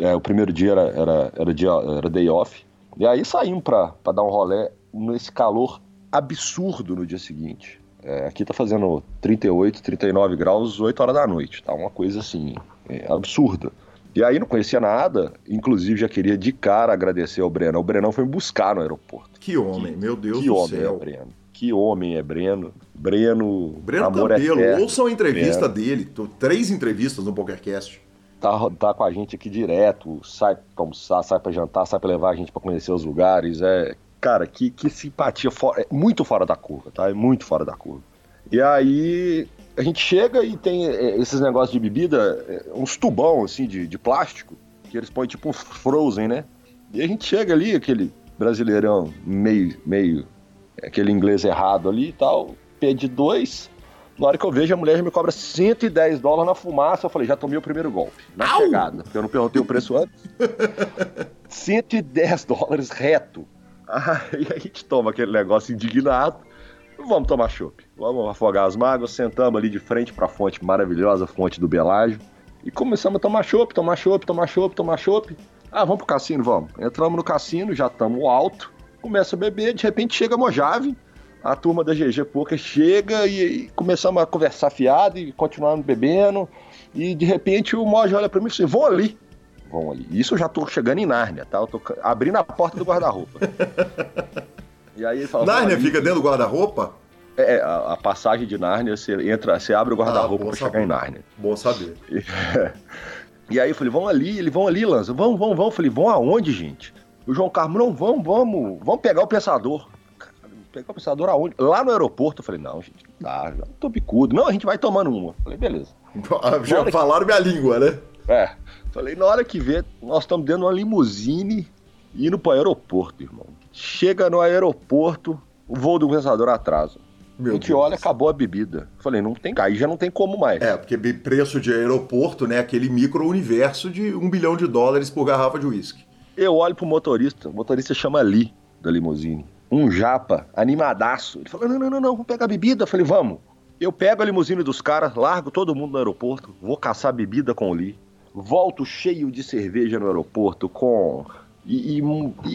É, o primeiro dia era, era, era, dia, era day off. E aí saímos pra, pra dar um rolê nesse calor absurdo no dia seguinte. É, aqui tá fazendo 38, 39 graus, 8 horas da noite. Tá uma coisa assim, é, absurda. E aí não conhecia nada, inclusive já queria de cara agradecer ao Breno. O Brenão foi me buscar no aeroporto. Que homem, que, meu Deus que do homem céu. É Breno. Que homem é Breno. Breno. Breno amor Campelo, eterno. ouçam a entrevista dele. Três entrevistas no PokerCast. Tá, tá com a gente aqui direto, sai pra almoçar, sai pra jantar, sai pra levar a gente pra conhecer os lugares. É, cara, que, que simpatia, fora, é muito fora da curva, tá? É muito fora da curva. E aí a gente chega e tem é, esses negócios de bebida, é, uns tubão assim de, de plástico, que eles põem tipo um frozen, né? E a gente chega ali, aquele brasileirão meio, meio, aquele inglês errado ali e tal, pede dois. Na hora que eu vejo, a mulher já me cobra 110 dólares na fumaça. Eu falei, já tomei o primeiro golpe. Na Au! chegada, porque eu não perguntei o preço antes. (laughs) 110 dólares reto. Aí a gente toma aquele negócio indignado. Vamos tomar chopp. Vamos afogar as mágoas. Sentamos ali de frente para a fonte maravilhosa, fonte do Belágio. E começamos a tomar chopp, tomar chopp, tomar chopp, tomar chopp. Ah, vamos pro cassino? Vamos. Entramos no cassino, já estamos alto. Começa a beber, de repente chega Mojave. A turma da GG Poker chega e, e começamos a conversar fiado e continuamos bebendo. E de repente o Moja olha para mim e diz assim, vão ali. Vão ali. Isso eu já tô chegando em Nárnia, tá? Eu tô abrindo a porta do guarda-roupa. e aí ele fala... Nárnia fica dentro do guarda-roupa? É, a, a passagem de Nárnia, você entra, você abre o guarda-roupa Ah, pra chegar em Nárnia. Bom saber. E, (laughs) e aí eu falei, vão ali, eles vão ali, Lança, vão, vão, vão. Eu falei, vão aonde, gente? O João Carlos, não, vamos, vamos, vamos pegar o pensador. Cara, pegar o pensador aonde? Lá no aeroporto. Eu falei, não, gente, não dá, já tô bicudo. Não, a gente vai tomando uma. Eu falei, beleza. (laughs) Já falaram minha língua, né? É. Falei, na hora que vê, nós estamos dentro de uma limusine indo pro aeroporto, irmão. Chega no aeroporto, o voo do pensador atrasa. Meu a gente Deus. olha, acabou a bebida. Falei, não tem, aí já não tem como mais. É, porque preço de aeroporto, né? Aquele micro-universo de um bilhão de dólares por garrafa de uísque. Eu olho pro motorista, o motorista chama Lee, da limusine. Um japa, animadaço. Ele falou: não, não, não, não, vamos pegar bebida. Eu falei, vamos. Eu pego a limusine dos caras, largo todo mundo no aeroporto, vou caçar bebida com o Lee. Volto cheio de cerveja no aeroporto, com. E, e-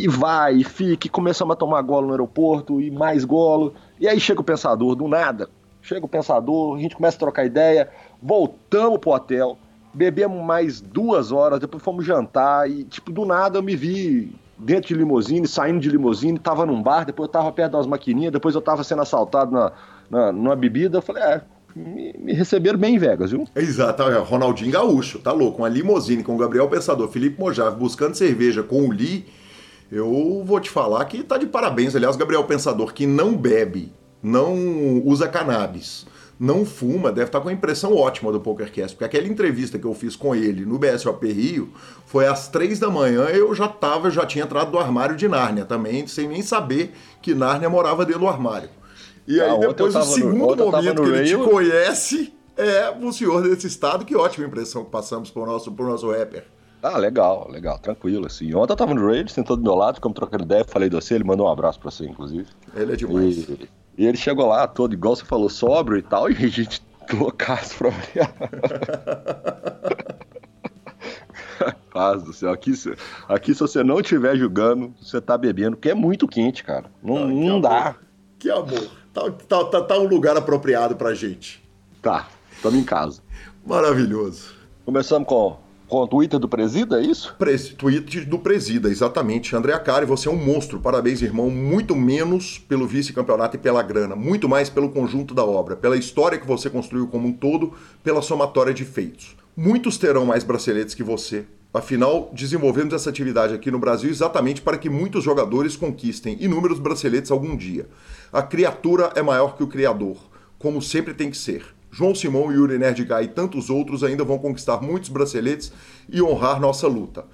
e vai, e fica, e começamos a tomar golo no aeroporto, e mais golo. E aí chega o pensador, do nada. Chega o pensador, a gente começa a trocar ideia, voltamos pro hotel, bebemos mais duas horas, depois fomos jantar, e tipo, do nada eu me vi dentro de limusine, saindo de limusine, tava num bar, depois eu tava perto das maquininhas, depois eu tava sendo assaltado na, na, numa bebida. Eu falei, é, me, me receberam bem em Vegas, viu? Exato, é, Ronaldinho Gaúcho, tá louco? Uma limusine com o Gabriel Pensador, Felipe Mojave buscando cerveja com o Lee. Eu vou te falar que tá de parabéns. Aliás, Gabriel Pensador, que não bebe, não usa cannabis, não fuma, deve estar com a impressão ótima do PokerCast. Porque aquela entrevista que eu fiz com ele no BSOP Rio foi às três da manhã. Eu já tava, já tinha entrado do armário de Nárnia também, sem nem saber que Nárnia morava dentro do armário. E aí, Ah, depois, o no- segundo tava momento no que ele te Rail. conhece é o senhor desse estado. Que ótima impressão que passamos pro nosso, pro nosso rapper. Ah, legal, legal, tranquilo, assim. Ontem eu tava no Raid, sentou do meu lado, ficamos trocando ideia, falei de você, ele mandou um abraço pra você, inclusive. Ele é demais. E, e ele chegou lá todo, igual você falou, sóbrio e tal, (laughs) e a gente loucaço pra variar. (laughs) Paz do céu, aqui, se- aqui se você não estiver julgando, você tá bebendo, porque é muito quente, cara. Não, Ah, que não amor. dá. Que amor. Tá, tá, tá, tá um lugar apropriado pra gente. Tá, estamos em casa. Maravilhoso. Começamos com, com o Twitter do Presida, é isso? Pres- tweet do Presida, exatamente. André Acari, você é um monstro. Parabéns, irmão. Muito menos pelo vice-campeonato e pela grana, muito mais pelo conjunto da obra, pela história que você construiu como um todo, pela somatória de feitos. Muitos terão mais braceletes que você. Afinal, desenvolvemos essa atividade aqui no Brasil exatamente para que muitos jogadores conquistem inúmeros braceletes algum dia. A criatura é maior que o criador, como sempre tem que ser. João Simão, Yuri Nerdguy e tantos outros ainda vão conquistar muitos braceletes e honrar nossa luta.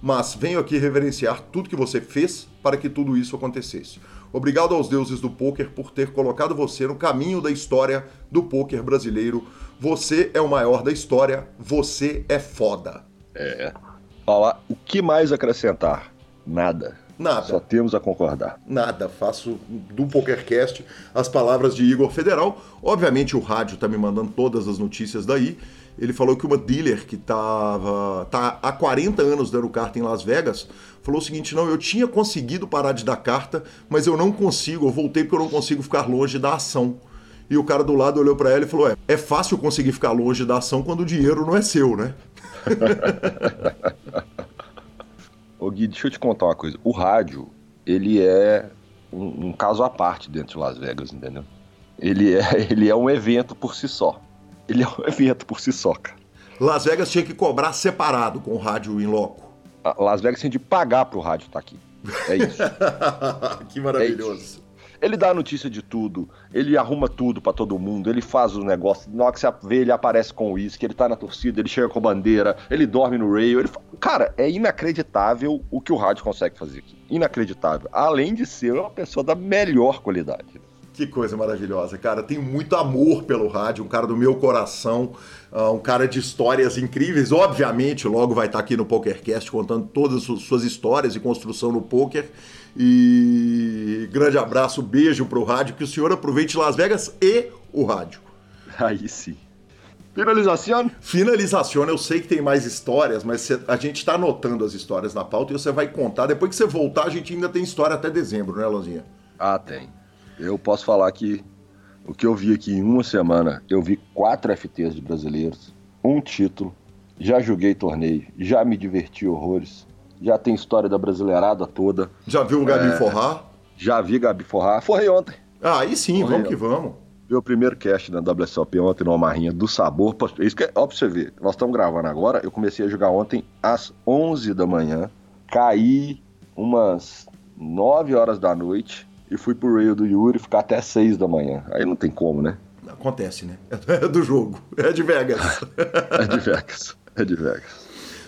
Mas venho aqui reverenciar tudo que você fez para que tudo isso acontecesse. Obrigado aos deuses do poker por ter colocado você no caminho da história do poker brasileiro. Você é o maior da história, você é foda. É. Falar o que mais acrescentar? Nada. Nada. Só temos a concordar. Nada. Faço do PokerCast as palavras de Igor Federal. Obviamente o rádio tá me mandando todas as notícias daí. Ele falou que uma dealer que tava tá há 40 anos dando carta em Las Vegas falou o seguinte: não, eu tinha conseguido parar de dar carta, mas eu não consigo, eu voltei porque eu não consigo ficar longe da ação. E o cara do lado olhou para ela e falou: é, é fácil conseguir ficar longe da ação quando o dinheiro não é seu, né? (laughs) Ô Gui, deixa eu te contar uma coisa. O rádio, ele é um, um, caso à parte dentro de Las Vegas, entendeu? Ele é, (laughs) ele é um evento por si só. Ele é um (laughs) evento por si só, cara. Las Vegas tinha que cobrar separado com o rádio em loco. Las Vegas tinha de pagar pro rádio estar tá aqui. É isso. (laughs) que maravilhoso. É isso. Ele dá notícia de tudo, ele arruma tudo para todo mundo, ele faz os negócios. Na hora que você vê, ele aparece com o uísque, ele tá na torcida, ele chega com a bandeira, ele dorme no rail. Ele... Cara, é inacreditável o que o rádio consegue fazer aqui. Inacreditável. Além de ser uma pessoa da melhor qualidade. Que coisa maravilhosa, cara. Tenho muito amor pelo rádio, um cara do meu coração, uh, um cara de histórias incríveis. Obviamente, logo vai estar aqui no PokerCast contando todas as suas histórias e construção no poker. E grande abraço, beijo pro rádio, que o senhor aproveite Las Vegas e o rádio. Aí sim. Finalização? Finalização, eu sei que tem mais histórias, mas a gente está anotando as histórias na pauta e você vai contar. Depois que você voltar, a gente ainda tem história até dezembro, né, Lanzinha? Ah, tem. Eu posso falar que o que eu vi aqui em uma semana, eu vi quatro FTs de brasileiros, um título, já joguei torneio, já me diverti horrores, já tem história da brasileirada toda. Já viu o Gabi é, Forrar? Já vi Gabi Forrar, forrei ontem. Ah, aí sim, forrei vamos ontem. que vamos. Vi o primeiro cast na WSOP ontem numa marrinha do sabor. Isso que é, ó, pra você ver, nós estamos gravando agora, eu comecei a jogar ontem às 11 da manhã, caí umas 9 horas da noite, e fui pro rail do Yuri ficar até 6 da manhã. Aí não tem como, né? Acontece, né? (laughs) É do jogo. É de Vegas. (laughs) é de Vegas. É de Vegas.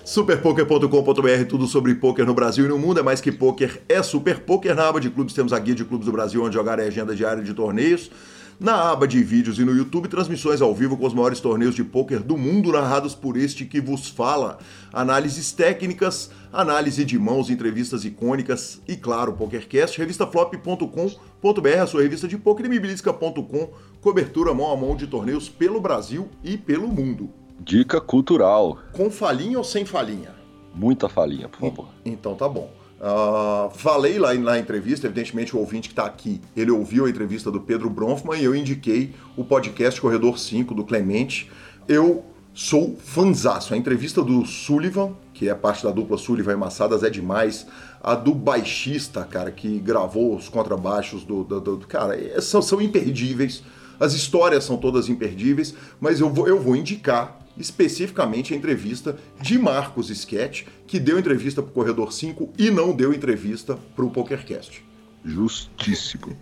Superpoker.com.br, tudo sobre poker no Brasil e no mundo. É mais que poker, é super poker. Na aba de clubes temos a guia de clubes do Brasil, onde jogar é agenda diária de torneios. Na aba de vídeos e no YouTube, transmissões ao vivo com os maiores torneios de pôquer do mundo, narrados por este que vos fala. Análises técnicas, análise de mãos, entrevistas icônicas e, claro, PokerCast, revistaflop.com.br, a sua revista de poker e mibilisca.com, cobertura mão a mão de torneios pelo Brasil e pelo mundo. Dica cultural. Com falinha ou sem falinha? Muita falinha, por favor. Então tá bom. Uh, falei lá na entrevista, evidentemente o ouvinte que está aqui, ele ouviu a entrevista do Pedro Bronfman e eu indiquei o podcast Corredor 5 do Clemente. Eu sou fanzaço. A entrevista do Sullivan, que é parte da dupla Sullivan e Massadas, é demais. A do baixista, cara, que gravou os contrabaixos do. do, do cara, é, são, são imperdíveis. As histórias são todas imperdíveis, mas eu vou, eu vou indicar especificamente a entrevista de Marcos Sketch, que deu entrevista para o Corredor 5 e não deu entrevista para o PokerCast. Justíssimo.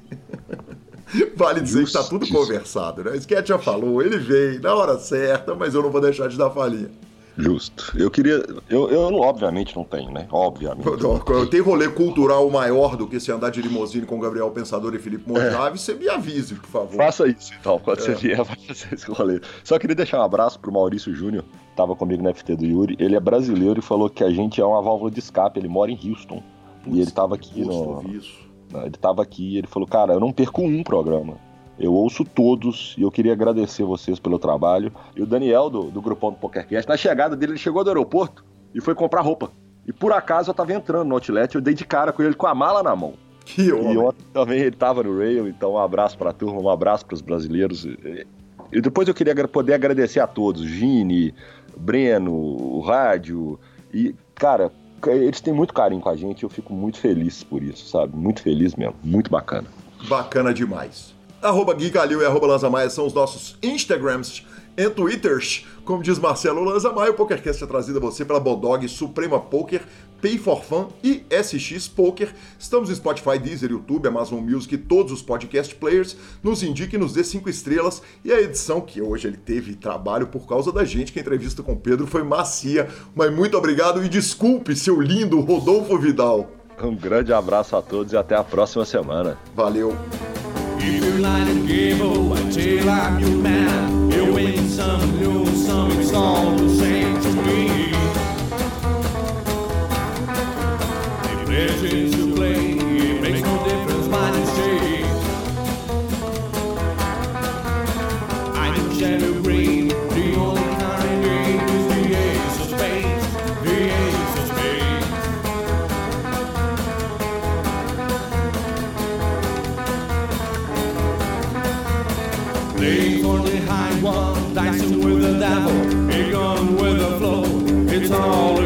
(laughs) vale dizer Justíssimo. que está tudo conversado, né? Sketch já falou, ele veio na hora certa, mas eu não vou deixar de dar falinha. Justo. Eu queria. Eu, eu obviamente não tenho, né? Obviamente. Eu, tenho rolê cultural maior do que se andar de limusine com Gabriel Pensador e Felipe Mojave, é. você me avise, por favor. Faça isso então, quando é. você vier, (laughs) vai fazer esse rolê. Só queria deixar um abraço pro Maurício Júnior, tava comigo na FT do Yuri. Ele é brasileiro e falou que a gente é uma válvula de escape, ele mora em Houston. Putz, e ele tava aqui no. Isso. Ele tava aqui e ele falou, cara, eu não perco um programa. Eu ouço todos e eu queria agradecer vocês pelo trabalho. E o Daniel, do, do Grupão do PokerCast, na chegada dele, ele chegou do aeroporto e foi comprar roupa. E por acaso eu tava entrando no outlet, eu dei de cara com ele com a mala na mão. Que homem. E ontem também ele tava no rail, então um abraço pra turma, um abraço pros brasileiros. E, depois eu queria poder agradecer a todos, Gini, Breno, o Rádio. E, cara, eles têm muito carinho com a gente, eu fico muito feliz por isso, sabe? Muito feliz mesmo, muito bacana. Bacana demais. Arroba Gui Calil e arroba Lanza Maia são os nossos Instagrams e Twitters. Como diz Marcelo Lanza Maia, o PokerCast é trazido a você pela Bodog, Suprema Poker, Pay for Fun e SX Poker. Estamos no Spotify, Deezer, YouTube, Amazon Music e todos os podcast players. Nos indique e nos dê cinco estrelas. E a edição, que hoje ele teve trabalho por causa da gente, que a entrevista com o Pedro foi macia. Mas muito obrigado e desculpe, seu lindo Rodolfo Vidal. Um grande abraço a todos e até a próxima semana. Valeu! If you're lying gable, I tell I'm your man. You win some, lose some, it's all the same to me. The all